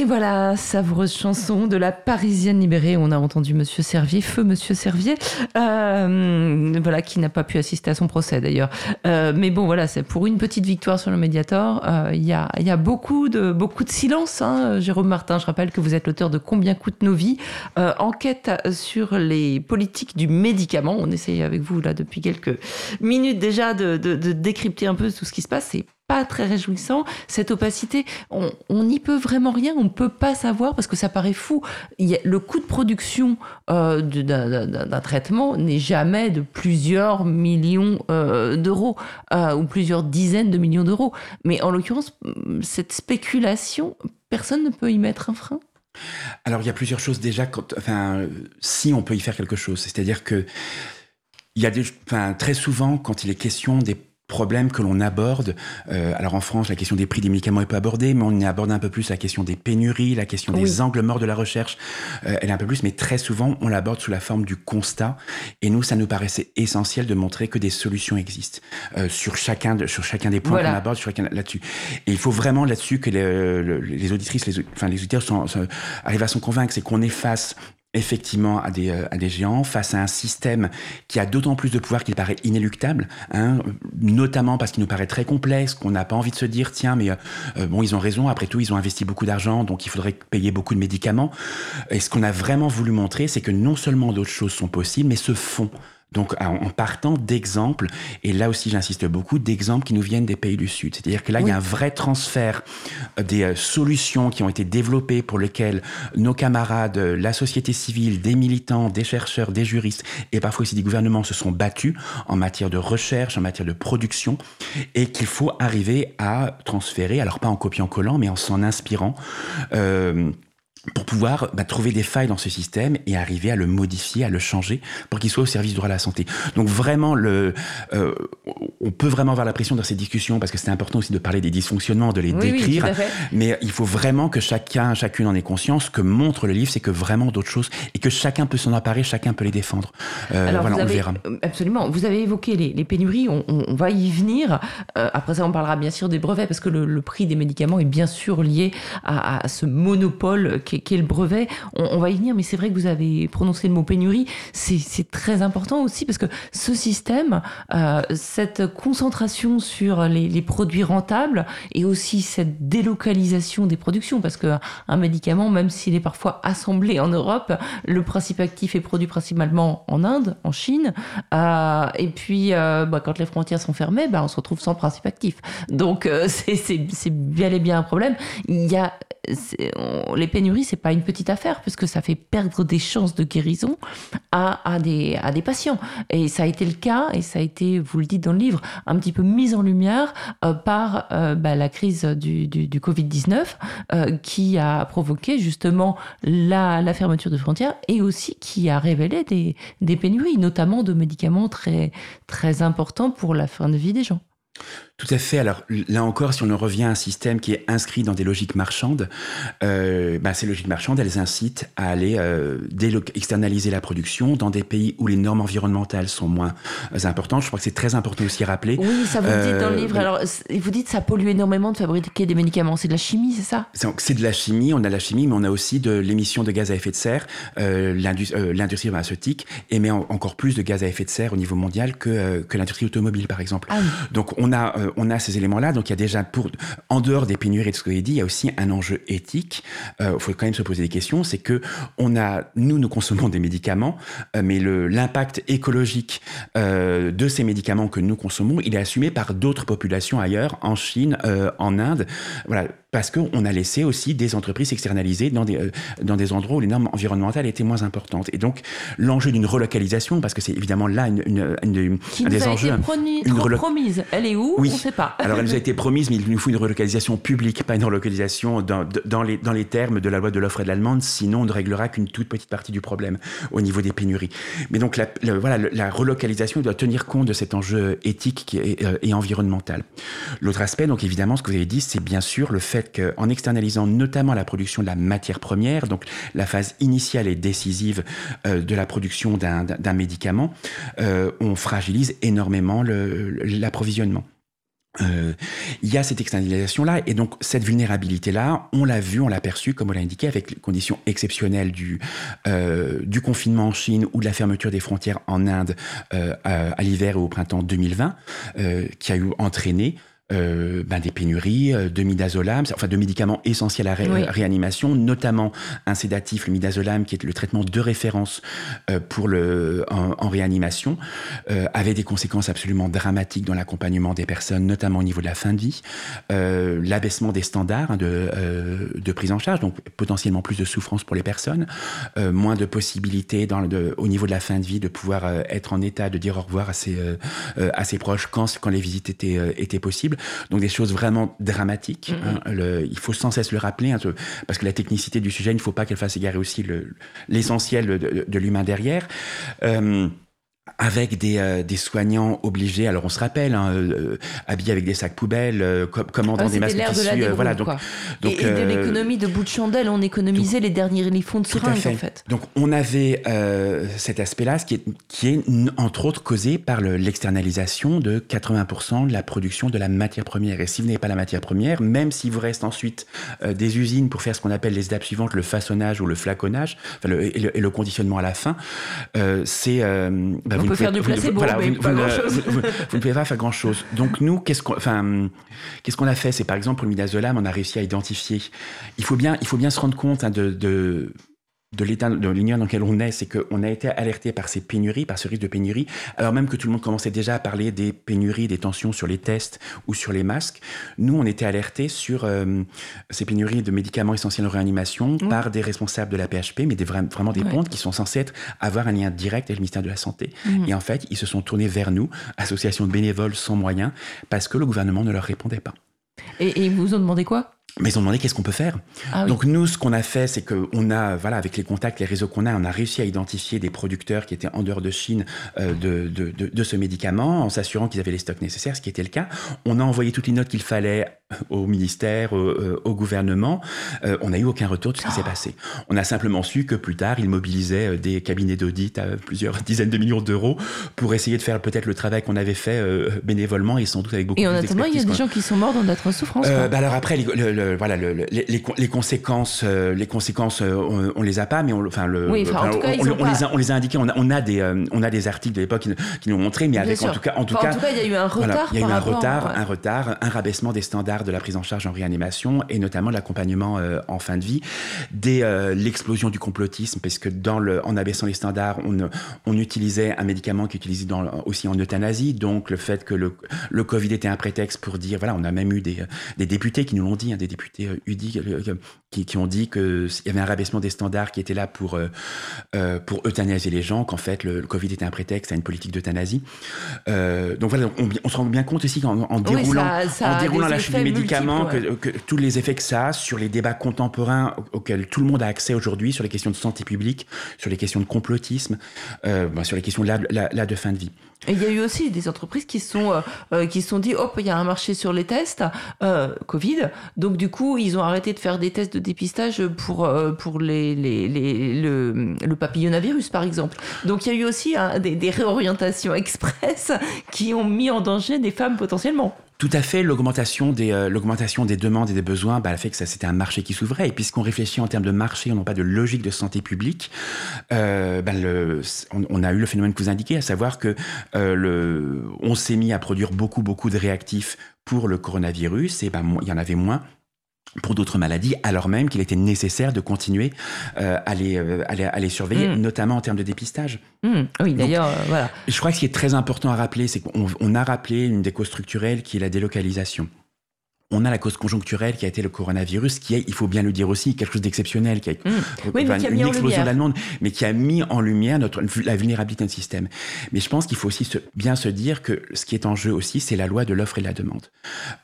Et voilà, savoureuse chanson de la Parisienne libérée. On a entendu Monsieur Servier, feu Monsieur Servier, euh, voilà, qui n'a pas pu assister à son procès d'ailleurs. Euh, mais bon, voilà, c'est pour une petite victoire sur le Mediator. Euh, Il y, a, y a beaucoup de, silence. Hein. Jérôme Martin, je rappelle que vous êtes l'auteur de Combien coûtent nos vies Enquête sur les politiques du médicament. On essaye avec vous là depuis quelques minutes déjà de, de, de décrypter un peu tout ce qui se passe. C'est pas très réjouissant. Cette opacité, on n'y peut vraiment rien, on ne peut pas savoir parce que ça paraît fou. Le coût de production euh, d'un traitement n'est jamais de plusieurs millions euh, d'euros euh, ou plusieurs dizaines de millions d'euros. Mais en l'occurrence, cette spéculation, personne ne peut y mettre un frein. Alors, il y a plusieurs choses déjà. Enfin, si on peut y faire quelque chose, c'est-à-dire que il y a très souvent, quand il est question des problèmes que l'on aborde, euh, alors en France, la question des prix des médicaments est pas abordée, mais on y aborde un peu plus la question des pénuries, la question des angles morts de la recherche, euh, elle est un peu plus, mais très souvent, on l'aborde sous la forme du constat. Et nous, ça nous paraissait essentiel de montrer que des solutions existent euh, sur chacun de, sur chacun des points Voilà. qu'on aborde, sur chacun là-dessus. Et il faut vraiment là-dessus que les, le- les auditrices, les, enfin les auditeurs sont, sont- arrivent à s'en convaincre, c'est qu'on est face effectivement à des, euh, à des géants, face à un système qui a d'autant plus de pouvoir qu'il paraît inéluctable, hein, notamment parce qu'il nous paraît très complexe, qu'on n'a pas envie de se dire, tiens, mais euh, euh, bon, ils ont raison, après tout, ils ont investi beaucoup d'argent, donc il faudrait payer beaucoup de médicaments. Et ce qu'on a vraiment voulu montrer, c'est que non seulement d'autres choses sont possibles, mais se font. Donc, en en partant d'exemples, et là aussi j'insiste beaucoup, d'exemples qui nous viennent des pays du Sud. C'est-à-dire que là, il y a un vrai transfert euh, des euh, solutions qui ont été développées pour lesquelles nos camarades, euh, la société civile, des militants, des chercheurs, des juristes et parfois aussi des gouvernements se sont battus en matière de recherche, en matière de production, et qu'il faut arriver à transférer, alors pas en copiant-collant, mais en s'en inspirant. euh, pour pouvoir bah, trouver des failles dans ce système et arriver à le modifier, à le changer pour qu'il soit au service du droit à la santé. Donc vraiment, le, euh, on peut vraiment avoir la pression dans ces discussions parce que c'est important aussi de parler des dysfonctionnements, de les Oui, décrire. mais il faut vraiment que chacun, chacune en ait conscience. Ce que montre le livre, c'est que vraiment d'autres choses et que chacun peut s'en emparer, chacun peut les défendre. Euh, Alors, voilà, vous on avez- verra. euh, Absolument. Vous avez évoqué les, les pénuries, on, va y venir. Euh, après ça, on parlera bien sûr des brevets, parce que le, le prix des médicaments est bien sûr lié à, à ce monopole qu'est qu'est le brevet. On, va y venir, mais c'est vrai que vous avez prononcé le mot pénurie. C'est très important aussi, parce que ce système, euh, cette concentration sur les, produits rentables, et aussi cette délocalisation des productions, parce qu'un médicament, même s'il est parfois assemblé en Europe, le principe actif est produit principalement en Inde, en Chine, euh, et puis euh, bah, quand les frontières sont fermées, bah, on se retrouve sans principe actif. Donc <laughs> c'est bel et bien un problème. Il y a les pénuries, c'est pas une petite affaire, puisque ça fait perdre des chances de guérison à, des, patients. Et ça a été le cas, et ça a été, vous le dites dans le livre, un petit peu mis en lumière euh, par euh, bah, la crise du, du, du Covid-19, euh, qui a provoqué justement la, la fermeture de frontières, et aussi qui a révélé des, des pénuries, notamment de médicaments très, très importants pour la fin de vie des gens. Tout à fait. Alors là encore, si on en revient à un système qui est inscrit dans des logiques marchandes, euh, bah, ces logiques marchandes, elles incitent à aller euh, externaliser la production dans des pays où les normes environnementales sont moins euh, importantes. Je crois que c'est très important aussi à rappeler. Oui, ça vous le dites dans le livre. Alors, vous dites que ça pollue énormément de fabriquer des médicaments. C'est de la chimie, c'est ça? C'est de la chimie, on a la chimie, mais on a aussi de l'émission de gaz à effet de serre. L'indus- L'industrie pharmaceutique émet en- encore plus de gaz à effet de serre au niveau mondial que, que l'industrie automobile, par exemple. Ah oui. Donc on a, on a ces éléments-là. Donc il y a déjà, pour, en dehors des pénuries de ce que avez dit, il y a aussi un enjeu éthique. Il faut quand même se poser des questions. C'est que on a, nous, nous consommons des médicaments, euh, mais l'impact écologique euh, de ces médicaments que nous consommons, il est assumé par d'autres populations ailleurs, en Chine, euh, en Inde. Voilà, parce qu'on a laissé aussi des entreprises externalisées dans des, euh, dans des endroits où les normes environnementales étaient moins importantes. Et donc, l'enjeu d'une relocalisation, parce que c'est évidemment là une, une- une- Qui un nous des a enjeux. été promis- une relo- promise. Elle est où? Oui. On ne sait pas. <laughs> Alors, elle nous a été promise, mais il nous faut une relocalisation publique, pas une relocalisation dans, dans, les, dans les termes de la loi de l'offre et de la demande, sinon on ne réglera qu'une toute petite partie du problème au niveau des pénuries. Mais donc, la, voilà, la relocalisation doit tenir compte de cet enjeu éthique euh, et environnemental. L'autre aspect, donc évidemment, ce que vous avez dit, c'est bien sûr le fait fait qu'en externalisant notamment la production de la matière première, donc la phase initiale et décisive euh, de la production d'un médicament, euh, on fragilise énormément l'approvisionnement. Euh, il y a cette externalisation-là, et donc cette vulnérabilité-là, on l'a vu, on l'a perçu, comme on l'a indiqué, avec les conditions exceptionnelles du, confinement en Chine ou de la fermeture des frontières en Inde à, à l'hiver ou au printemps 2020, euh, qui a eu entraîné euh, ben des pénuries euh, de midazolam, enfin de médicaments essentiels à réanimation, notamment un sédatif, le midazolam, qui est le traitement de référence euh, pour le en, réanimation, avait des conséquences absolument dramatiques dans l'accompagnement des personnes, notamment au niveau de la fin de vie, l'abaissement des standards hein, de, de prise en charge, donc potentiellement plus de souffrance pour les personnes, moins de possibilités dans le, au niveau de la fin de vie de pouvoir être en état de dire au revoir à ses, à ses proches quand, quand les visites étaient, étaient possibles. Donc des choses vraiment dramatiques. Mm-hmm. Hein. le, il faut sans cesse le rappeler, hein, parce que la technicité du sujet, il ne faut pas qu'elle fasse égarer aussi l'essentiel de, de l'humain derrière. Euh, avec des, euh, des, soignants obligés, alors on se rappelle, hein, euh, habillés avec des sacs poubelles, euh, commandant des masques tissus, de voilà. Donc, donc et, de l'économie de bout de chandelle, on économisait les derniers les fonds de seringues en fait. Donc on avait cet aspect-là, qui est, qui est entre autres causé par l'externalisation de 80% de la production de la matière première. Et si vous n'avez pas la matière première, même s'il vous reste ensuite des usines pour faire ce qu'on appelle les étapes suivantes, le façonnage ou le flaconnage, enfin, le, et, le, conditionnement à la fin, c'est bah, on peut faire du placebo, vous, mais pas grand-chose. Vous, ne pouvez pas faire grand-chose. Donc nous, qu'est-ce qu'on, enfin, qu'est-ce qu'on a fait? C'est par exemple pour le midazolam, on a réussi à identifier. Il faut bien, il faut bien se rendre compte hein, de, de de l'état de l'Union dans lequel on est, c'est qu'on a été alerté par ces pénuries, par ce risque de pénurie, alors même que tout le monde commençait déjà à parler des pénuries, des tensions sur les tests ou sur les masques. Nous, on était alertés sur euh, ces pénuries de médicaments essentiels en réanimation mmh. par des responsables de la PHP, mais des, vraiment des pontes qui sont censés être, avoir un lien direct avec le ministère de la Santé. Mmh. Et en fait, ils se sont tournés vers nous, association de bénévoles sans moyens, parce que le gouvernement ne leur répondait pas. Et, et ils vous ont demandé quoi? Mais ils ont demandé qu'est-ce qu'on peut faire. Ah Donc nous, ce qu'on a fait, c'est qu'on a, voilà, avec les contacts, les réseaux qu'on a, on a réussi à identifier des producteurs qui étaient en dehors de Chine euh, de, de, de, de, ce médicament, en s'assurant qu'ils avaient les stocks nécessaires, ce qui était le cas. On a envoyé toutes les notes qu'il fallait au ministère, au, euh, au gouvernement. Euh, on n'a eu aucun retour de ce qui s'est ah. passé. On a simplement su que plus tard, ils mobilisaient des cabinets d'audit à plusieurs <laughs> dizaines de millions d'euros pour essayer de faire peut-être le travail qu'on avait fait bénévolement et sans doute avec beaucoup Et en attendant, il y a des gens qui sont morts dans notre souffrance. bah alors après, le voilà, le, les, les, conséquences, euh, les conséquences, euh, on, les a pas, mais on, enfin, le, oui, enfin, on, cas, on, on les a, on les a indiqués. On a, on a des, euh, on a des articles de l'époque qui, qui, nous ont montré, mais avec, en tout cas, en tout enfin, cas, en tout cas, il y a eu un retard. Voilà, il y a eu un retard, ouais. un retard, un rabaissement des standards de la prise en charge en réanimation et notamment l'accompagnement euh, en fin de vie, dès l'explosion du complotisme, parce que dans le, en abaissant les standards, on, on utilisait un médicament qui est utilisé dans, aussi en euthanasie, donc le fait que le, le Covid était un prétexte pour dire, voilà, on a même eu des, des députés qui nous l'ont dit, hein, des députés UDI qui, qui, ont dit qu'il y avait un rabaissement des standards qui était là pour, euh, euh, pour euthanasier les gens, qu'en fait le, le, Covid était un prétexte à une politique d'euthanasie. Euh, donc voilà, on, on, se rend bien compte aussi qu'en en déroulant, oui, ça, ça en déroulant la chute des médicaments, ouais. que, que, tous les effets que ça a sur les débats contemporains auxquels tout le monde a accès aujourd'hui, sur les questions de santé publique, sur les questions de complotisme, euh, ben, sur les questions là, là, là de fin de vie. Il y a eu aussi des entreprises qui sont euh, euh, qui sont dit hop il y a un marché sur les tests euh, Covid donc du coup ils ont arrêté de faire des tests de dépistage pour euh, pour les, les, les le, le, papillomavirus par exemple donc il y a eu aussi hein, des, des réorientations <laughs> express qui ont mis en danger des femmes potentiellement. Tout à fait, l'augmentation des, euh, l'augmentation des demandes et des besoins bah, fait que c'était un marché qui s'ouvrait. Et puisqu'on réfléchit en termes de marché, on n'a pas de logique de santé publique, euh, bah, on, a eu le phénomène que vous indiquez, à savoir que euh, on s'est mis à produire beaucoup, beaucoup de réactifs pour le coronavirus, et bah, il y en avait moins pour d'autres maladies, alors même qu'il était nécessaire de continuer euh, à, les, euh, à, les, à, les, surveiller, mmh. notamment en termes de dépistage. Mmh. Oui, d'ailleurs, euh, voilà. Je crois que ce qui est très important à rappeler, c'est qu'on a rappelé une des causes structurelles qui est la délocalisation on a la cause conjoncturelle qui a été le coronavirus, qui est, il faut bien le dire aussi, quelque chose d'exceptionnel, qui a, mmh. oui, enfin, qui a une explosion de la demande, mais qui a mis en lumière notre, la vulnérabilité de notre système. Mais je pense qu'il faut aussi se, bien se dire que ce qui est en jeu aussi, c'est la loi de l'offre et de la demande.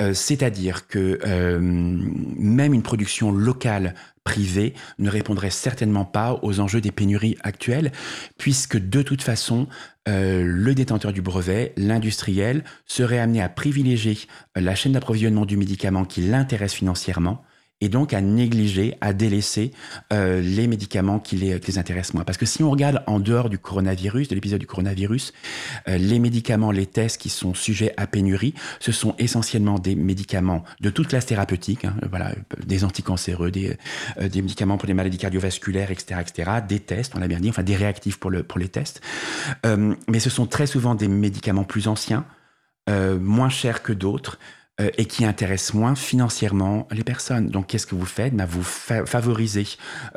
Euh, C'est-à-dire que euh, même une production locale privée ne répondrait certainement pas aux enjeux des pénuries actuelles, puisque de toute façon, euh, le détenteur du brevet, l'industriel, serait amené à privilégier la chaîne d'approvisionnement du médicament qui l'intéresse financièrement et donc à négliger, à délaisser euh, les médicaments qui les, intéressent moins. Parce que si on regarde en dehors du coronavirus, de l'épisode du coronavirus, euh, les médicaments, les tests qui sont sujets à pénurie, ce sont essentiellement des médicaments de toute classe thérapeutique, hein, voilà, des anticancéreux, des, euh, des médicaments pour les maladies cardiovasculaires, etc., etc., des tests, on l'a bien dit, enfin des réactifs pour, le, pour les tests. Mais ce sont très souvent des médicaments plus anciens, moins chers que d'autres, euh, et qui intéressent moins financièrement les personnes. Donc, qu'est-ce que vous faites? Ben, Vous fa favorisez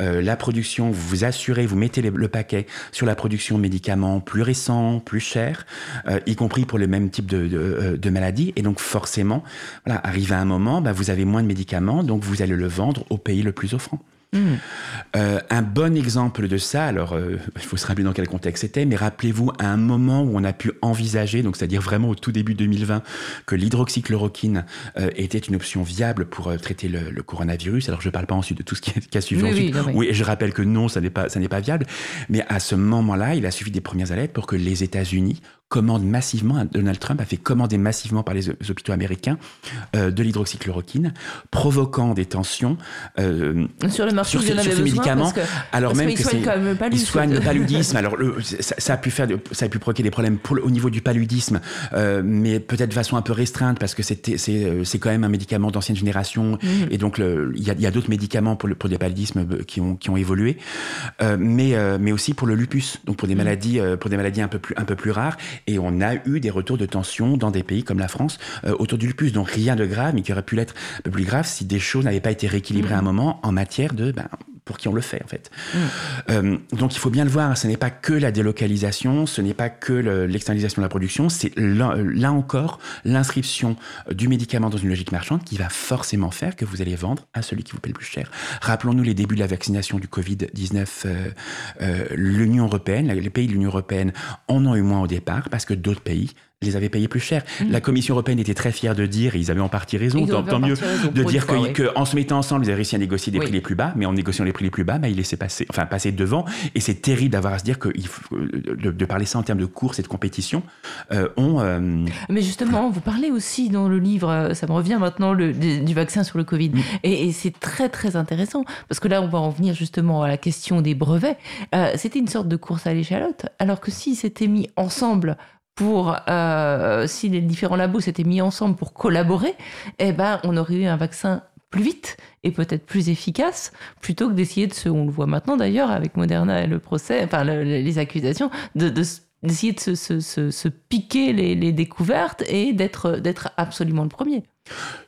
euh, la production, vous vous assurez, vous mettez le paquet sur la production de médicaments plus récents, plus chers, euh, y compris pour le même type de, de, de maladie. Et donc, forcément, voilà, arrive à un moment, ben, vous avez moins de médicaments, donc vous allez le vendre au pays le plus offrant. Mmh. Euh, un bon exemple de ça, alors euh, il faut se rappeler dans quel contexte c'était, mais rappelez-vous à un moment où on a pu envisager, donc c'est-à-dire vraiment au tout début 2020, que l'hydroxychloroquine euh, était une option viable pour traiter le, le, coronavirus. Alors je ne parle pas ensuite de tout ce qui, qui a suivi oui, ensuite. Oui, oui. je rappelle que non, ça n'est pas, ça n'est pas viable. Mais à ce moment-là, il a suffi des premières alertes pour que les États-Unis commande massivement, Donald Trump a fait commander massivement par les hôpitaux américains euh, de l'hydroxychloroquine, provoquant des tensions euh, sur le marché sur, sur ce médicament, que, alors même que c'est il soigne le <laughs> paludisme. alors le, ça, ça, a pu faire, ça a pu provoquer des problèmes pour au niveau du paludisme, euh, mais peut-être de façon un peu restreinte parce que c'était c'est quand même un médicament d'ancienne génération mmh. et donc il y a, d'autres médicaments pour le, pour des paludismes qui ont qui ont évolué, mais mais aussi pour le lupus, donc pour des mmh. maladies pour des maladies un peu plus un peu plus rares et on a eu des retours de tension dans des pays comme la France euh, autour du lupus. Donc rien de grave, mais qui aurait pu l'être un peu plus grave si des choses n'avaient pas été rééquilibrées mmh. à un moment en matière de ben, pour qui on le fait en fait. Mmh. Euh, donc il faut bien le voir, ce n'est pas que la délocalisation, ce n'est pas que l'externalisation de la production, c'est là, là, encore l'inscription du médicament dans une logique marchande qui va forcément faire que vous allez vendre à celui qui vous paie le plus cher. Rappelons-nous les débuts de la vaccination du Covid-19. Euh, euh, L'Union européenne, les pays de l'Union européenne en ont eu moins au départ parce que d'autres pays les avaient payés plus cher. Mmh. La Commission européenne était très fière de dire, et ils avaient en partie raison, tant, tant mieux, de dire qu'en oui. que, se mettant ensemble, ils avaient réussi à négocier des oui. prix les plus bas, mais en négociant les prix les plus bas, bah, ils laissaient passer, enfin, passer devant. Et c'est terrible d'avoir à se dire que faut, de, de, parler ça en termes de course et de compétition. Euh, on, euh... Mais justement, vous parlez aussi dans le livre, ça me revient maintenant, le, du vaccin sur le Covid. Mmh. Et, et c'est très, très intéressant, parce que là, on va en venir justement à la question des brevets. Euh, c'était une sorte de course à l'échalote, alors que s'ils s'étaient mis ensemble pour euh, si les différents labos s'étaient mis ensemble pour collaborer, eh ben on aurait eu un vaccin plus vite et peut-être plus efficace plutôt que d'essayer de se, on le voit maintenant d'ailleurs avec Moderna et le procès, enfin le, les accusations de, de d'essayer de se piquer les, les, découvertes et d'être d'être absolument le premier.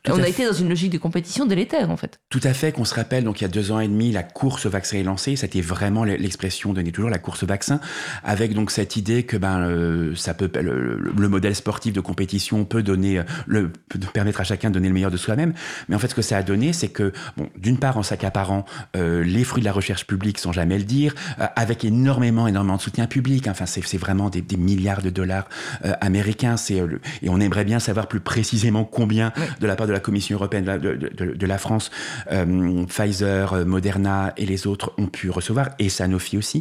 Tout on a été dans une logique de compétition délétère, en fait. Tout à fait, qu'on se rappelle, donc il y a deux ans et demi, la course au vaccin est lancée. C'était vraiment l'expression donnée toujours, la course au vaccin, avec donc cette idée que ben euh, ça peut le, le, modèle sportif de compétition peut donner, le, peut permettre à chacun de donner le meilleur de soi-même. Mais en fait, ce que ça a donné, c'est que bon, d'une part, en s'accaparant euh, les fruits de la recherche publique, sans jamais le dire, euh, avec énormément, énormément de soutien public. Enfin, c'est vraiment des, des, milliards de dollars euh, américains. C'est et on aimerait bien savoir plus précisément combien. De la part de la Commission européenne de, de, de, de la France, euh, Pfizer, Moderna et les autres ont pu recevoir, et Sanofi aussi.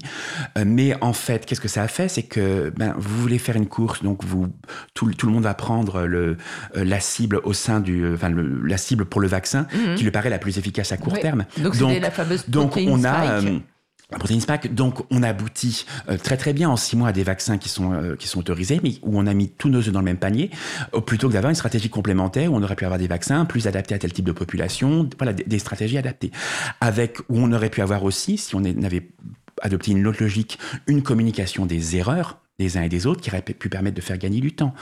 Euh, mais en fait, qu'est-ce que ça a fait? C'est que ben, vous voulez faire une course, donc vous, tout, tout le monde va prendre le, euh, la cible au sein du, enfin le, la cible pour le vaccin, mm -hmm. qui lui paraît la plus efficace à court oui. terme. Donc, donc, la fameuse donc on a SPAC. Donc, on aboutit euh, très très bien en six mois à des vaccins qui sont euh, qui sont autorisés, mais où on a mis tous nos œufs dans le même panier, plutôt que d'avoir une stratégie complémentaire où on aurait pu avoir des vaccins plus adaptés à tel type de population, voilà, des, des stratégies adaptées. Avec où on aurait pu avoir aussi, si on avait adopté une autre logique, une communication des erreurs des uns et des autres qui aurait pu permettre de faire gagner du temps.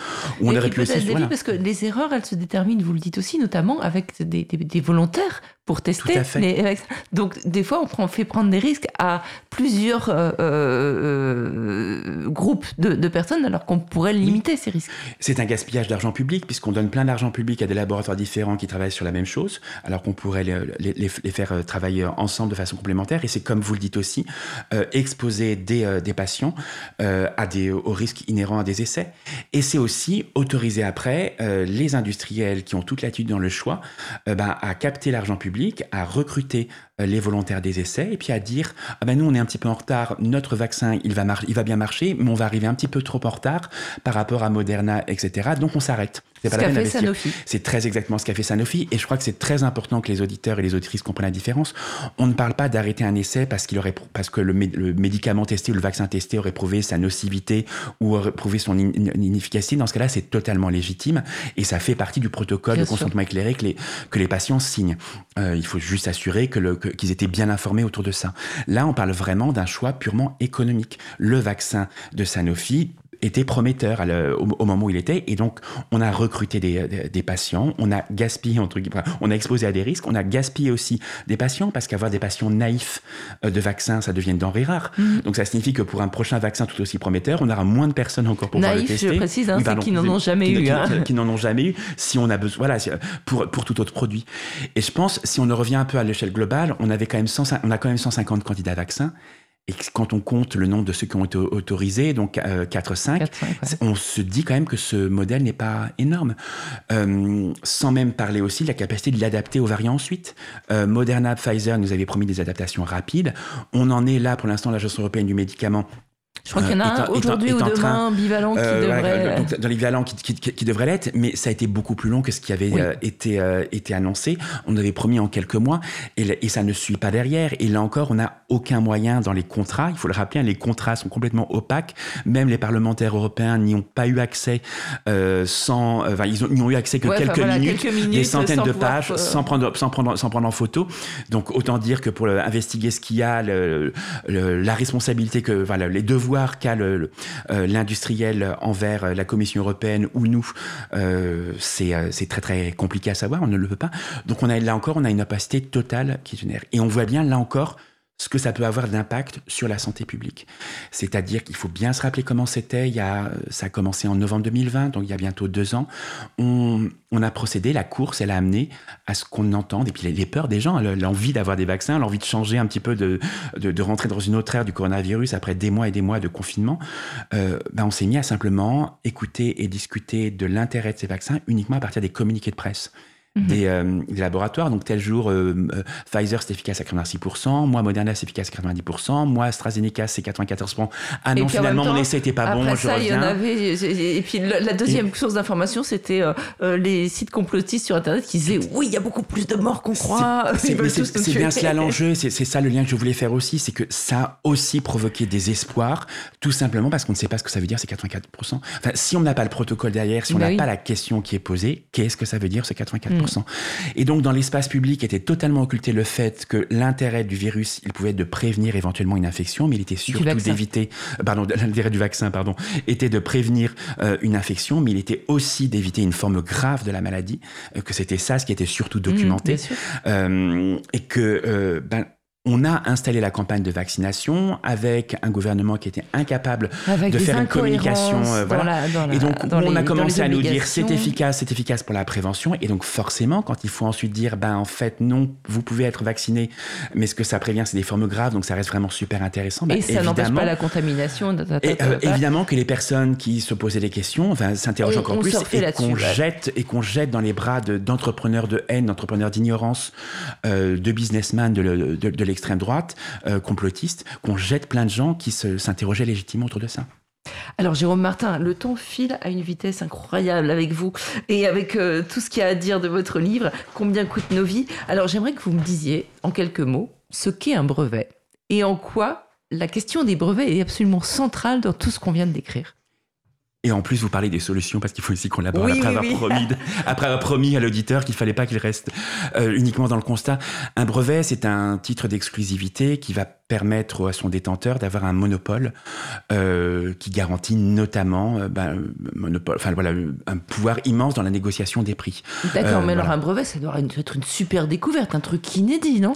Où on et aurait pu aussi, voilà. parce que les erreurs, elles se déterminent, vous le dites aussi, notamment avec des, des, des volontaires pour tester. Les... Donc, des fois, on prend, fait prendre des risques à plusieurs euh, euh, groupes de, de, personnes, alors qu'on pourrait limiter oui. ces risques. C'est un gaspillage d'argent public, puisqu'on donne plein d'argent public à des laboratoires différents qui travaillent sur la même chose, alors qu'on pourrait les, les, les, faire travailler ensemble de façon complémentaire. Et c'est, comme vous le dites aussi, euh, exposer des, euh, des patients euh, à des, aux risques inhérents à des essais. Et c'est aussi autoriser après euh, les industriels qui ont toute l'attitude dans le choix ben, à capter l'argent public à recruter les volontaires des essais et puis à dire ah ben nous on est un petit peu en retard, notre vaccin il va, il va bien marcher, mais on va arriver un petit peu trop en retard par rapport à Moderna, etc. Donc on s'arrête. C'est ce qu'a fait Sanofi. C'est très exactement ce qu'a fait Sanofi et je crois que c'est très important que les auditeurs et les auditrices comprennent la différence. On ne parle pas d'arrêter un essai parce qu'il aurait parce que le, médicament testé ou le vaccin testé aurait prouvé sa nocivité ou aurait prouvé son inefficacité. Dans ce cas-là, c'est totalement légitime et ça fait partie du protocole de consentement éclairé que les, que les patients signent. Euh, il faut juste assurer que qu'ils étaient bien informés autour de ça. Là, on parle vraiment d'un choix purement économique. Le vaccin de Sanofi était prometteur au, moment où il était. Et donc, on a recruté des, des, patients, on a gaspillé, entre guillemets, on a exposé à des risques, on a gaspillé aussi des patients parce qu'avoir des patients naïfs euh, de vaccins, ça devient une denrée rare. Mhm. Donc, ça signifie que pour un prochain vaccin tout aussi prometteur, on aura moins de personnes encore pour pouvoir le tester. je précise, hein, c'est qui n'en ont jamais eu. Hein. <laughs> Qui, n'en ont jamais eu si on a besoin, voilà, pour, pour tout autre produit. Et je pense, si on en revient un peu à l'échelle globale, on avait quand même on a quand même 150 candidats vaccins. Et quand on compte le nombre de ceux qui ont été autorisés, donc 4-5, euh, on se dit quand même que ce modèle n'est pas énorme. Euh, sans même parler aussi de la capacité de l'adapter aux variants ensuite. Euh, Moderna, Pfizer nous avait promis des adaptations rapides. On en est là pour l'instant, l'Agence européenne du médicament je crois qu'il y en a un aujourd'hui ou demain bivalent qui euh, devrait... donc, dans les bivalents qui, qui, qui, devrait l'être, mais ça a été beaucoup plus long que ce qui avait euh, été, euh, été annoncé. On avait promis en quelques mois et, et, ça ne suit pas derrière. Et là encore, on n'a aucun moyen dans les contrats. Il faut le rappeler, hein, les contrats sont complètement opaques. Même les parlementaires européens n'y ont pas eu accès sans... Enfin, ils n'y ont eu accès que quelques, minutes, des centaines de pages, sans, prendre, sans, prendre, sans prendre en photo. Donc autant dire que pour investiguer ce qu'il y a, le, la responsabilité que... Les devoirs qu'a euh, l'industriel envers euh, la Commission européenne ou nous, euh, c'est très très compliqué à savoir, on ne le peut pas. Donc on a là encore, on a une opacité totale qui génère. Et on voit bien là encore ce que ça peut avoir d'impact sur la santé publique. C'est-à-dire qu'il faut bien se rappeler comment c'était. Il y a, ça a commencé en novembre 2020, donc il y a bientôt deux ans. On, a procédé, la course, elle a amené à ce qu'on entende, et puis les, peurs des gens, l'envie d'avoir des vaccins, l'envie de changer un petit peu, de, de, rentrer dans une autre ère du coronavirus après des mois et des mois de confinement. Ben on s'est mis à simplement écouter et discuter de l'intérêt de ces vaccins uniquement à partir des communiqués de presse. Mhm. Euh, des, laboratoires. Donc, tel jour, euh, euh, Pfizer, c'est efficace à 86%. Moi, Moderna, c'est efficace à 90%. Moi, AstraZeneca, c'est 94%. Ah non, finalement, mon essai n'était pas bon, je ça, y en avait, et puis la deuxième source d'information, c'était les sites complotistes sur Internet qui disaient oui, il y a beaucoup plus de morts qu'on croit. C'est <laughs> bien cela l'enjeu. <laughs> C'est ça le lien que je voulais faire aussi. C'est que ça a aussi provoqué des espoirs, tout simplement parce qu'on ne sait pas ce que ça veut dire, ces 84%. Enfin, si on n'a pas le protocole derrière, si on bah n'a pas la question qui est posée, qu'est-ce que ça veut dire, ce 84% et donc, dans l'espace public était totalement occulté le fait que l'intérêt du virus, il pouvait être de prévenir éventuellement une infection, mais il était surtout d'éviter, euh, pardon, <laughs> l'intérêt du vaccin, pardon, était de prévenir euh, une infection, mais il était aussi d'éviter une forme grave de la maladie, euh, que c'était ça ce qui était surtout mmh, documenté, et que, ben, on a installé la campagne de vaccination avec un gouvernement qui était incapable de faire une communication. Euh, voilà. et donc, on a commencé à nous dire c'est efficace, c'est efficace pour la prévention. Et donc, forcément, quand il faut ensuite dire, ben, en fait, non, vous pouvez être vacciné, mais ce que ça prévient, c'est des formes graves, donc ça reste vraiment super intéressant. Ben, et ça n'empêche pas la contamination. Et, euh, évidemment que les personnes qui se posaient des questions enfin, s'interrogent encore plus et qu'on jette, et qu'on jette dans les bras d'entrepreneurs de, haine, d'entrepreneurs d'ignorance, euh, de businessmen de, de, de l'extrême droite, euh, complotiste, qu'on jette plein de gens qui s'interrogeaient légitimement autour de ça. Alors Jérôme Martin, le temps file à une vitesse incroyable avec vous et avec euh, tout ce qu'il y a à dire de votre livre, Combien coûtent nos vies? Alors j'aimerais que vous me disiez en quelques mots ce qu'est un brevet et en quoi la question des brevets est absolument centrale dans tout ce qu'on vient de décrire. Et en plus, vous parlez des solutions parce qu'il faut aussi qu'on l'aborde après, avoir promis, <laughs> après avoir promis à l'auditeur qu'il fallait pas qu'il reste euh, uniquement dans le constat. Un brevet, c'est un titre d'exclusivité qui va permettre à son détenteur d'avoir un monopole euh, qui garantit notamment euh, ben, monopole, enfin voilà, un pouvoir immense dans la négociation des prix. D'accord, mais alors un brevet, ça doit être une super découverte, un truc inédit, non?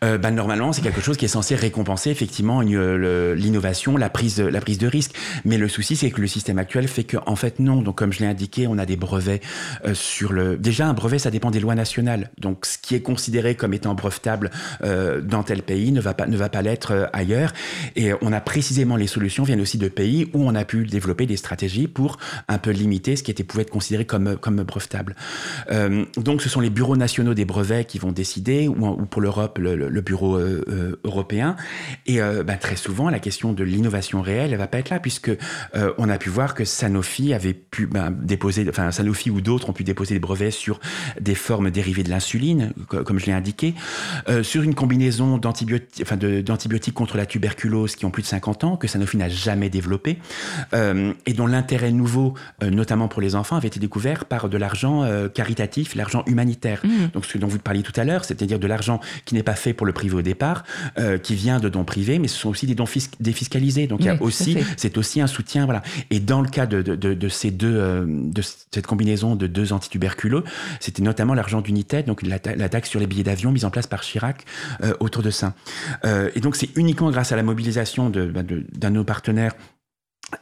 Ben, Normalement, c'est quelque chose qui est censé récompenser effectivement l'innovation, la prise, la prise de risque. Mais le souci, c'est que le système actuel fait que, en fait, non. Donc, comme je l'ai indiqué, on a des brevets euh, sur le. Déjà, un brevet, ça dépend des lois nationales. Donc, ce qui est considéré comme étant brevetable euh, dans tel pays ne va pas ne va pas l'être l'être ailleurs. Et on a précisément les solutions viennent aussi de pays où on a pu développer des stratégies pour un peu limiter ce qui était pouvait être considéré comme comme brevetable. donc, ce sont les bureaux nationaux des brevets qui vont décider, ou, ou pour l'Europe le, bureau européen. Et bah, très souvent, la question de l'innovation réelle, elle va pas être là puisque on a pu voir que Sanofi avait pu ben, déposer, enfin Sanofi ou d'autres ont pu déposer des brevets sur des formes dérivées de l'insuline, comme je l'ai indiqué, euh, sur une combinaison d'antibiotiques, d'antibiotiques contre la tuberculose qui ont plus de 50 ans, que Sanofi n'a jamais développé, euh, et dont l'intérêt nouveau, euh, notamment pour les enfants, avait été découvert par de l'argent caritatif, l'argent humanitaire. Mmh. Donc ce dont vous parliez tout à l'heure, c'est-à-dire de l'argent qui n'est pas fait pour le privé au départ, qui vient de dons privés, mais ce sont aussi des dons défiscalisés. Donc il y a aussi, c'est aussi un soutien, voilà. Et dans le cas de, de, de, de ces deux, de cette combinaison de deux antituberculeux, c'était notamment l'argent d'United, donc la, taxe sur les billets d'avion mise en place par Chirac euh, autour de ça. Euh, et donc c'est uniquement grâce à la mobilisation bah, d'un de, nos partenaires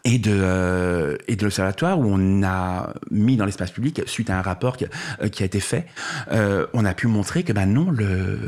et de, euh, et de l'Observatoire où on a mis dans l'espace public, suite à un rapport qui, a été fait, on a pu montrer que ben non, le...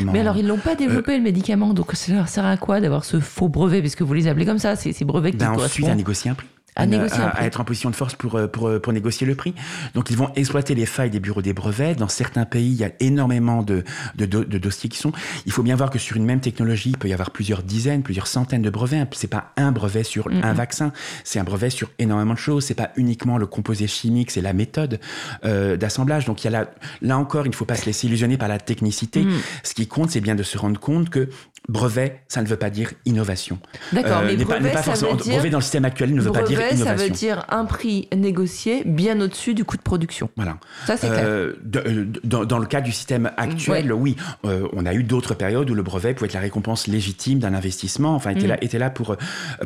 Mais alors ils l'ont pas développé le médicament, donc ça sert à quoi d'avoir ce faux brevet, puisque vous les appelez comme ça, ces brevets qui ben Ensuite à négocier un prix à, être en position de force pour, euh, pour, euh, pour négocier le prix. Donc ils vont exploiter les failles des bureaux des brevets. Dans certains pays, il y a énormément de, de, de, dossiers qui sont. Il faut bien voir que sur une même technologie, il peut y avoir plusieurs dizaines, plusieurs centaines de brevets. C'est pas un brevet sur un vaccin, c'est un brevet sur énormément de choses. C'est pas uniquement le composé chimique, c'est la méthode euh, d'assemblage. Donc il y a là, là encore, il ne faut pas se laisser illusionner par la technicité. Mm. Ce qui compte, c'est bien de se rendre compte que brevet, ça ne veut pas dire innovation. D'accord, mais brevet, pas, forcément, brevet dans le système actuel ne veut pas dire innovation. Ça veut dire un prix négocié bien au-dessus du coût de production. Voilà. Ça c'est clair. Euh, euh, dans, le cas du système actuel, oui, euh, on a eu d'autres périodes où le brevet pouvait être la récompense légitime d'un investissement. Enfin, était mm. là, était là pour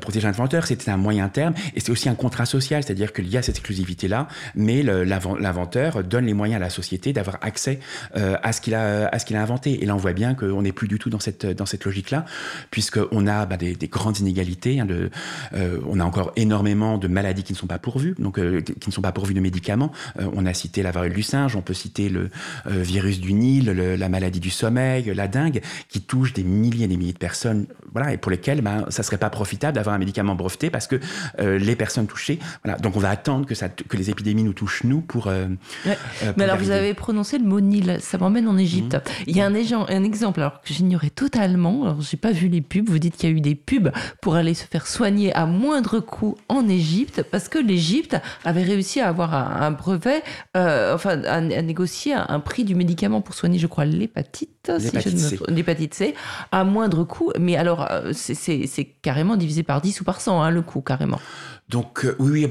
protéger l'inventeur. C'était un moyen terme et c'est aussi un contrat social, c'est-à-dire qu'il y a cette exclusivité là, mais l'inventeur donne les moyens à la société d'avoir accès à ce qu'il a à ce qu'il a inventé. Et là, on voit bien qu'on n'est plus du tout dans cette dans cette logique-là, puisqu'on a bah, des, grandes inégalités. Hein, de, euh, on a encore énormément de maladies qui ne sont pas pourvues, donc euh, qui ne sont pas pourvues de médicaments. Euh, on a cité la variole du singe, on peut citer le virus du Nil, la maladie du sommeil, la dengue, qui touche des milliers et des milliers de personnes, voilà, et pour lesquelles ben, ça serait pas profitable d'avoir un médicament breveté parce que les personnes touchées, voilà. Donc on va attendre que, ça, que les épidémies nous touchent nous pour. Mais alors vous avez prononcé le mot Nil, ça m'emmène en Égypte. Mmh. Il y a un, un exemple alors que j'ignorais totalement alors, j'ai pas vu les pubs. Vous dites qu'il y a eu des pubs pour aller se faire soigner à moindre coût en Égypte, parce que l'Égypte avait réussi à avoir un, brevet, euh, enfin, à, négocier un, prix du médicament pour soigner, je crois, l'hépatite, l'hépatite C. à moindre coût. Mais alors, euh, c'est carrément divisé par 10 ou par 100, hein, le coût, carrément. Donc euh, oui,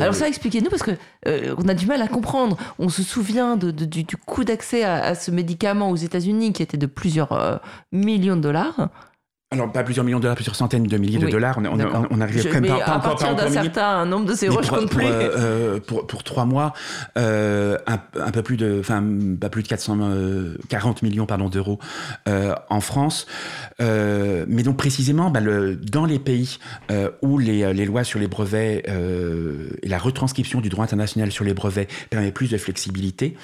Alors ça, expliquez-nous parce que on a du mal à comprendre. On se souvient du, coût d'accès à, ce médicament aux États-Unis qui était de plusieurs millions de dollars. Alors, pas plusieurs millions de dollars, plusieurs centaines de milliers de dollars. On, on, on arrive quand même pas, pas, à partir d'un certain nombre de ces je compte plus. Pour, euh, pour, pour, trois mois, euh, un, un, peu plus de, enfin, pas plus de 440 euh, millions pardon d'euros euh, en France. Euh, mais donc précisément, bah, le, dans les pays où les, les, lois sur les brevets et la retranscription du droit international sur les brevets permet plus de flexibilité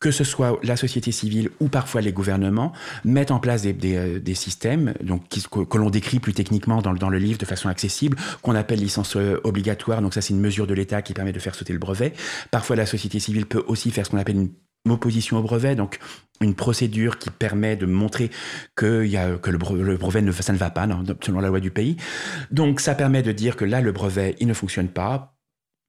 que ce soit la société civile ou parfois les gouvernements, mettent en place des, des, euh, des systèmes donc, qui, que, l'on décrit plus techniquement dans, dans, le livre de façon accessible, qu'on appelle licence euh, obligatoire. Donc ça, c'est une mesure de l'État qui permet de faire sauter le brevet. Parfois, la société civile peut aussi faire ce qu'on appelle une opposition au brevet, donc une procédure qui permet de montrer que, y a, que le, brevet, ne, ça ne va pas selon la loi du pays. Donc ça permet de dire que là, le brevet, il ne fonctionne pas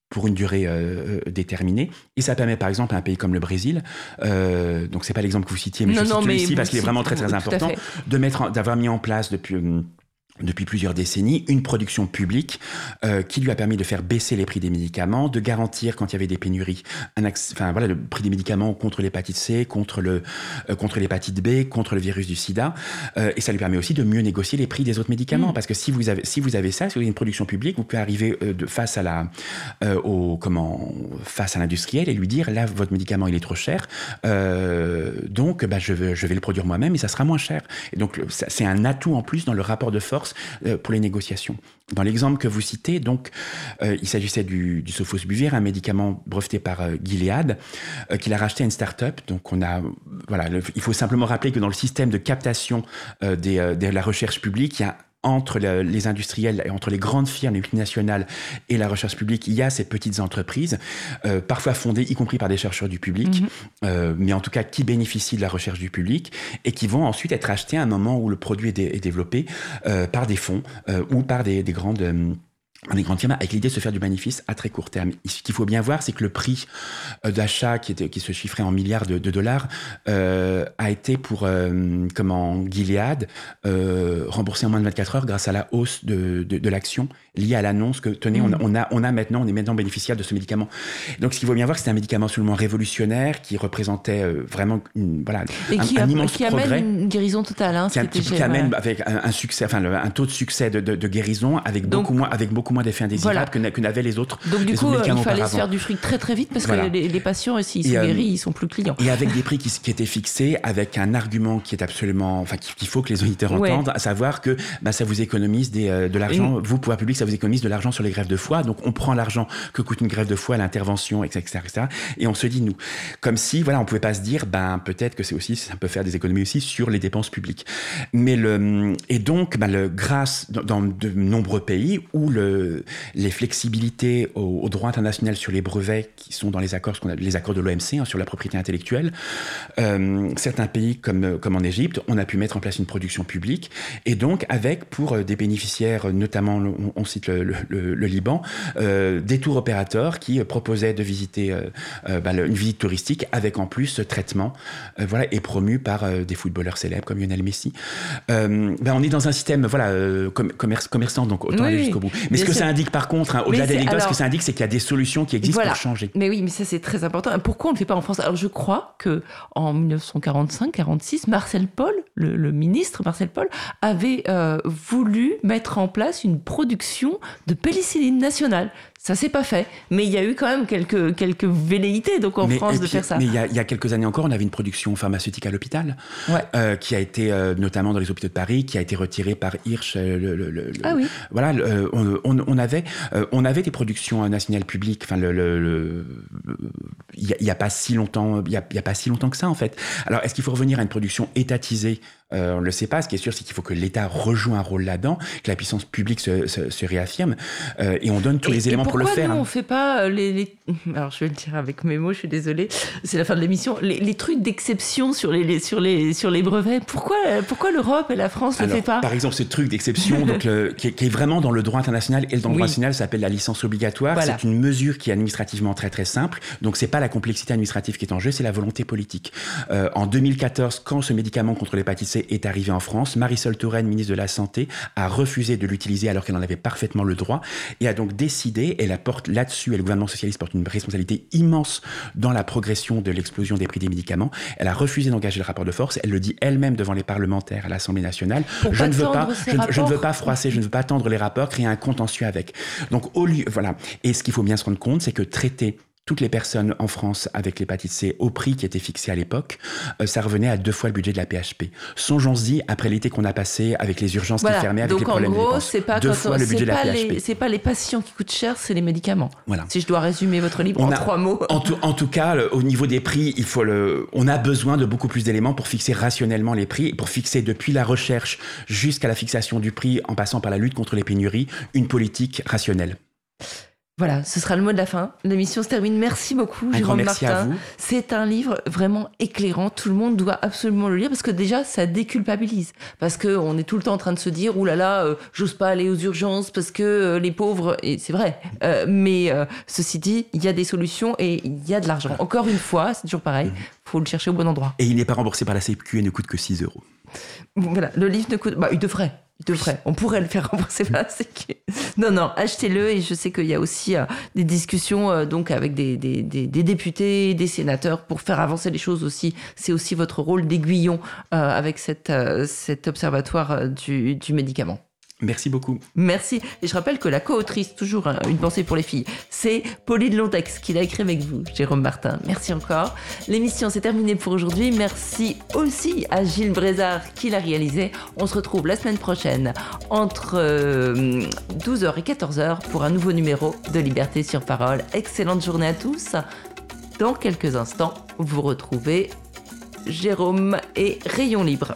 pour une durée euh, euh, déterminée. Et ça permet, par exemple, à un pays comme le Brésil, euh, donc c'est pas l'exemple que vous citiez, mais je cite ici parce qu'il est vraiment très très important, de mettre, d'avoir mis en place depuis hum, depuis plusieurs décennies une production publique euh, qui lui a permis de faire baisser les prix des médicaments, de garantir quand il y avait des pénuries, un enfin voilà le prix des médicaments contre l'hépatite C, contre le euh, contre l'hépatite B, contre le virus du SIDA, euh, et ça lui permet aussi de mieux négocier les prix des autres médicaments, mmh. parce que si vous avez si vous avez ça, si vous avez une production publique, vous pouvez arriver de face à la au comment face à l'industriel et lui dire là votre médicament il est trop cher, donc bah, je vais je vais le produire moi-même et ça sera moins cher. Et donc c'est un atout en plus dans le rapport de force euh, pour les négociations. Dans l'exemple que vous citez, donc, euh, il s'agissait du, du Sofosbuvir, un médicament breveté par euh, Gilead, euh, qu'il a racheté à une start-up. Donc, on a, voilà, il faut simplement rappeler que dans le système de captation de la recherche publique, il y a entre le- les industriels et entre les grandes firmes, les multinationales et la recherche publique, il y a ces petites entreprises, euh, parfois fondées, y compris par des chercheurs du public, Mhm. euh, mais en tout cas qui bénéficient de la recherche du public et qui vont ensuite être achetés à un moment où le produit est, dé- est développé euh, par des fonds ou par des, des grandes... des grandes firmes avec l'idée de se faire du bénéfice à très court terme. Ce qu'il faut bien voir, c'est que le prix euh, d'achat qui, était, qui se chiffrait en milliards de, de dollars euh, a été pour euh, comment Gilead euh, remboursé en moins de 24 heures grâce à la hausse de, de, de l'action liée à l'annonce que tenez on, a, Mm. on a on a maintenant on est maintenant bénéficiaire de ce médicament. Donc ce qu'il faut bien voir, c'est un médicament absolument révolutionnaire qui représentait vraiment une, voilà Et un, qui, un a- immense qui progrès amène une guérison totale. Hein, qui, qui qui- amène avec un, un succès, enfin le- un taux de succès de, guérison avec Donc- beaucoup moins, avec beaucoup moins d'effets indésirables Voilà. que, n'a- que n'avaient les autres. Donc du les coup, euh, il fallait se faire du fric très très vite parce Voilà. que les, les patients, s'ils Et, sont euh, guéris, ils sont plus clients. Et avec des prix qui, qui étaient fixés, avec un argument qui est absolument, enfin qu'il faut que les auditeurs Ouais. entendent, à savoir que bah, ça vous économise des, euh, de l'argent, vous pouvoir public, ça vous économise de l'argent sur les greffes de foie. Donc on prend l'argent que coûte une greffe de foie, l'intervention, etc., etc., Et on se dit nous, comme si voilà, on pouvait pas se dire, ben peut-être que c'est aussi, ça peut faire des économies aussi sur les dépenses publiques. Mais le et donc, ben, le, grâce dans, dans de nombreux pays où le, les flexibilités au, au droit international sur les brevets qui sont dans les accords, ce qu'on a, les accords de l'OMC hein, sur la propriété intellectuelle, euh, certains pays comme, comme en Égypte, on a pu mettre en place une production publique et donc avec pour euh, des bénéficiaires, euh, notamment on, on cite le, le- Liban, euh, des tours opérateurs qui euh, proposaient de visiter euh, euh, bah, le- une visite touristique avec en plus ce traitement, euh, voilà, et promu par euh, des footballeurs célèbres comme Lionel Messi. Euh, ben, on est dans un système, voilà, euh, com- commerce, commerçant, donc autant Oui, aller jusqu'au bout. Mais ce que ça indique par contre, hein, au-delà Mais des c'est- anecdotes, ce que alors- ça indique, c'est qu'il y a des solutions qui existent Voilà. pour changer. Mais oui, mais ça c'est très important. Pourquoi on ne le fait pas en France? Alors je crois que en 1945-46, Marcel Paul, le, le ministre Marcel Paul, avait euh, voulu mettre en place une production de pénicilline nationale. Ça s'est pas fait, mais il y a eu quand même quelques quelques velléités donc en mais, France de faire ça. Mais il y, a, il y a quelques années encore, on avait une production pharmaceutique à l'hôpital, Ouais. euh, qui a été euh, notamment dans les hôpitaux de Paris, qui a été retirée par Hirsch. euh, le, le- le- le- Ah oui. Voilà, on, on- on avait, euh, on avait des productions nationales publiques. Enfin, le, il y a, pas si longtemps, il y a, il y a pas si longtemps que ça en fait. Alors, est-ce qu'il faut revenir à une production étatisée Euh, on ne le sait pas. Ce qui est sûr, c'est qu'il faut que l'État rejoue un rôle là-dedans, que la puissance publique se, se- se réaffirme, euh, et on donne tous Et- les éléments pour le pourquoi faire. nous, hein. on fait pas euh, les, les- <laughs> Alors, je vais le dire avec mes mots, je suis désolée. C'est la fin de l'émission. Les, les trucs d'exception sur les, les- sur, les, sur les brevets, pourquoi, pourquoi l'Europe et la France ne le fait pas? Par exemple, ce truc d'exception, donc le- qui, est, qui est vraiment dans le droit international et dans le droit national, ça s'appelle la licence obligatoire. Voilà. C'est une mesure qui est administrativement très très simple. Donc c'est pas la complexité administrative qui est en jeu, c'est la volonté politique. Euh, en 2014, quand ce médicament contre l'hépatite C est arrivé en France, Marisol Touraine, ministre de la Santé, a refusé de l'utiliser alors qu'elle en avait parfaitement le droit et a donc décidé, et la porte là-dessus, et le gouvernement socialiste porte une responsabilité immense dans la progression de l'explosion des prix des médicaments. Elle a refusé d'engager le rapport de force. Elle le dit elle-même devant les parlementaires à l'Assemblée nationale. Pour je ne veux pas, je, je ne veux pas froisser, je ne veux pas tendre les rapports, créer un contentieux avec. Donc au lieu, voilà. Et ce qu'il faut bien se rendre compte, c'est que traiter toutes les personnes en France avec l'hépatite C au prix qui était fixé à l'époque, euh, ça revenait à deux fois le budget de la PHP. Songeons-y après l'été qu'on a passé avec les urgences Voilà. qui fermaient avec Donc les en problèmes de gros, dépenses. c'est pas deux fois le budget de la PHP. les- c'est pas les patients qui coûtent cher, c'est les médicaments. Voilà. Si je dois résumer votre livre On en a- trois mots. En tout, en tout cas, le- au niveau des prix, il faut le, on a besoin de beaucoup plus d'éléments pour fixer rationnellement les prix, pour fixer depuis la recherche jusqu'à la fixation du prix, en passant par la lutte contre les pénuries, une politique rationnelle. Voilà, ce sera le mot de la fin. L'émission se termine. Merci beaucoup, Un grand Jérôme merci Martin. C'est un livre vraiment éclairant. Tout le monde doit absolument le lire parce que déjà, ça déculpabilise. Parce que on est tout le temps en train de se dire, ouh là là, euh, j'ose pas aller aux urgences parce que euh, les pauvres. Et c'est vrai. Euh, mais ceci dit, il y a des solutions et il y a de l'argent. Encore une fois, c'est toujours pareil. Faut le chercher au bon endroit. Et il n'est pas remboursé par la Sécu et ne coûte que 6 euros. Voilà, le livre ne coûte. Bah, il devrait. Il devrait. On pourrait le faire <laughs> rembourser par. Non, non, achetez-le. Et je sais qu'il y a aussi euh, des discussions euh, donc avec des, des, des- des députés, des sénateurs pour faire avancer les choses aussi. C'est aussi votre rôle d'aiguillon euh, avec cette, euh, cet observatoire du, du médicament. Merci beaucoup. Merci. Et je rappelle que la co-autrice, toujours hein, une pensée pour les filles, c'est Pauline Lontex qui l'a écrit avec vous, Jérôme Martin. Merci encore. L'émission s'est terminée pour aujourd'hui. Merci aussi à Gilles Brézard qui l'a réalisé. On se retrouve la semaine prochaine entre 12h et 14h pour un nouveau numéro de Liberté sur Parole. Excellente journée à tous. Dans quelques instants, vous retrouvez Jérôme et Rayon Libre.